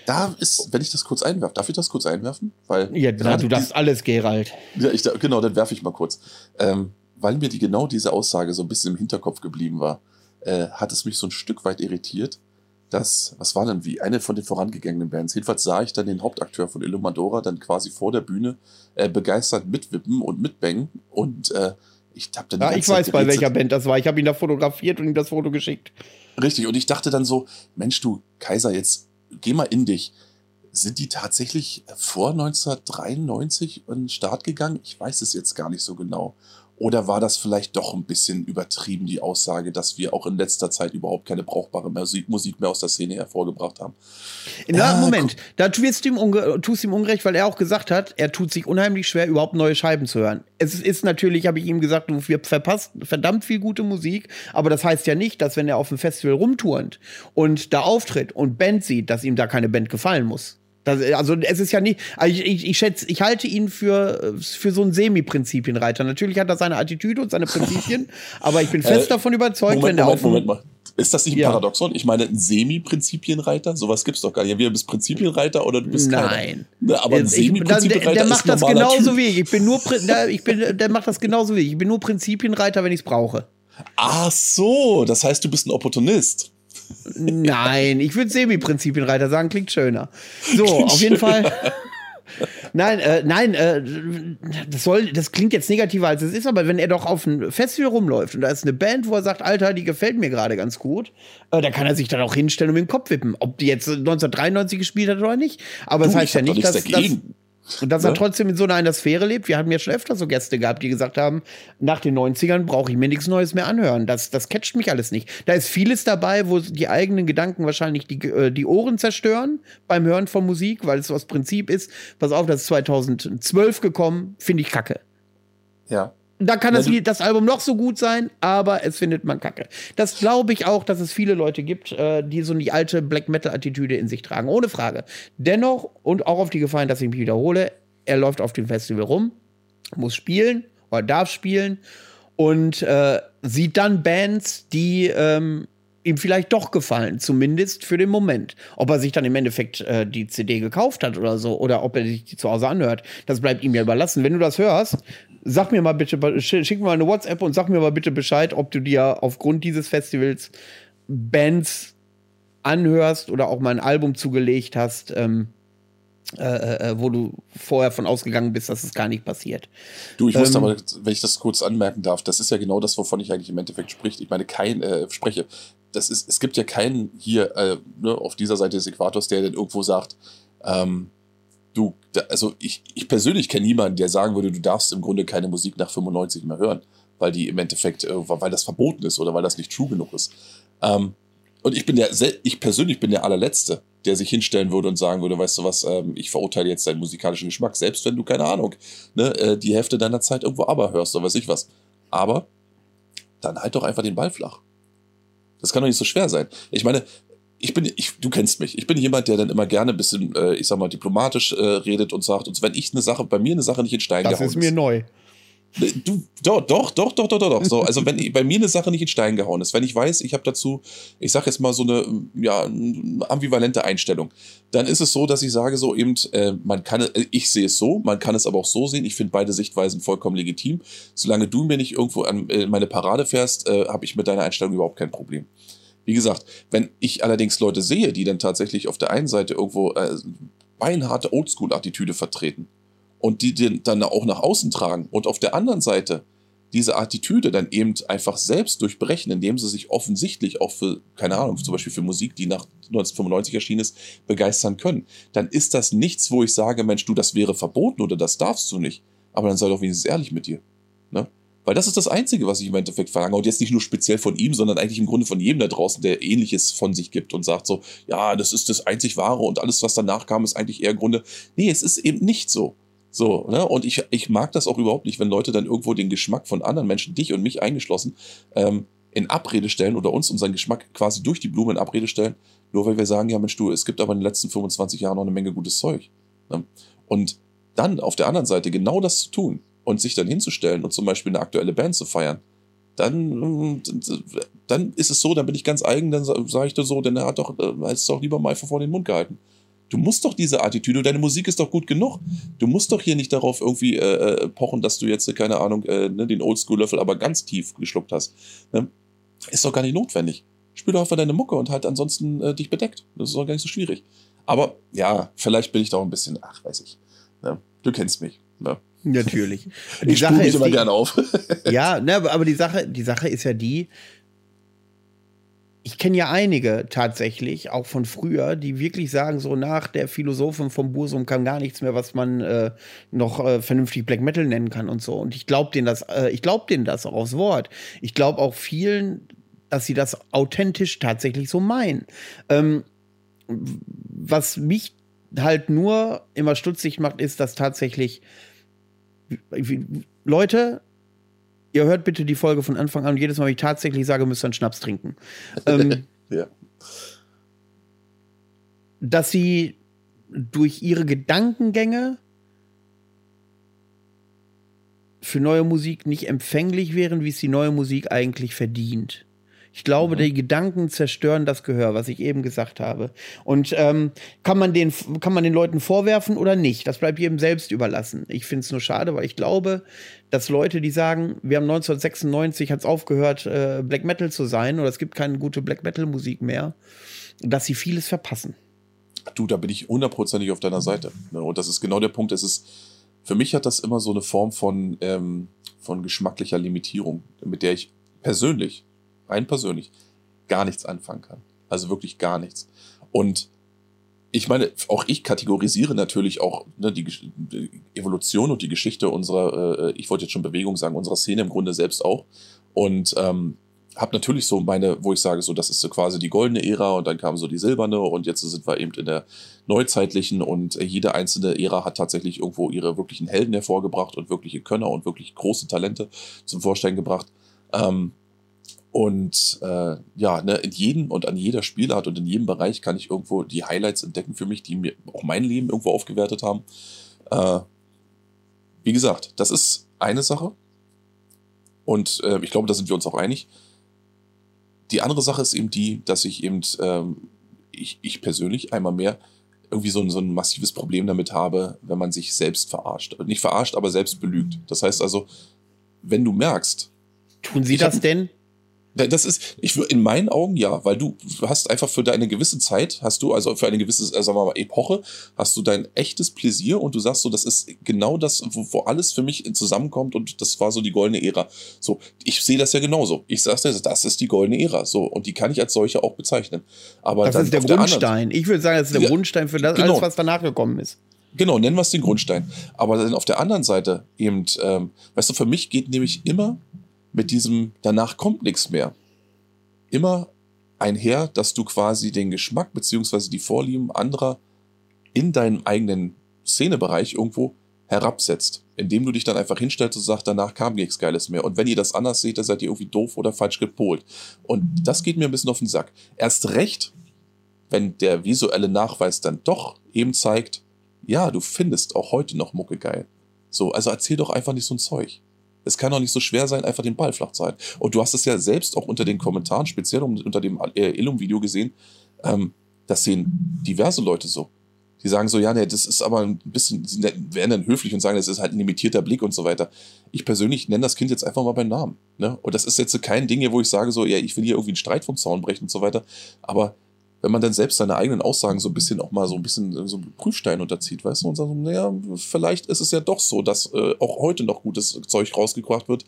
Da ist, wenn ich das kurz einwerfe, darf ich das kurz einwerfen? Weil ja, na, du darfst alles, Gerald. Ja, ich, genau, dann werfe ich mal kurz. Ähm, weil mir die, genau diese Aussage so ein bisschen im Hinterkopf geblieben war, äh, hat es mich so ein Stück weit irritiert, dass, was war denn wie, eine von den vorangegangenen Bands. Jedenfalls sah ich dann den Hauptakteur von Illumadora dann quasi vor der Bühne äh, begeistert mitwippen und mitbangen und äh, ich hab dann Ja, ich weiß, bei welcher Band das war. Ich habe ihn da fotografiert und ihm das Foto geschickt. Richtig, und ich dachte dann so, Mensch, du Kaiser, jetzt geh mal in dich. Sind die tatsächlich vor 1993 in den Start gegangen? Ich weiß es jetzt gar nicht so genau. Oder war das vielleicht doch ein bisschen übertrieben, die Aussage, dass wir auch in letzter Zeit überhaupt keine brauchbare Musik mehr aus der Szene hervorgebracht haben? Na, äh, Moment, da tust du ihm, tust ihm Unrecht, weil er auch gesagt hat, er tut sich unheimlich schwer, überhaupt neue Scheiben zu hören. Es ist natürlich, habe ich ihm gesagt, du verpasst verdammt viel gute Musik, aber das heißt ja nicht, dass wenn er auf dem Festival rumturnt und da auftritt und Band sieht, dass ihm da keine Band gefallen muss. Das, also es ist ja nicht, also ich, ich, ich schätze, ich halte ihn für, für so einen Semi-Prinzipienreiter. Natürlich hat er seine Attitüde und seine Prinzipien, aber ich bin fest äh, davon überzeugt, Moment, wenn er Moment, auf Moment mal. Ist das nicht ein ja. Paradoxon? Ich meine, ein Semi-Prinzipienreiter? Sowas gibt's doch gar nicht. Entweder du bist Prinzipienreiter oder du bist Nein. Keiner. aber ein Semi-Prinzipienreiter der, der macht das genauso typ. wie ich. Ich bin nur, der, ich bin, der macht das genauso wie ich. Ich bin nur Prinzipienreiter, wenn ich es brauche. Ach so, das heißt, du bist ein Opportunist. Nein, ich würde Semi-Prinzipienreiter sagen, klingt schöner. So, klingt auf jeden schöner. Fall. Nein, äh, nein, äh, das soll, das klingt jetzt negativer als es ist, aber wenn er doch auf ein Festival rumläuft und da ist eine Band, wo er sagt, Alter, die gefällt mir gerade ganz gut, äh, da kann er sich dann auch hinstellen und mit dem Kopf wippen. Ob die jetzt 1993 gespielt hat oder nicht. Aber du, das heißt ja nicht, dass, dass, und dass ja. er trotzdem in so einer Sphäre lebt. Wir haben ja schon öfter so Gäste gehabt, die gesagt haben, nach den 90ern brauche ich mir nichts Neues mehr anhören. Das, das catcht mich alles nicht. Da ist vieles dabei, wo die eigenen Gedanken wahrscheinlich die, äh, die Ohren zerstören beim Hören von Musik, weil es was Prinzip ist. Pass auf, das ist 2012 gekommen, finde ich kacke. Ja. Da kann das, das, Album noch so gut sein, aber es findet man kacke. Das glaube ich auch, dass es viele Leute gibt, äh, die so die alte Black Metal-Attitüde in sich tragen. Ohne Frage. Dennoch, und auch auf die Gefallen, dass ich mich wiederhole, er läuft auf dem Festival rum, muss spielen oder darf spielen und äh, sieht dann Bands, die ähm, ihm vielleicht doch gefallen, zumindest für den Moment. Ob er sich dann im Endeffekt äh, die CD gekauft hat oder so, oder ob er sich die zu Hause anhört, das bleibt ihm ja überlassen. Wenn du das hörst, sag mir mal bitte, schick mir mal eine WhatsApp und sag mir mal bitte Bescheid, ob du dir aufgrund dieses Festivals Bands anhörst oder auch mal ein Album zugelegt hast, ähm, äh, äh, äh wo du vorher von ausgegangen bist, dass es gar nicht passiert. Du, ich ähm, muss aber, wenn ich das kurz anmerken darf, das ist ja genau das, wovon ich eigentlich im Endeffekt spricht. Ich meine, kein, äh, spreche. Das ist, es gibt ja keinen hier äh, ne, auf dieser Seite des Äquators, der dann irgendwo sagt, ähm, du, also ich, ich persönlich kenne niemanden, der sagen würde, du darfst im Grunde keine Musik nach 95 mehr hören, weil die im Endeffekt, äh, weil das verboten ist oder weil das nicht true genug ist. Ähm, und ich bin der, ich persönlich bin der allerletzte, der sich hinstellen würde und sagen würde, weißt du was, ähm, ich verurteile jetzt deinen musikalischen Geschmack, selbst wenn du, keine Ahnung, ne, äh, die Hälfte deiner Zeit irgendwo aber hörst oder weiß ich was. Aber dann halt doch einfach den Ball flach. Das kann doch nicht so schwer sein. Ich meine, ich bin, ich, du kennst mich. Ich bin jemand, der dann immer gerne ein bisschen, äh, ich sag mal, diplomatisch äh, redet und sagt, und wenn ich eine Sache, bei mir eine Sache nicht in Stein das gehauen ist. Das ist mir neu. Du, doch, doch, doch, doch, doch, doch, doch. So, also wenn bei mir eine Sache nicht in Stein gehauen ist, wenn ich weiß, ich habe dazu, ich sag jetzt mal so eine, ja, ambivalente Einstellung, dann ist es so, dass ich sage so eben, äh, man kann, äh, ich sehe es so, man kann es aber auch so sehen. Ich finde beide Sichtweisen vollkommen legitim. Solange du mir nicht irgendwo an äh, meine Parade fährst, äh, habe ich mit deiner Einstellung überhaupt kein Problem. Wie gesagt, wenn ich allerdings Leute sehe, die dann tatsächlich auf der einen Seite irgendwo äh, beinharte Oldschool-Attitüde vertreten und die den dann auch nach außen tragen und auf der anderen Seite diese Attitüde dann eben einfach selbst durchbrechen, indem sie sich offensichtlich auch für, keine Ahnung, zum Beispiel für Musik, die nach 1995 erschienen ist, begeistern können, dann ist das nichts, wo ich sage, Mensch, du, das wäre verboten oder das darfst du nicht. Aber dann sei doch wenigstens ehrlich mit dir. Ne? Weil das ist das Einzige, was ich im Endeffekt verlange. Und jetzt nicht nur speziell von ihm, sondern eigentlich im Grunde von jedem da draußen, der Ähnliches von sich gibt und sagt so, ja, das ist das einzig Wahre und alles, was danach kam, ist eigentlich eher im Grunde, nee, es ist eben nicht so. So, ne? Und ich, ich mag das auch überhaupt nicht, wenn Leute dann irgendwo den Geschmack von anderen Menschen, dich und mich eingeschlossen, ähm, in Abrede stellen oder uns unseren Geschmack quasi durch die Blume in Abrede stellen, nur weil wir sagen, ja Mensch, du, es gibt aber in den letzten 25 Jahren noch eine Menge gutes Zeug. Ne? Und dann auf der anderen Seite genau das zu tun und sich dann hinzustellen und zum Beispiel eine aktuelle Band zu feiern, dann, dann ist es so, dann bin ich ganz eigen, dann sage ich dir so, denn er hat doch, äh, ist doch lieber mal vor den Mund gehalten. Du musst doch diese Attitüde, deine Musik ist doch gut genug. Du musst doch hier nicht darauf irgendwie äh, äh pochen, dass du jetzt, keine Ahnung, äh, ne, den Oldschool-Löffel aber ganz tief geschluckt hast. Ne? Ist doch gar nicht notwendig. Spiel doch einfach deine Mucke und halt ansonsten äh, dich bedeckt. Das ist doch gar nicht so schwierig. Aber ja, vielleicht bin ich da auch ein bisschen, ach, weiß ich. Ne? Du kennst mich. Ne? Natürlich. Die ich Sache mich immer gerne auf. ja, ne, aber die Sache, die Sache ist ja die, ich kenne ja einige tatsächlich, auch von früher, die wirklich sagen, so nach der Philosophin vom Bursum kam gar nichts mehr, was man äh, noch äh, vernünftig Black Metal nennen kann und so. Und ich glaube denen das, äh, ich glaube denen das auch aufs Wort. Ich glaube auch vielen, dass sie das authentisch tatsächlich so meinen. Ähm, was mich halt nur immer stutzig macht, ist, dass tatsächlich Leute ihr hört bitte die Folge von Anfang an und jedes Mal, wenn ich tatsächlich sage, müsst ihr einen Schnaps trinken. Ähm, ja. Dass sie durch ihre Gedankengänge für neue Musik nicht empfänglich wären, wie es die neue Musik eigentlich verdient. Ich glaube, mhm. die Gedanken zerstören das Gehör, was ich eben gesagt habe. Und ähm, kann, man den, kann man den Leuten vorwerfen oder nicht? Das bleibt jedem selbst überlassen. Ich finde es nur schade, weil ich glaube, dass Leute, die sagen, wir haben 1996 hat es aufgehört, äh, Black Metal zu sein oder es gibt keine gute Black Metal Musik mehr, dass sie vieles verpassen. Du, da bin ich hundertprozentig auf deiner Seite. Ne? Und das ist genau der Punkt. Es ist, für mich hat das immer so eine Form von, ähm, von geschmacklicher Limitierung, mit der ich persönlich rein persönlich, gar nichts anfangen kann. Also wirklich gar nichts. Und ich meine, auch ich kategorisiere natürlich auch ne, die, die, Evolution und die Geschichte unserer, äh, ich wollte jetzt schon Bewegung sagen, unserer Szene im Grunde selbst auch. Und ähm, habe natürlich so meine, wo ich sage, so das ist so quasi die goldene Ära und dann kam so die silberne und jetzt sind wir eben in der neuzeitlichen und jede einzelne Ära hat tatsächlich irgendwo ihre wirklichen Helden hervorgebracht und wirkliche Könner und wirklich große Talente zum Vorstellen gebracht. Ähm, und äh, ja, ne, in jedem und an jeder Spielart und in jedem Bereich kann ich irgendwo die Highlights entdecken für mich, die mir auch mein Leben irgendwo aufgewertet haben. Äh, wie gesagt, das ist eine Sache. Und äh, ich glaube, da sind wir uns auch einig. Die andere Sache ist eben die, dass ich eben, ähm, ich, ich persönlich einmal mehr irgendwie so ein, so ein massives Problem damit habe, wenn man sich selbst verarscht. Nicht verarscht, aber selbst belügt. Das heißt also, wenn du merkst. Tun Sie das denn? Das ist, ich in meinen Augen ja, weil du hast einfach für deine gewisse Zeit, hast du, also für eine gewisse, äh, sagen wir mal, Epoche, hast du dein echtes Pläsier und du sagst so, das ist genau das, wo, wo alles für mich zusammenkommt und das war so die goldene Ära. So, ich sehe das ja genauso. Ich sage dir, das ist die goldene Ära. So, und die kann ich als solche auch bezeichnen. Aber das ist der Grundstein. Der ich würde sagen, das ist der ja, Grundstein für das, genau. alles, was danach gekommen ist. Genau, nennen wir es den Grundstein. Aber dann auf der anderen Seite eben, ähm, weißt du, für mich geht nämlich immer mit diesem danach kommt nichts mehr immer einher, dass du quasi den Geschmack beziehungsweise die Vorlieben anderer in deinem eigenen Szenebereich irgendwo herabsetzt, indem du dich dann einfach hinstellst und sagst, danach kam nichts Geiles mehr. Und wenn ihr das anders seht, dann seid ihr irgendwie doof oder falsch gepolt. Und das geht mir ein bisschen auf den Sack. Erst recht, wenn der visuelle Nachweis dann doch eben zeigt, ja, du findest auch heute noch Mucke geil. So, also erzähl doch einfach nicht so ein Zeug. Es kann doch nicht so schwer sein, einfach den Ball flach zu halten. Und du hast es ja selbst auch unter den Kommentaren, speziell unter dem äh, Illum-Video gesehen, ähm, das sehen diverse Leute so. Die sagen so, ja, nee, das ist aber ein bisschen, sie werden dann höflich und sagen, das ist halt ein limitierter Blick und so weiter. Ich persönlich nenne das Kind jetzt einfach mal beim Namen. Ne? Und das ist jetzt kein Ding hier, wo ich sage so, ja, ich will hier irgendwie einen Streit vom Zaun brechen und so weiter. Aber wenn man dann selbst seine eigenen Aussagen so ein bisschen auch mal so ein bisschen äh, so einen Prüfstein unterzieht, weißt du, und sagt, naja, vielleicht ist es ja doch so, dass äh, auch heute noch gutes Zeug rausgebracht wird,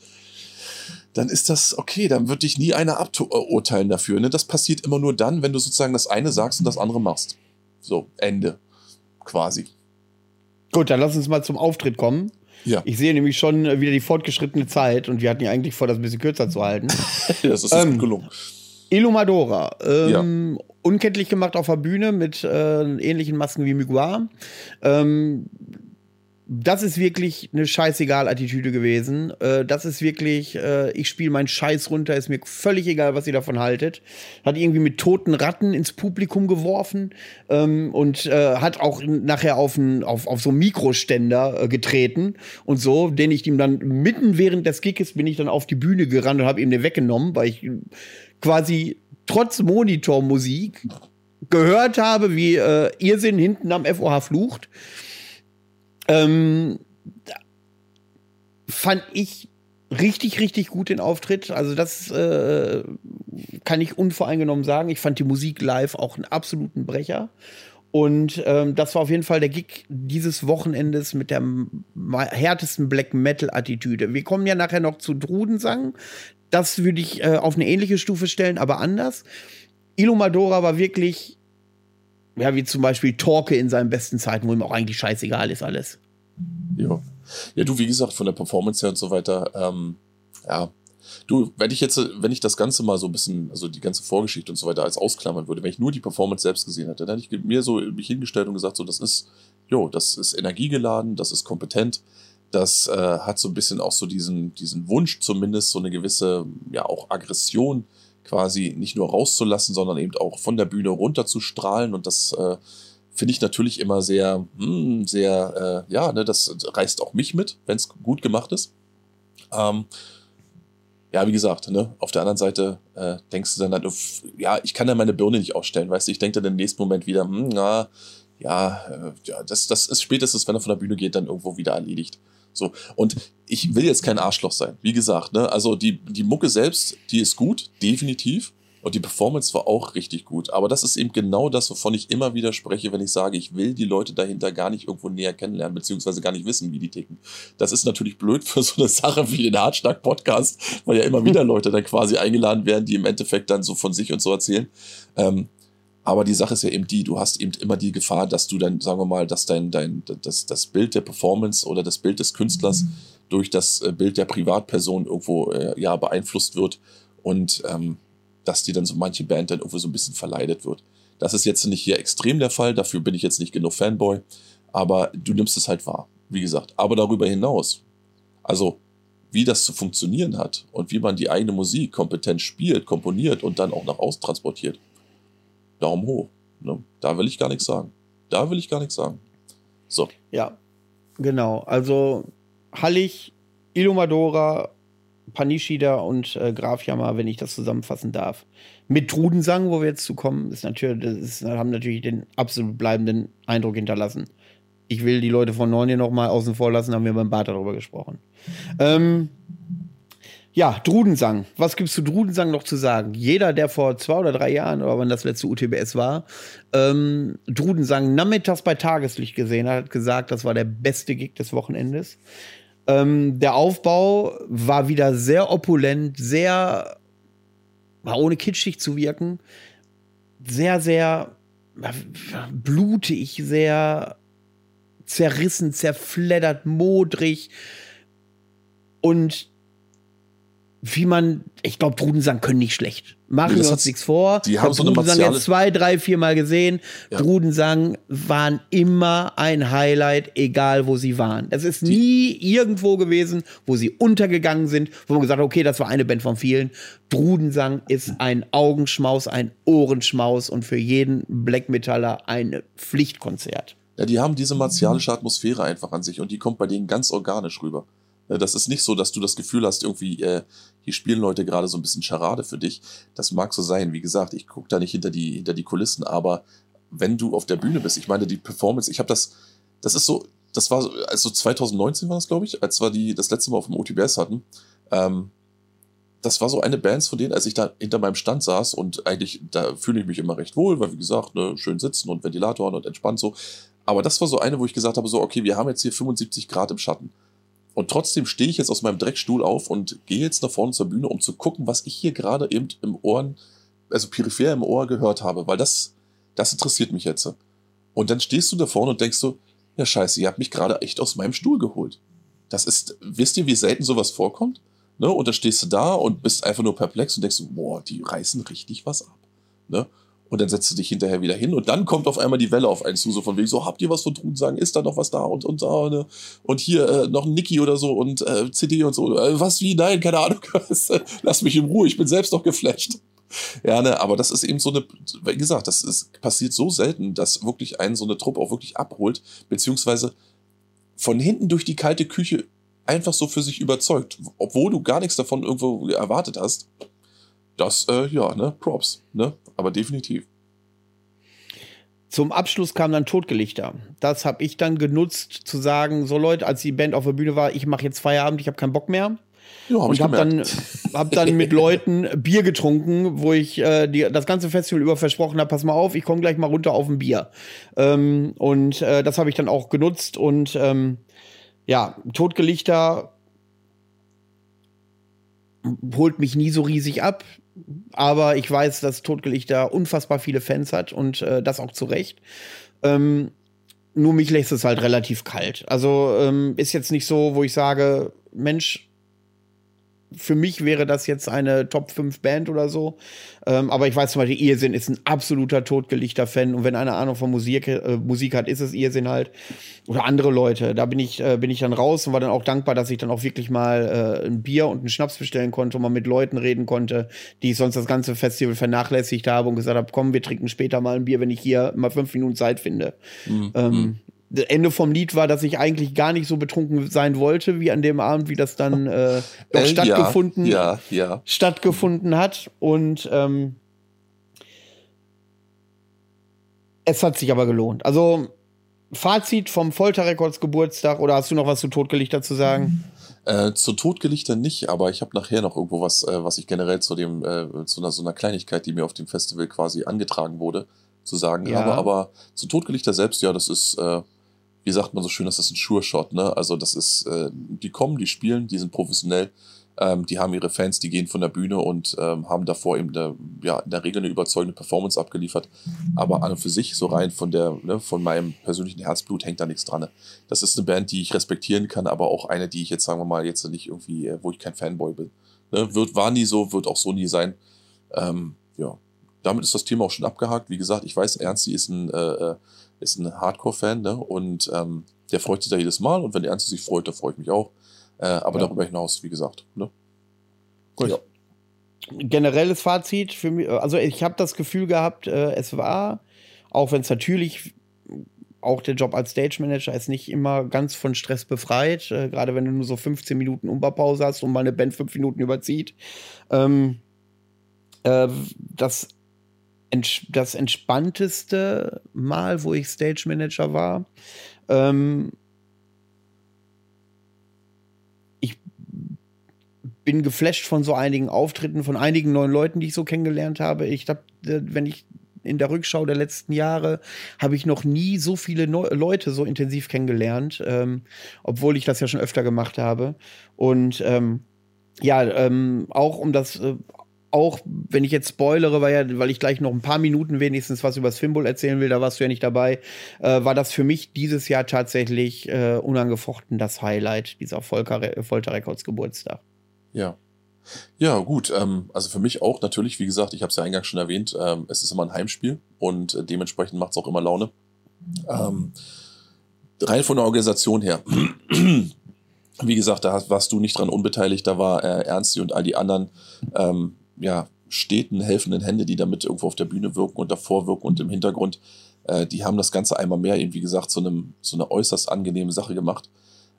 dann ist das okay, dann wird dich nie einer aburteilen dafür. Ne? Das passiert immer nur dann, wenn du sozusagen das eine sagst und das andere machst. So, Ende. Quasi. Gut, dann lass uns mal zum Auftritt kommen. Ja. Ich sehe nämlich schon äh, wieder die fortgeschrittene Zeit und wir hatten ja eigentlich vor, das ein bisschen kürzer zu halten. das ist ähm, gelungen. Illumadora. Ähm, ja. Unkenntlich gemacht auf der Bühne mit äh, ähnlichen Masken wie Miguel. Ähm, das ist wirklich eine scheißegal-Attitüde gewesen. Äh, das ist wirklich, äh, ich spiele meinen Scheiß runter, ist mir völlig egal, was ihr davon haltet. Hat irgendwie mit toten Ratten ins Publikum geworfen ähm, und äh, hat auch nachher auf, ein, auf, auf so einen Mikroständer äh, getreten und so, den ich ihm dann mitten während des Gigs bin ich dann auf die Bühne gerannt und habe ihm den weggenommen, weil ich quasi trotz Monitormusik gehört habe, wie äh, Irrsinn hinten am FOH flucht. Ähm, fand ich richtig, richtig gut den Auftritt. Also das äh, kann ich unvoreingenommen sagen. Ich fand die Musik live auch einen absoluten Brecher. Und ähm, das war auf jeden Fall der Gig dieses Wochenendes mit der härtesten Black Metal-Attitüde. Wir kommen ja nachher noch zu Drudensang. Das würde ich äh, auf eine ähnliche Stufe stellen, aber anders. Ilumadora war wirklich ja, wie zum Beispiel Torque in seinen besten Zeiten, wo ihm auch eigentlich scheißegal ist alles. Ja. Ja, du, wie gesagt, von der Performance her und so weiter, ähm, ja. Du, wenn ich jetzt, wenn ich das Ganze mal so ein bisschen, also die ganze Vorgeschichte und so weiter als ausklammern würde, wenn ich nur die Performance selbst gesehen hätte, dann hätte ich mir so mich hingestellt und gesagt, so, das ist, jo, das ist energiegeladen, das ist kompetent, das äh, hat so ein bisschen auch so diesen, diesen Wunsch zumindest, so eine gewisse, ja, auch Aggression quasi nicht nur rauszulassen, sondern eben auch von der Bühne runterzustrahlen. Und das äh, finde ich natürlich immer sehr, hm, sehr, äh, ja, ne, das reißt auch mich mit, wenn es gut gemacht ist. Ähm, ja, wie gesagt, ne, auf der anderen Seite äh, denkst du dann halt, ja, ich kann ja meine Birne nicht ausstellen, weißt du, ich denke dann im nächsten Moment wieder, hm, na, ja, äh, ja, das, das ist spätestens, wenn er von der Bühne geht, dann irgendwo wieder erledigt. So. Und ich will jetzt kein Arschloch sein. Wie gesagt, ne, also die, die Mucke selbst, die ist gut, definitiv. Und die Performance war auch richtig gut. Aber das ist eben genau das, wovon ich immer wieder spreche, wenn ich sage, ich will die Leute dahinter gar nicht irgendwo näher kennenlernen, beziehungsweise gar nicht wissen, wie die ticken. Das ist natürlich blöd für so eine Sache wie den Hartschnack-Podcast, weil ja immer wieder Leute dann quasi eingeladen werden, die im Endeffekt dann so von sich und so erzählen. Ähm, aber die Sache ist ja eben die, du hast eben immer die Gefahr, dass du dann, sagen wir mal, dass dein, dein, das, das Bild der Performance oder das Bild des Künstlers mhm. durch das äh, Bild der Privatperson irgendwo äh, ja beeinflusst wird und ähm, dass die dann so manche Band dann irgendwo so ein bisschen verleidet wird. Das ist jetzt nicht hier extrem der Fall, dafür bin ich jetzt nicht genug Fanboy, aber du nimmst es halt wahr, wie gesagt. Aber darüber hinaus, also wie das zu funktionieren hat und wie man die eigene Musik kompetent spielt, komponiert und dann auch nach außen transportiert, Daumen hoch. Ne? Da will ich gar nichts sagen. Da will ich gar nichts sagen. So. Ja, genau. Also Hallig, Illumadora, Panishida und äh, Graf Jammer, wenn ich das zusammenfassen darf. Mit Trudensang, wo wir jetzt zu kommen, ist natürlich, das ist, haben natürlich den absolut bleibenden Eindruck hinterlassen. Ich will die Leute von Neun hier noch mal außen vor lassen, haben wir beim Bart darüber gesprochen. Ähm, ja, Drudensang. Was gibt's zu Drudensang noch zu sagen? Jeder, der vor zwei oder drei Jahren, oder wann das letzte UTBS war, ähm, Drudensang nachmittags bei Tageslicht gesehen hat, hat gesagt, das war der beste Gig des Wochenendes. Ähm, der Aufbau war wieder sehr opulent, sehr, war ohne kitschig zu wirken, sehr, sehr blutig, sehr zerrissen, zerfleddert, modrig und wie man, ich glaube, Drudensang können nicht schlecht. Machen wir uns nichts vor. Die haben so eine Drudensang jetzt zwei, drei, vier Mal gesehen. Ja. Drudensang waren immer ein Highlight, egal wo sie waren. Es ist die nie irgendwo gewesen, wo sie untergegangen sind, wo man gesagt hat, okay, das war eine Band von vielen. Drudensang ist ein Augenschmaus, ein Ohrenschmaus und für jeden Black Metaller ein Pflichtkonzert. Ja, die haben diese martialische Atmosphäre einfach an sich und die kommt bei denen ganz organisch rüber. Äh, das ist nicht so, dass du das Gefühl hast, irgendwie, äh, hier spielen Leute gerade so ein bisschen Charade für dich. Das mag so sein. Wie gesagt, ich gucke da nicht hinter die, hinter die Kulissen, aber wenn du auf der Bühne bist, ich meine, die Performance, ich habe das, das ist so, das war also 2019 war das, glaube ich, als wir die das letzte Mal auf dem OTBS hatten. Ähm, das war so eine Band von denen, als ich da hinter meinem Stand saß und eigentlich, da fühle ich mich immer recht wohl, weil wie gesagt, ne, schön sitzen und Ventilatoren und entspannt so. Aber das war so eine, wo ich gesagt habe, so, okay, wir haben jetzt hier 75 Grad im Schatten. Und trotzdem stehe ich jetzt aus meinem Dreckstuhl auf und gehe jetzt nach vorne zur Bühne, um zu gucken, was ich hier gerade eben im Ohren, also peripher im Ohr gehört habe, weil das, das interessiert mich jetzt. Und dann stehst du da vorne und denkst so, ja scheiße, ihr habt mich gerade echt aus meinem Stuhl geholt. Das ist, wisst ihr, wie selten sowas vorkommt? Ne? Und dann stehst du da und bist einfach nur perplex und denkst so, boah, die reißen richtig was ab. Ne? Und dann setzt du dich hinterher wieder hin und dann kommt auf einmal die Welle auf einen zu, so von wegen so, habt ihr was von Truden sagen, ist da noch was da und und da, ne? Und hier äh, noch ein Niki oder so und äh, CD und so. Äh, was wie? Nein, keine Ahnung. Lass mich in Ruhe, ich bin selbst noch geflasht. Ja, ne, aber das ist eben so eine, wie gesagt, das ist, passiert so selten, dass wirklich einen so eine Truppe auch wirklich abholt, beziehungsweise von hinten durch die kalte Küche einfach so für sich überzeugt, obwohl du gar nichts davon irgendwo erwartet hast. Das, äh, ja, ne, Props, ne, aber definitiv. Zum Abschluss kam dann Totgelichter. Das habe ich dann genutzt, zu sagen, so Leute, als die Band auf der Bühne war, ich mache jetzt Feierabend, ich habe keinen Bock mehr. Ja, hab und habe dann, hab dann mit Leuten Bier getrunken, wo ich äh, die, das ganze Festival über versprochen habe, pass mal auf, ich komme gleich mal runter auf ein Bier. Ähm, und äh, das habe ich dann auch genutzt und ähm, ja, Totgelichter holt mich nie so riesig ab, aber ich weiß, dass Totgelichter unfassbar viele Fans hat und äh, das auch zu Recht. Ähm, nur mich lässt es halt relativ kalt. Also ähm, ist jetzt nicht so, wo ich sage, Mensch, für mich wäre das jetzt eine Top 5 Band oder so. Ähm, aber ich weiß zum Beispiel, Irrsinn ist ein absoluter totgelichter Fan. Und wenn einer Ahnung von Musik, äh, Musik hat, ist es Irrsinn halt. Oder andere Leute. Da bin ich, äh, bin ich dann raus und war dann auch dankbar, dass ich dann auch wirklich mal äh, ein Bier und einen Schnaps bestellen konnte und mal mit Leuten reden konnte, die ich sonst das ganze Festival vernachlässigt habe und gesagt habe, komm, wir trinken später mal ein Bier, wenn ich hier mal fünf Minuten Zeit finde. Mhm. Ähm, mhm. Ende vom Lied war, dass ich eigentlich gar nicht so betrunken sein wollte, wie an dem Abend, wie das dann äh, äh, stattgefunden, ja, ja, ja. stattgefunden hat. Und ähm, es hat sich aber gelohnt. Also Fazit vom Folterrekords Geburtstag oder hast du noch was zu Totgelichter zu sagen? Äh, zu Totgelichter nicht, aber ich habe nachher noch irgendwo was, äh, was ich generell zu dem, äh, zu einer, so einer Kleinigkeit, die mir auf dem Festival quasi angetragen wurde, zu sagen ja. habe. Aber zu Totgelichter selbst, ja, das ist, äh, wie sagt man so schön, das ist ein Sure-Shot, ne? Also das ist, äh, die kommen, die spielen, die sind professionell, ähm, die haben ihre Fans, die gehen von der Bühne und ähm, haben davor eben eine, ja, in der Regel eine überzeugende Performance abgeliefert. Aber an und für sich, so rein von der, ne, von meinem persönlichen Herzblut hängt da nichts dran. Das ist eine Band, die ich respektieren kann, aber auch eine, die ich jetzt, sagen wir mal, jetzt nicht irgendwie, äh, wo ich kein Fanboy bin. Ne? Wird, war nie so, wird auch so nie sein. Ähm, ja, damit ist das Thema auch schon abgehakt. Wie gesagt, ich weiß, Ernsti ist ein äh, äh ist ein Hardcore-Fan, ne? Und ähm, der freut sich da jedes Mal und wenn der Ernste sich freut, dann freue ich mich auch. Äh, aber ja. darüber hinaus, wie gesagt, ne? Gut. Ja. Generelles Fazit für mich, also ich habe das Gefühl gehabt, äh, es war, auch wenn es natürlich auch der Job als Stage Manager ist nicht immer ganz von Stress befreit, äh, gerade wenn du nur so 15 Minuten Umbaupause hast und mal eine Band fünf Minuten überzieht. Ähm, äh, das das entspannteste Mal, wo ich Stage Manager war. Ähm, ich bin geflasht von so einigen Auftritten, von einigen neuen Leuten, die ich so kennengelernt habe. Ich habe, wenn ich in der Rückschau der letzten Jahre habe ich noch nie so viele Neu Leute so intensiv kennengelernt, ähm, obwohl ich das ja schon öfter gemacht habe. Und ähm, ja, ähm, auch um das äh, auch wenn ich jetzt spoilere, weil, ja, weil ich gleich noch ein paar Minuten wenigstens was über das Fimbul erzählen will, da warst du ja nicht dabei, äh, war das für mich dieses Jahr tatsächlich äh, unangefochten das Highlight dieser Folter, Records Geburtstag. Ja. Ja, gut. Ähm, also für mich auch natürlich, wie gesagt, ich habe es ja eingangs schon erwähnt, ähm, es ist immer ein Heimspiel und äh, dementsprechend macht es auch immer Laune. Ähm, rein von der Organisation her. wie gesagt, da warst du nicht dran unbeteiligt, da war äh, Ernsti und all die anderen ähm, ja, steten, helfenden Hände, die damit irgendwo auf der Bühne wirken und davor wirken und im Hintergrund, äh, die haben das Ganze einmal mehr eben, wie gesagt, zu einem, zu einer äußerst angenehme Sache gemacht.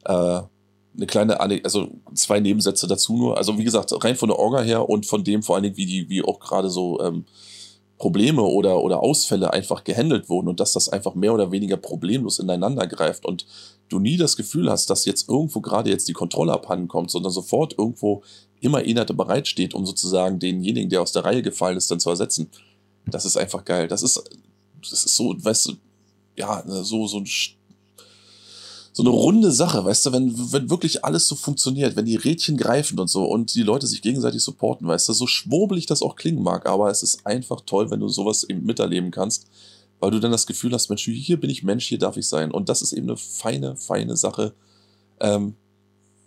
Äh, eine kleine, also zwei Nebensätze dazu nur. Also wie gesagt, rein von der Orga her und von dem vor allen Dingen, wie die, wie auch gerade so ähm, Probleme oder, oder Ausfälle einfach gehandelt wurden und dass das einfach mehr oder weniger problemlos ineinander greift und du nie das Gefühl hast, dass jetzt irgendwo gerade jetzt die Kontrolle abhanden kommt, sondern sofort irgendwo immer einer bereitsteht, um sozusagen denjenigen, der aus der Reihe gefallen ist, dann zu ersetzen. Das ist einfach geil. Das ist, das ist so, weißt du, ja, so, so ein so eine runde Sache, weißt du, wenn, wenn wirklich alles so funktioniert, wenn die Rädchen greifen und so und die Leute sich gegenseitig supporten, weißt du, so schwurbelig das auch klingen mag, aber es ist einfach toll, wenn du sowas eben miterleben kannst, weil du dann das Gefühl hast, Mensch, hier bin ich Mensch, hier darf ich sein. Und das ist eben eine feine, feine Sache. Ähm,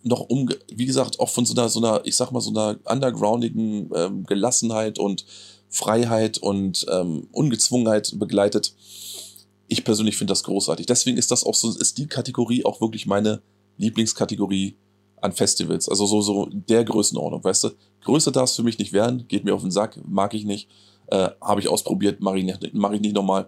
noch um, wie gesagt, auch von so einer, so einer, ich sag mal, so einer undergroundigen ähm, Gelassenheit und Freiheit und ähm, Ungezwungenheit begleitet. Ich persönlich finde das großartig. Deswegen ist das auch so, ist die Kategorie auch wirklich meine Lieblingskategorie an Festivals. Also so, so der Größenordnung, weißt du? Größer darf es für mich nicht werden, geht mir auf den Sack, mag ich nicht. Äh, Habe ich ausprobiert, mache ich, nicht, mach ich nicht nochmal.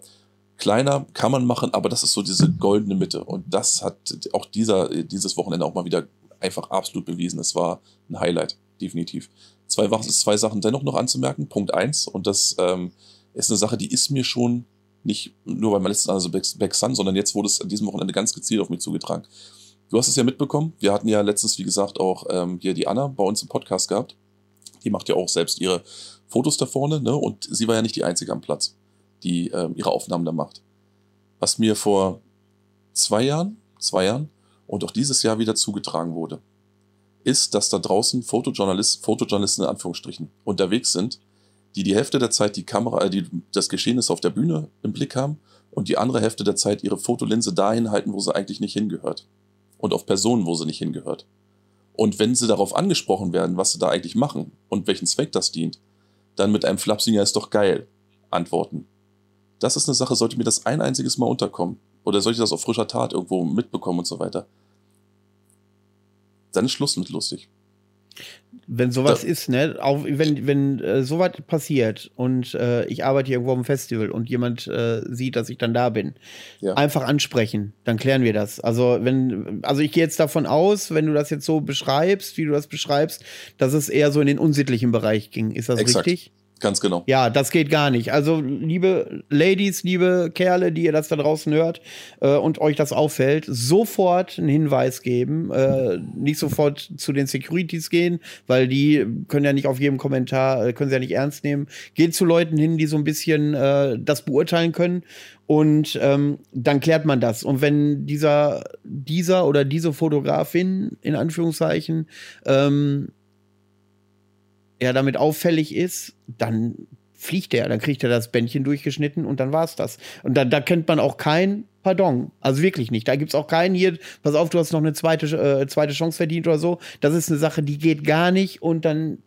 Kleiner kann man machen, aber das ist so diese goldene Mitte. Und das hat auch dieser, dieses Wochenende auch mal wieder einfach absolut bewiesen. Es war ein Highlight, definitiv. Zwei, zwei Sachen dennoch noch anzumerken. Punkt eins, und das ähm, ist eine Sache, die ist mir schon nicht nur bei meinem letzten also Back Sun, sondern jetzt wurde es an diesem Wochenende ganz gezielt auf mich zugetragen. Du hast es ja mitbekommen. Wir hatten ja letztens, wie gesagt, auch ähm, hier die Anna bei uns im Podcast gehabt. Die macht ja auch selbst ihre Fotos da vorne, ne? Und sie war ja nicht die Einzige am Platz, die ähm, ihre Aufnahmen da macht. Was mir vor zwei Jahren, zwei Jahren und auch dieses Jahr wieder zugetragen wurde, ist, dass da draußen Fotojournalisten, Fotojournalisten in Anführungsstrichen unterwegs sind, die die Hälfte der Zeit die Kamera, äh, die das Geschehnis auf der Bühne im Blick haben und die andere Hälfte der Zeit ihre Fotolinse dahin halten, wo sie eigentlich nicht hingehört. Und auf Personen, wo sie nicht hingehört. Und wenn sie darauf angesprochen werden, was sie da eigentlich machen und welchen Zweck das dient, dann mit einem Flapsinger ist doch geil antworten. Das ist eine Sache, sollte mir das ein einziges Mal unterkommen oder sollte ich das auf frischer Tat irgendwo mitbekommen und so weiter, dann ist Schluss mit lustig. Wenn sowas da, ist, ne, auch wenn, wenn äh, sowas passiert und äh, ich arbeite hier irgendwo am Festival und jemand äh, sieht, dass ich dann da bin, ja. einfach ansprechen, dann klären wir das. Also wenn, also ich gehe jetzt davon aus, wenn du das jetzt so beschreibst, wie du das beschreibst, dass es eher so in den unsittlichen Bereich ging. Ist das Exakt. richtig? Ganz genau. Ja, das geht gar nicht. Also, liebe Ladies, liebe Kerle, die ihr das da draußen hört äh, und euch das auffällt, sofort einen Hinweis geben. Äh, nicht sofort zu den Securities gehen, weil die können ja nicht auf jedem Kommentar, äh, können sie ja nicht ernst nehmen. Geht zu Leuten hin, die so ein bisschen äh, das beurteilen können. Und ähm, dann klärt man das. Und wenn dieser, dieser oder diese Fotografin, in Anführungszeichen, ähm, er damit auffällig ist, dann fliegt er, dann kriegt er das Bändchen durchgeschnitten und dann war's das. Und da, da kennt man auch kein Pardon. Also wirklich nicht. Da gibt's auch keinen hier, pass auf, du hast noch eine zweite, äh, zweite Chance verdient oder so. Das ist eine Sache, die geht gar nicht und dann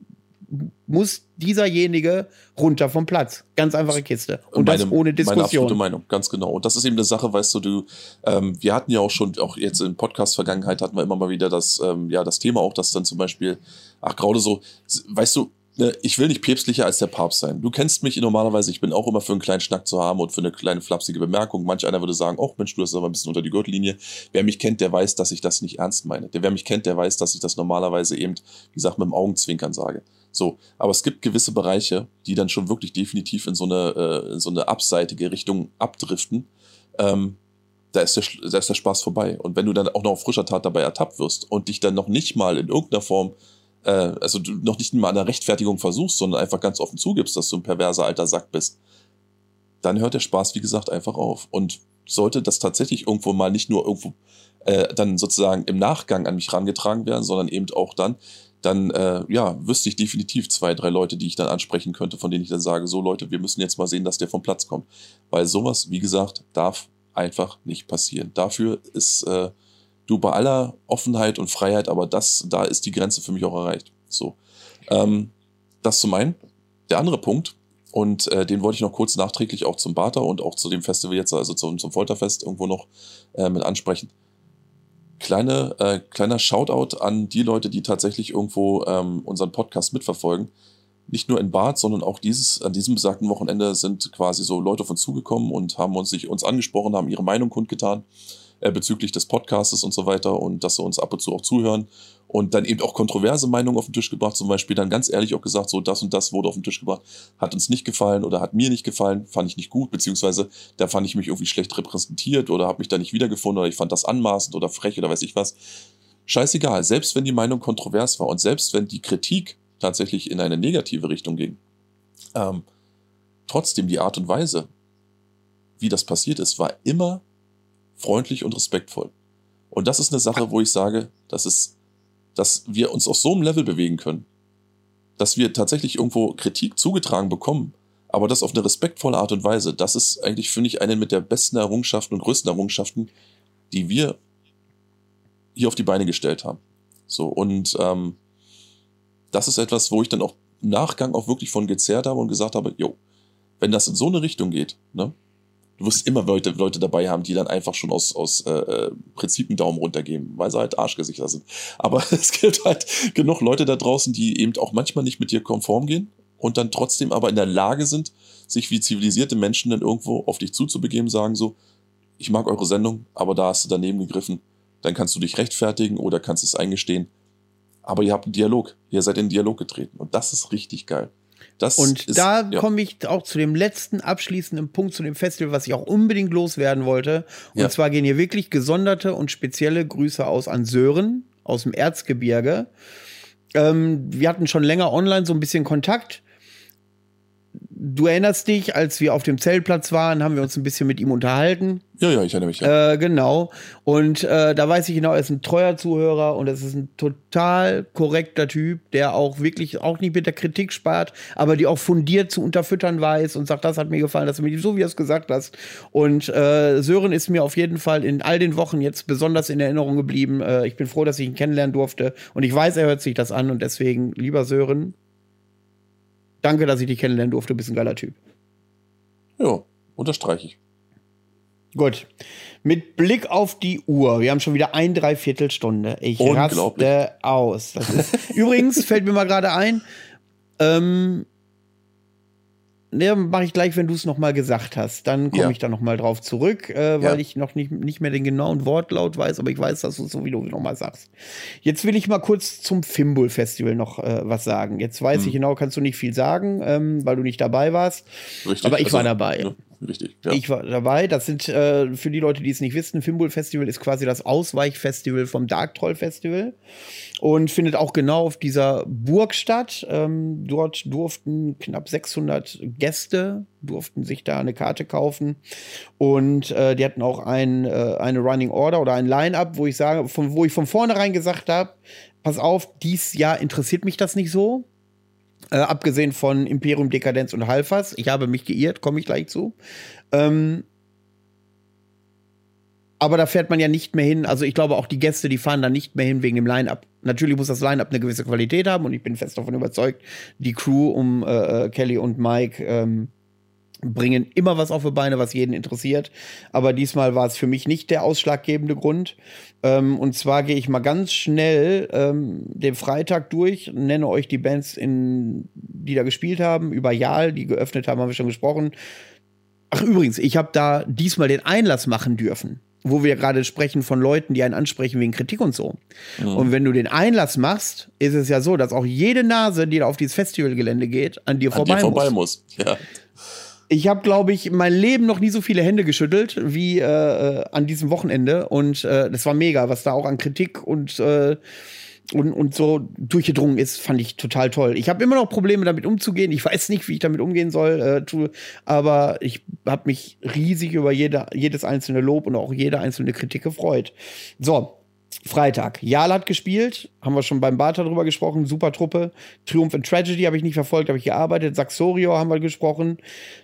muss dieserjenige runter vom Platz. Ganz einfache Kiste. Und meine, das ohne Diskussion. Meine absolute Meinung, ganz genau. Und das ist eben eine Sache, weißt du, du, ähm, wir hatten ja auch schon, auch jetzt in Podcast-Vergangenheit hatten wir immer mal wieder das, ähm, ja, das Thema auch, dass dann zum Beispiel, ach, gerade so, weißt du, ne, ich will nicht päpstlicher als der Papst sein. Du kennst mich normalerweise, ich bin auch immer für einen kleinen Schnack zu haben und für eine kleine flapsige Bemerkung. Manch einer würde sagen, oh Mensch, du hast aber ein bisschen unter die Gürtellinie. Wer mich kennt, der weiß, dass ich das nicht ernst meine. Der, wer mich kennt, der weiß, dass ich das normalerweise eben, wie gesagt, mit dem Augenzwinkern sage. So, aber es gibt gewisse Bereiche, die dann schon wirklich definitiv in so eine, äh, so eine abseitige Richtung abdriften. Ähm, da ist, der, da ist der Spaß vorbei. Und wenn du dann auch noch auf frischer Tat dabei ertappt wirst und dich dann noch nicht mal in irgendeiner Form, äh, also du noch nicht mal der Rechtfertigung versuchst, sondern einfach ganz offen zugibst, dass du ein perverser alter Sack bist, dann hört der Spaß, wie gesagt, einfach auf. Und sollte das tatsächlich irgendwo mal nicht nur irgendwo äh, dann sozusagen im Nachgang an mich rangetragen werden, sondern eben auch dann, dann äh, ja, wüsste ich definitiv zwei, drei Leute, die ich dann ansprechen könnte, von denen ich dann sage, so Leute, wir müssen jetzt mal sehen, dass der vom Platz kommt. Weil sowas, wie gesagt, darf einfach nicht passieren. Dafür ist äh, du bei aller Offenheit und Freiheit, aber das, da ist die Grenze für mich auch erreicht. So. Ähm, das zum einen. Der andere Punkt, und äh, den wollte ich noch kurz nachträglich auch zum Barter und auch zu dem Festival jetzt, also zum, zum Folterfest irgendwo noch äh, mit ansprechen kleine, äh, kleiner Shoutout an die Leute, die tatsächlich irgendwo ähm, unseren Podcast mitverfolgen. Nicht nur in Bad, sondern auch dieses, an diesem besagten Wochenende sind quasi so Leute von zugekommen und haben uns sich uns angesprochen, haben ihre Meinung kundgetan äh, bezüglich des Podcastes und so weiter und dass sie uns ab und zu auch zuhören und dann eben auch kontroverse Meinungen auf den Tisch gebracht, zum Beispiel dann ganz ehrlich auch gesagt, so das und das wurde auf den Tisch gebracht, hat uns nicht gefallen oder hat mir nicht gefallen, fand ich nicht gut, beziehungsweise da fand ich mich irgendwie schlecht repräsentiert oder habe mich da nicht wiedergefunden oder ich fand das anmaßend oder frech oder weiß ich was. Scheißegal, selbst wenn die Meinung kontrovers war und selbst wenn die Kritik tatsächlich in eine negative Richtung ging, ähm, trotzdem die Art und Weise, wie das passiert ist, war immer freundlich und respektvoll. Und das ist eine Sache, wo ich sage, das ist dass wir uns auf so einem Level bewegen können, dass wir tatsächlich irgendwo Kritik zugetragen bekommen, aber das auf eine respektvolle Art und Weise, das ist eigentlich, finde ich, eine mit der besten Errungenschaften und größten Errungenschaften, die wir hier auf die Beine gestellt haben. So, und ähm, das ist etwas, wo ich dann auch im Nachgang auch wirklich von gezerrt habe und gesagt habe, jo, wenn das in so eine Richtung geht, ne, du wirst immer Leute, Leute dabei haben, die dann einfach schon aus, aus äh, äh Prinzip einen Daumen runtergeben, weil sie halt Arschgesichter sind. Aber es gibt halt genug Leute da draußen, die eben auch manchmal nicht mit dir konform gehen und dann trotzdem aber in der Lage sind, sich wie zivilisierte Menschen dann irgendwo auf dich zuzubegeben, sagen so, ich mag eure Sendung, aber da hast du daneben gegriffen, dann kannst du dich rechtfertigen oder kannst es eingestehen. Aber ihr habt einen Dialog, ihr seid in den Dialog getreten und das ist richtig geil. Das und ist, da ja. komme ich auch zu dem letzten abschließenden Punkt zu dem Festival, was ich auch unbedingt loswerden wollte. Und ja. zwar gehen hier wirklich gesonderte und spezielle Grüße aus an Sören aus dem Erzgebirge. Ähm, wir hatten schon länger online so ein bisschen Kontakt du erinnerst dich, als wir auf dem Zeltplatz waren, haben wir uns ein bisschen mit ihm unterhalten. Ja, ja, ich erinnere mich. Ja. Äh, genau. Und äh, da weiß ich genau, er ist ein treuer Zuhörer und es ist ein total korrekter Typ, der auch wirklich auch nicht mit der Kritik spart, aber die auch fundiert zu unterfüttern weiß und sagt, das hat mir gefallen, das mir so wie du es gesagt hast. Und äh, Sören ist mir auf jeden Fall in all den Wochen jetzt besonders in Erinnerung geblieben. Äh, ich bin froh, dass ich ihn kennenlernen durfte und ich weiß, er hört sich das an und deswegen, lieber Sören, Danke, dass ich dich kennenlernen durfte. Du bist ein geiler Typ. Ja, unterstreiche ich. Gut. Mit Blick auf die Uhr. Wir haben schon wieder ein Dreiviertelstunde. Ich raste aus. Übrigens fällt mir mal gerade ein, ähm, Ne, mache ich gleich, wenn du es nochmal gesagt hast. Dann komme ja. ich da nochmal drauf zurück, äh, weil ja. ich noch nicht, nicht mehr den genauen Wortlaut weiß, aber ich weiß, dass du es so wie du nochmal sagst. Jetzt will ich mal kurz zum Fimbul Festival noch äh, was sagen. Jetzt weiß hm. ich genau, kannst du nicht viel sagen, ähm, weil du nicht dabei warst. Richtig. Aber ich also, war dabei. Ja. Richtig. Ja. Ich war dabei. Das sind äh, für die Leute, die es nicht wissen, Fimbul Festival ist quasi das Ausweichfestival vom Dark Troll Festival und findet auch genau auf dieser Burg statt. Ähm, dort durften knapp 600 Gäste durften sich da eine Karte kaufen und äh, die hatten auch ein, äh, eine Running Order oder ein Line-up, wo ich sage, von wo ich von vornherein gesagt habe, pass auf, dies Jahr interessiert mich das nicht so äh, abgesehen von Imperium, Dekadenz und Halfas. Ich habe mich geirrt, komme ich gleich zu. Ähm, aber da fährt man ja nicht mehr hin. Also ich glaube auch die Gäste, die fahren da nicht mehr hin wegen dem Line-Up. Natürlich muss das Line-Up eine gewisse Qualität haben und ich bin fest davon überzeugt, die Crew um äh, äh Kelly und Mike ähm, bringen immer was auf die Beine, was jeden interessiert. Aber diesmal war es für mich nicht der ausschlaggebende Grund. Ähm, und zwar gehe ich mal ganz schnell ähm, den Freitag durch, nenne euch die Bands, in, die da gespielt haben. Über Jahl, die geöffnet haben, haben wir schon gesprochen. Ach übrigens, ich habe da diesmal den Einlass machen dürfen wo wir gerade sprechen von Leuten, die einen ansprechen wegen Kritik und so. Mhm. Und wenn du den Einlass machst, ist es ja so, dass auch jede Nase, die da auf dieses Festivalgelände geht, an dir, an vorbei, dir vorbei muss. muss. Ja. Ich habe, glaube ich, mein Leben noch nie so viele Hände geschüttelt wie äh, äh, an diesem Wochenende. Und äh, das war mega, was da auch an Kritik und, äh, und, und so durchgedrungen ist, fand ich total toll. Ich habe immer noch Probleme damit umzugehen. Ich weiß nicht, wie ich damit umgehen soll, äh, tu, aber ich habe mich riesig über jede, jedes einzelne Lob und auch jede einzelne Kritik gefreut. So, Freitag. Jal hat gespielt, haben wir schon beim Barter drüber gesprochen, super Truppe. Triumph and Tragedy habe ich nicht verfolgt, habe ich gearbeitet. Saxorio haben wir gesprochen.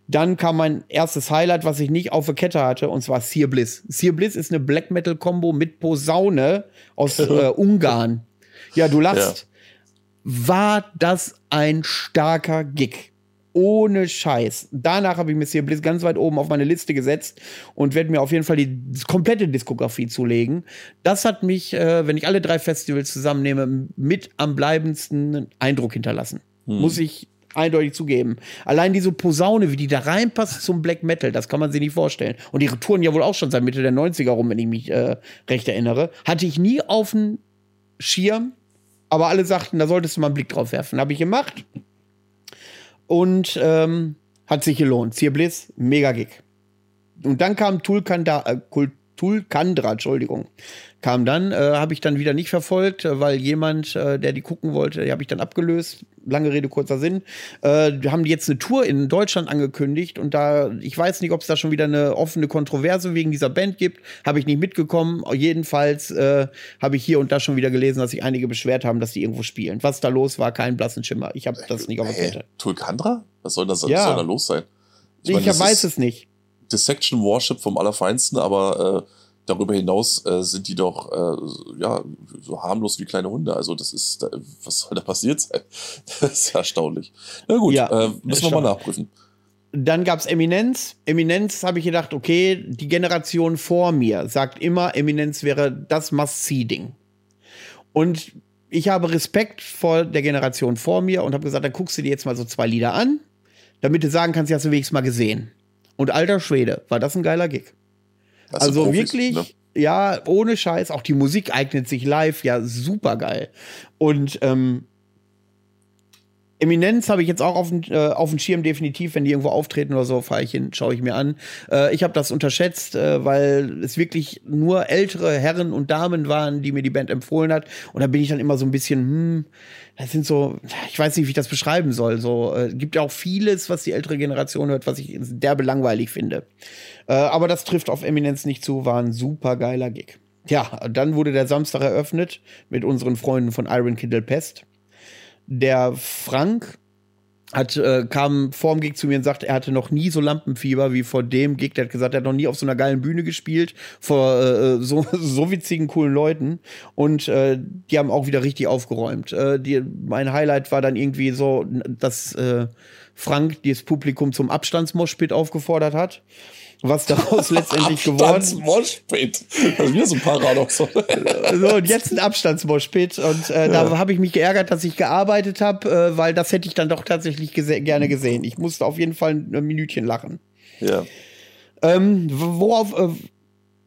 Dann kam mein erstes Highlight, was ich nicht auf der Kette hatte, und zwar Sear Bliss. Sear Bliss ist eine Black Metal Combo mit Posaune aus äh, Ungarn. Ja, du lachst. Ja. War das ein starker Gig? Ohne Scheiß. Danach habe ich mir hier Bliss ganz weit oben auf meine Liste gesetzt und werde mir auf jeden Fall die komplette Diskografie zulegen. Das hat mich, äh, wenn ich alle drei Festivals zusammennehme, mit am bleibendsten Eindruck hinterlassen. Hm. Muss ich eindeutig zugeben. Allein diese Posaune, wie die da reinpasst zum Black Metal, das kann man sich nicht vorstellen. Und ihre Touren ja wohl auch schon seit Mitte der 90er rum, wenn ich mich äh, recht erinnere. Hatte ich nie auf dem Schirm, aber alle sagten, da solltest du mal einen Blick drauf werfen. Habe ich gemacht und ähm, hat sich gelohnt. Zier mega Gig. Und dann kam Tulkanda, äh, Tulkandra, Entschuldigung, kam dann, äh, habe ich dann wieder nicht verfolgt, äh, weil jemand, äh, der die gucken wollte, die habe ich dann abgelöst. Lange Rede, kurzer Sinn. Äh, haben die jetzt eine Tour in Deutschland angekündigt und da, ich weiß nicht, ob es da schon wieder eine offene Kontroverse wegen dieser Band gibt, habe ich nicht mitgekommen. Jedenfalls äh, habe ich hier und da schon wieder gelesen, dass sich einige beschwert haben, dass die irgendwo spielen. Was da los war, kein blassen Schimmer. Ich habe das nicht auf der Kette. Tulkandra? Was soll das ja. was soll da los sein? Ich, ich meine, weiß es nicht. Dissection Warship vom Allerfeinsten, aber äh darüber hinaus äh, sind die doch äh, ja so harmlos wie kleine Hunde. Also das ist, was soll da passiert sein? Das ist erstaunlich. Na gut, ja, äh, müssen wir mal nachprüfen. Dann gab es Eminenz. Eminenz habe ich gedacht, okay, die Generation vor mir sagt immer, Eminenz wäre das Must-See-Ding. Und ich habe Respekt vor der Generation vor mir und habe gesagt, dann guckst du dir jetzt mal so zwei Lieder an, damit du sagen kannst, ja, hast du wenigstens mal gesehen. Und alter Schwede, war das ein geiler Gig. Also Profis, wirklich, ne? ja, ohne Scheiß, auch die Musik eignet sich live, ja, super geil. Und ähm, Eminenz habe ich jetzt auch auf dem äh, auf dem Schirm definitiv, wenn die irgendwo auftreten oder so, fahre ich hin, schaue ich mir an. Äh, ich habe das unterschätzt, äh, weil es wirklich nur ältere Herren und Damen waren, die mir die Band empfohlen hat. Und da bin ich dann immer so ein bisschen, hm, das sind so, ich weiß nicht, wie ich das beschreiben soll. So äh, gibt ja auch vieles, was die ältere Generation hört, was ich derbe langweilig finde. Äh, aber das trifft auf Eminenz nicht zu, war ein super geiler Gig. Ja, dann wurde der Samstag eröffnet mit unseren Freunden von Iron Kindle Pest der Frank hat, äh, kam vorm Gig zu mir und sagte, er hatte noch nie so Lampenfieber wie vor dem Gig. Der hat gesagt, er hat noch nie auf so einer geilen Bühne gespielt, vor äh, so, so witzigen, coolen Leuten. Und äh, die haben auch wieder richtig aufgeräumt. Äh, die, mein Highlight war dann irgendwie so, dass äh, Frank das Publikum zum Abstandsmoshpit aufgefordert hat was daraus letztendlich geworden ist. Abstandsmoshpit. Das ist mir so ein Paradoxon. so, und jetzt ein Abstandsmoshpit. Und äh, ja. da habe ich mich geärgert, dass ich gearbeitet habe, äh, weil das hätte ich dann doch tatsächlich gese gerne gesehen. Ich musste auf jeden Fall ein Minütchen lachen. Ja. Ähm, worauf, äh,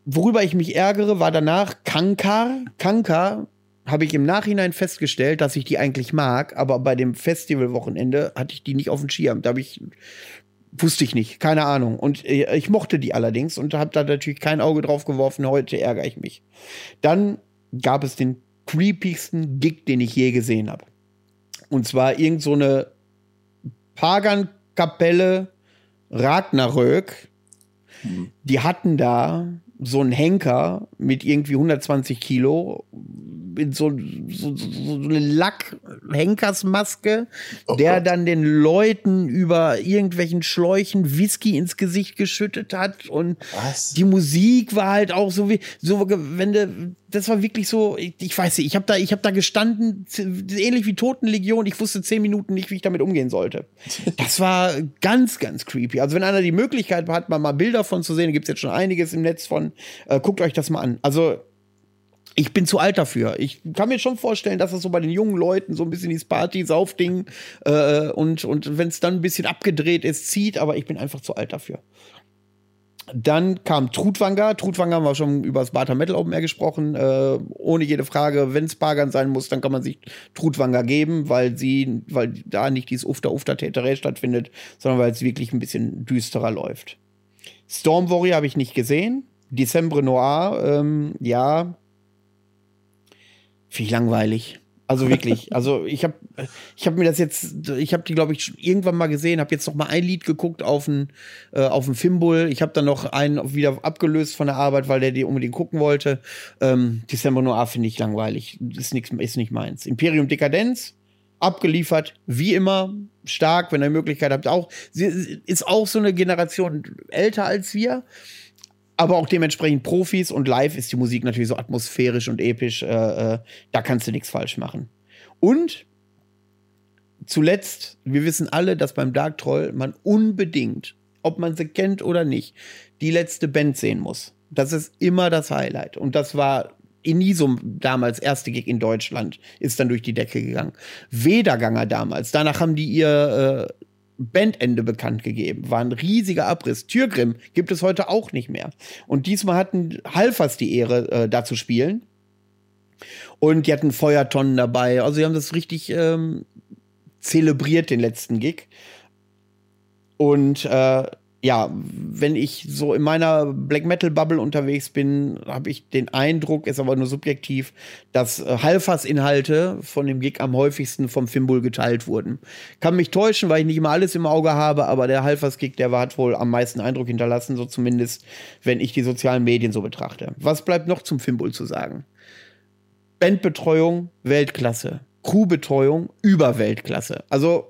worüber ich mich ärgere, war danach Kankar. Kankar habe ich im Nachhinein festgestellt, dass ich die eigentlich mag, aber bei dem Festivalwochenende hatte ich die nicht auf dem Schirm. Da habe ich Wusste ich nicht, keine Ahnung. Und äh, ich mochte die allerdings und habe da natürlich kein Auge drauf geworfen. Heute ärgere ich mich. Dann gab es den creepigsten Gig, den ich je gesehen habe. Und zwar irgend so eine Pagan-Kapelle Ragnarök. Hm. Die hatten da so einen Henker mit irgendwie 120 Kilo mit so, so, so eine Lack-Henkersmaske, oh der Gott. dann den Leuten über irgendwelchen Schläuchen Whisky ins Gesicht geschüttet hat. Und Was? die Musik war halt auch so wie, so, wenn du, das war wirklich so, ich, ich weiß nicht, ich habe da, ich habe da gestanden, ähnlich wie Totenlegion, ich wusste zehn Minuten nicht, wie ich damit umgehen sollte. Das war ganz, ganz creepy. Also wenn einer die Möglichkeit hat, mal, mal Bilder von zu sehen, gibt es jetzt schon einiges im Netz von, äh, guckt euch das mal an. Also ich bin zu alt dafür. Ich kann mir schon vorstellen, dass das so bei den jungen Leuten so ein bisschen dieses Party-Saufding äh, und, und wenn es dann ein bisschen abgedreht ist, zieht, aber ich bin einfach zu alt dafür. Dann kam Trutwanger. Trutwanger haben wir schon über das Barter Metal Open Air gesprochen. Äh, ohne jede Frage, wenn es Pagan sein muss, dann kann man sich Trutwanger geben, weil sie, weil da nicht dieses Ufter Ufter Täterä stattfindet, sondern weil es wirklich ein bisschen düsterer läuft. Storm Warrior habe ich nicht gesehen. December Noir, ähm, ja, Finde ich langweilig. Also wirklich. Also ich habe ich hab mir das jetzt, ich habe die, glaube ich, irgendwann mal gesehen, habe jetzt noch mal ein Lied geguckt auf ein äh, auf dem Fimbul. Ich habe dann noch einen wieder abgelöst von der Arbeit, weil der die unbedingt gucken wollte. Ähm, December Noir finde ich langweilig. Ist, nix, ist nicht meins. Imperium Dekadenz, abgeliefert, wie immer, stark, wenn ihr Möglichkeit habt. Auch, sie ist auch so eine Generation älter als wir aber auch dementsprechend Profis und live ist die Musik natürlich so atmosphärisch und episch. Äh, äh, da kannst du nichts falsch machen. Und zuletzt, wir wissen alle, dass beim Dark Troll man unbedingt, ob man sie kennt oder nicht, die letzte Band sehen muss. Das ist immer das Highlight. Und das war Inisum damals erste Gig in Deutschland, ist dann durch die Decke gegangen. Wederganger damals, danach haben die ihr äh, Bandende bekannt gegeben. War ein riesiger Abriss. Türgrim gibt es heute auch nicht mehr. Und diesmal hatten Halfers die Ehre, äh, da zu spielen. Und die hatten Feuertonnen dabei. Also, sie haben das richtig ähm, zelebriert, den letzten Gig. Und äh, ja, wenn ich so in meiner Black Metal Bubble unterwegs bin, habe ich den Eindruck, ist aber nur subjektiv, dass äh, Halfas-Inhalte von dem Gig am häufigsten vom Fimbul geteilt wurden. Kann mich täuschen, weil ich nicht immer alles im Auge habe, aber der Halfas-Gig, der hat wohl am meisten Eindruck hinterlassen, so zumindest, wenn ich die sozialen Medien so betrachte. Was bleibt noch zum Fimbul zu sagen? Bandbetreuung, Weltklasse. Crewbetreuung, Überweltklasse. Also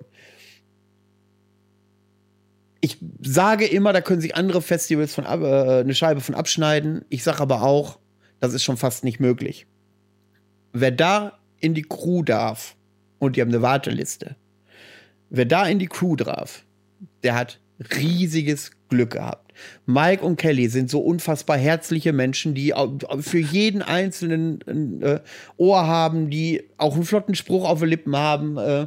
ich sage immer, da können sich andere Festivals von, äh, eine Scheibe von abschneiden. Ich sage aber auch, das ist schon fast nicht möglich. Wer da in die Crew darf, und die haben eine Warteliste, wer da in die Crew darf, der hat riesiges Glück gehabt. Mike und Kelly sind so unfassbar herzliche Menschen, die für jeden einzelnen ein äh, Ohr haben, die auch einen flotten Spruch auf den Lippen haben, äh,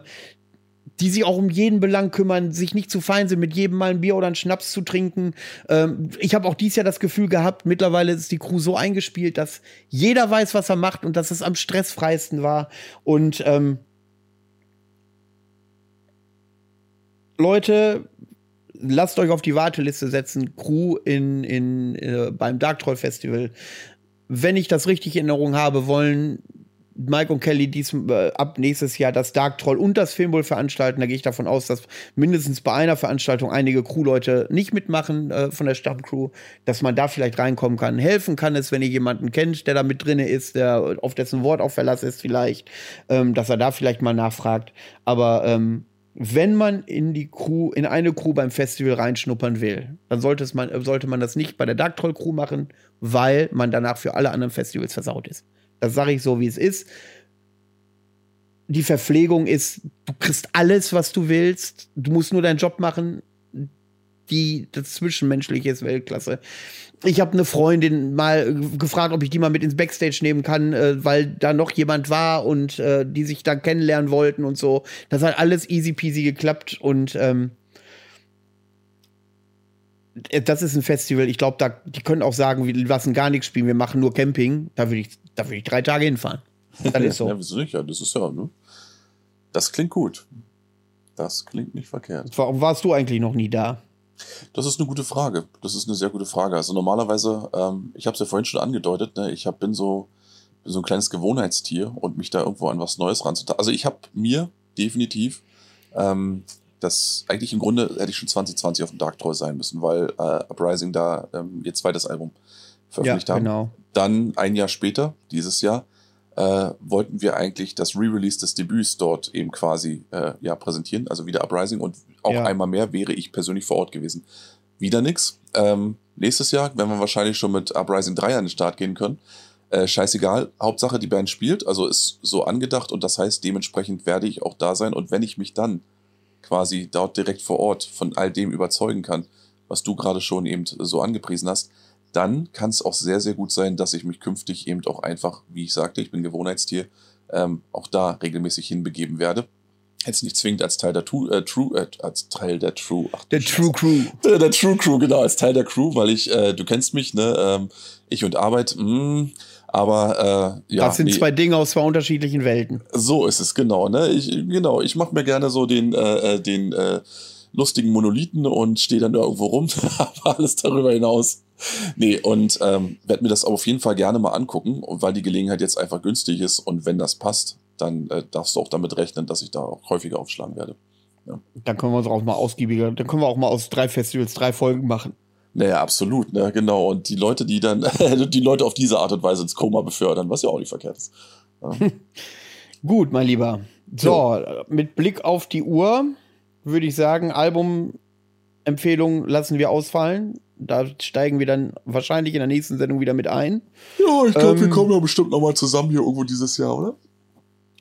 die sich auch um jeden Belang kümmern, sich nicht zu fein sind, mit jedem mal ein Bier oder einen Schnaps zu trinken. Ähm, ich habe auch dieses Jahr das Gefühl gehabt, mittlerweile ist die Crew so eingespielt, dass jeder weiß, was er macht und dass es am stressfreisten war. Und ähm, Leute, lasst euch auf die Warteliste setzen, Crew in, in, äh, beim Dark Troll Festival. Wenn ich das richtig in Erinnerung habe, wollen Mike und Kelly dies, äh, ab nächstes Jahr das Dark Troll und das Filmbull veranstalten. Da gehe ich davon aus, dass mindestens bei einer Veranstaltung einige Crewleute nicht mitmachen äh, von der Stammcrew, dass man da vielleicht reinkommen kann. Helfen kann es, wenn ihr jemanden kennt, der da mit drin ist, der auf dessen Wort auch Verlass ist vielleicht, ähm, dass er da vielleicht mal nachfragt. Aber ähm, wenn man in die Crew, in eine Crew beim Festival reinschnuppern will, dann sollte, es man, sollte man das nicht bei der Dark Troll Crew machen, weil man danach für alle anderen Festivals versaut ist. Das sage ich so, wie es ist. Die Verpflegung ist, du kriegst alles, was du willst. Du musst nur deinen Job machen. Die, das Zwischenmenschliche ist Weltklasse. Ich habe eine Freundin mal gefragt, ob ich die mal mit ins Backstage nehmen kann, äh, weil da noch jemand war und äh, die sich da kennenlernen wollten und so. Das hat alles easy peasy geklappt und ähm, das ist ein Festival. Ich glaube, da die können auch sagen, wir lassen gar nichts spielen, wir machen nur Camping. Da würde ich da würde ich drei Tage hinfahren. Das ist so. ja, wieso nicht? Ja, das ist ja, ne? Das klingt gut. Das klingt nicht verkehrt. Warum warst du eigentlich noch nie da? Das ist eine gute Frage. Das ist eine sehr gute Frage. Also normalerweise, ähm, ich habe es ja vorhin schon angedeutet, ne, ich hab, bin so bin so ein kleines Gewohnheitstier und mich da irgendwo an was Neues ranzutasten. Also ich habe mir definitiv ähm, das eigentlich im Grunde hätte ich schon 2020 auf dem Dark Troll sein müssen, weil äh, Uprising da ähm, ihr zweites Album veröffentlicht ja, haben. Genau. Dann ein Jahr später, dieses Jahr, äh, wollten wir eigentlich das Re-Release des Debüts dort eben quasi äh, ja, präsentieren, also wieder Uprising und auch ja. einmal mehr wäre ich persönlich vor Ort gewesen. Wieder nix. Ähm, nächstes Jahr werden wir wahrscheinlich schon mit Uprising 3 an den Start gehen können. Äh, scheißegal, Hauptsache die Band spielt, also ist so angedacht und das heißt, dementsprechend werde ich auch da sein und wenn ich mich dann quasi dort direkt vor Ort von all dem überzeugen kann, was du gerade schon eben so angepriesen hast, dann kann es auch sehr, sehr gut sein, dass ich mich künftig eben auch einfach, wie ich sagte, ich bin Gewohnheitstier, ähm, auch da regelmäßig hinbegeben werde. Jetzt nicht zwingend als Teil der True, äh, True äh, als Teil der True, ach, der True Crew, der, der, True Crew, genau, als Teil der Crew, weil ich, äh, du kennst mich, ne, ähm, ich und Arbeit, mh, mm, aber äh, ja. Das sind zwei Dinge aus zwei unterschiedlichen Welten. So ist es genau, ne? Ich, genau, ich mache mir gerne so den, äh, äh den äh, lustigen Monolithen und stehe dann da irgendwo rum, aber alles darüber hinaus. Nee, und ähm, werde mir das auf jeden Fall gerne mal angucken, weil die Gelegenheit jetzt einfach günstig ist und wenn das passt, dann äh, darfst du auch damit rechnen, dass ich da auch häufiger aufschlagen werde. Ja. Dann können wir uns auch mal ausgiebiger, dann können wir auch mal aus drei Festivals drei Folgen machen. Naja, absolut, ne, genau. Und die Leute, die dann, die Leute auf diese Art und Weise ins Koma befördern, was ja auch nicht verkehrt ist. Ja. Gut, mein Lieber. So, ja. mit Blick auf die Uhr würde ich sagen, Album-Empfehlung lassen wir ausfallen. Da steigen wir dann wahrscheinlich in der nächsten Sendung wieder mit ein. Ja, ich glaube, ähm, wir kommen ja bestimmt noch mal zusammen hier irgendwo dieses Jahr, oder?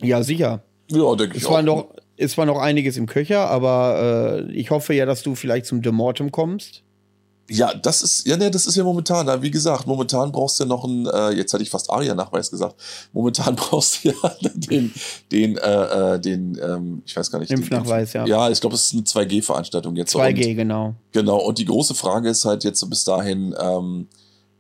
Ja, sicher. Ja, denke ich es auch. War noch, es war noch einiges im Köcher, aber äh, ich hoffe ja, dass du vielleicht zum Demortem kommst. Ja, das ist, ja, ne, das ist ja momentan, wie gesagt, momentan brauchst du ja noch einen, äh, jetzt hatte ich fast ARIA-Nachweis gesagt, momentan brauchst du ja den, den, äh, äh, den, ähm, ich weiß gar nicht. Impfnachweis, den, ja. Ja, ich glaube, es ist eine 2G-Veranstaltung jetzt. 2G, und, genau. Genau, und die große Frage ist halt jetzt so bis dahin, ähm,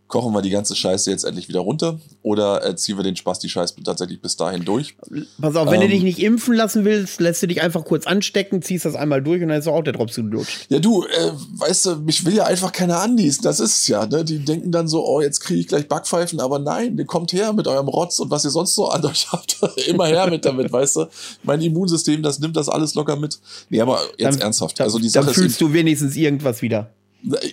kochen wir die ganze Scheiße jetzt endlich wieder runter oder äh, ziehen wir den Spaß die Scheiße tatsächlich bis dahin durch? Pass auf, wenn ähm, du dich nicht impfen lassen willst, lässt du dich einfach kurz anstecken, ziehst das einmal durch und dann ist auch der Drops gelutscht. Ja, du, äh, weißt du, mich will ja einfach keiner anniesen, das ist es ja, ne? Die denken dann so, oh, jetzt kriege ich gleich Backpfeifen, aber nein, ihr kommt her mit eurem Rotz und was ihr sonst so an euch habt, immer her mit damit, weißt du? Mein Immunsystem, das nimmt das alles locker mit. Nee, aber jetzt dann, ernsthaft, also die Sache dann fühlst ist, du wenigstens irgendwas wieder.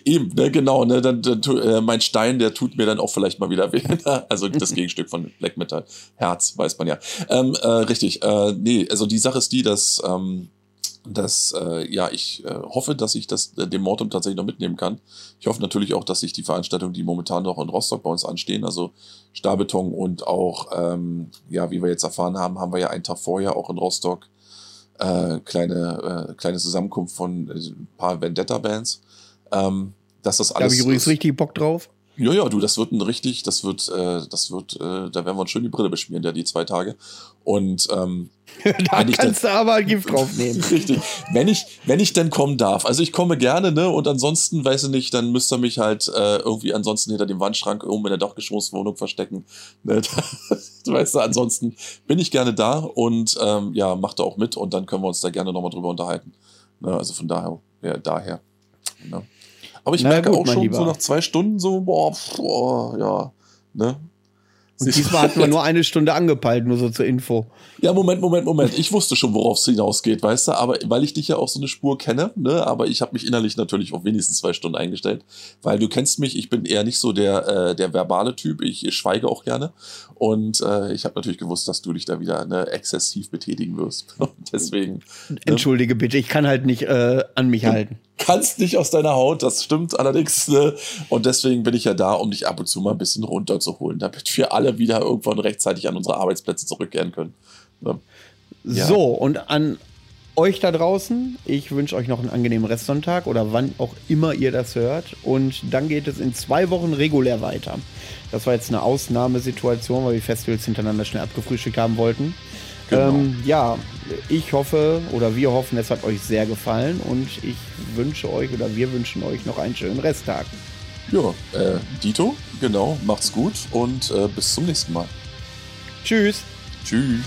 Eben, ne, genau, ne, dann, dann äh, mein Stein, der tut mir dann auch vielleicht mal wieder weh. Ne? also das Gegenstück von Black Metal. Herz, weiß man ja. Ähm, äh, richtig, äh, nee, also die Sache ist die, dass ähm, dass äh, ja ich äh, hoffe, dass ich das äh, dem Mortum tatsächlich noch mitnehmen kann. Ich hoffe natürlich auch, dass sich die Veranstaltungen, die momentan noch in Rostock bei uns anstehen, also Stahlbeton und auch ähm, ja, wie wir jetzt erfahren haben, haben wir ja einen Tag vorher auch in Rostock äh, kleine äh, kleine Zusammenkunft von äh, ein paar Vendetta Bands. Ähm, dass das Da habe alles ich übrigens richtig Bock drauf. ja, ja, du, das wird ein richtig, das wird, äh, das wird, äh, da werden wir uns schön die Brille beschmieren, ja, die zwei Tage. Und ähm, da kannst du aber Gift drauf nehmen. richtig, wenn ich, wenn ich denn kommen darf. Also ich komme gerne, ne? Und ansonsten, weiß ich nicht, dann müsst ihr mich halt äh, irgendwie ansonsten hinter dem Wandschrank oben in der Dachgeschosswohnung verstecken. Ne? du weißt du, ansonsten bin ich gerne da und ähm, ja, macht da auch mit und dann können wir uns da gerne nochmal drüber unterhalten. Ne? Also von daher, ja, daher. Ne? Aber ich Na merke gut, auch schon Lieber. so nach zwei Stunden so, boah, oh, ja, ne? Und diesmal hatten wir nur eine Stunde angepeilt, nur so zur Info. Ja, Moment, Moment, Moment. Ich wusste schon, worauf es hinausgeht, weißt du, aber weil ich dich ja auch so eine Spur kenne, ne, aber ich habe mich innerlich natürlich auf wenigstens zwei Stunden eingestellt, weil du kennst mich, ich bin eher nicht so der, äh, der verbale Typ, ich schweige auch gerne und äh, ich habe natürlich gewusst, dass du dich da wieder ne, exzessiv betätigen wirst. Deswegen Entschuldige bitte, ich kann halt nicht äh, an mich halten. Kannst nicht aus deiner Haut, das stimmt allerdings. Ne? Und deswegen bin ich ja da, um dich ab und zu mal ein bisschen runterzuholen, damit wir alle wieder irgendwann rechtzeitig an unsere Arbeitsplätze zurückkehren können. Ne? Ja. So, und an euch da draußen, ich wünsche euch noch einen angenehmen Restsonntag oder wann auch immer ihr das hört. Und dann geht es in zwei Wochen regulär weiter. Das war jetzt eine Ausnahmesituation, weil wir Festivals hintereinander schnell abgefrühstückt haben wollten. Genau. Ähm, ja, ich hoffe oder wir hoffen, es hat euch sehr gefallen und ich wünsche euch oder wir wünschen euch noch einen schönen Resttag. Ja, äh, Dito, genau, macht's gut und äh, bis zum nächsten Mal. Tschüss! Tschüss.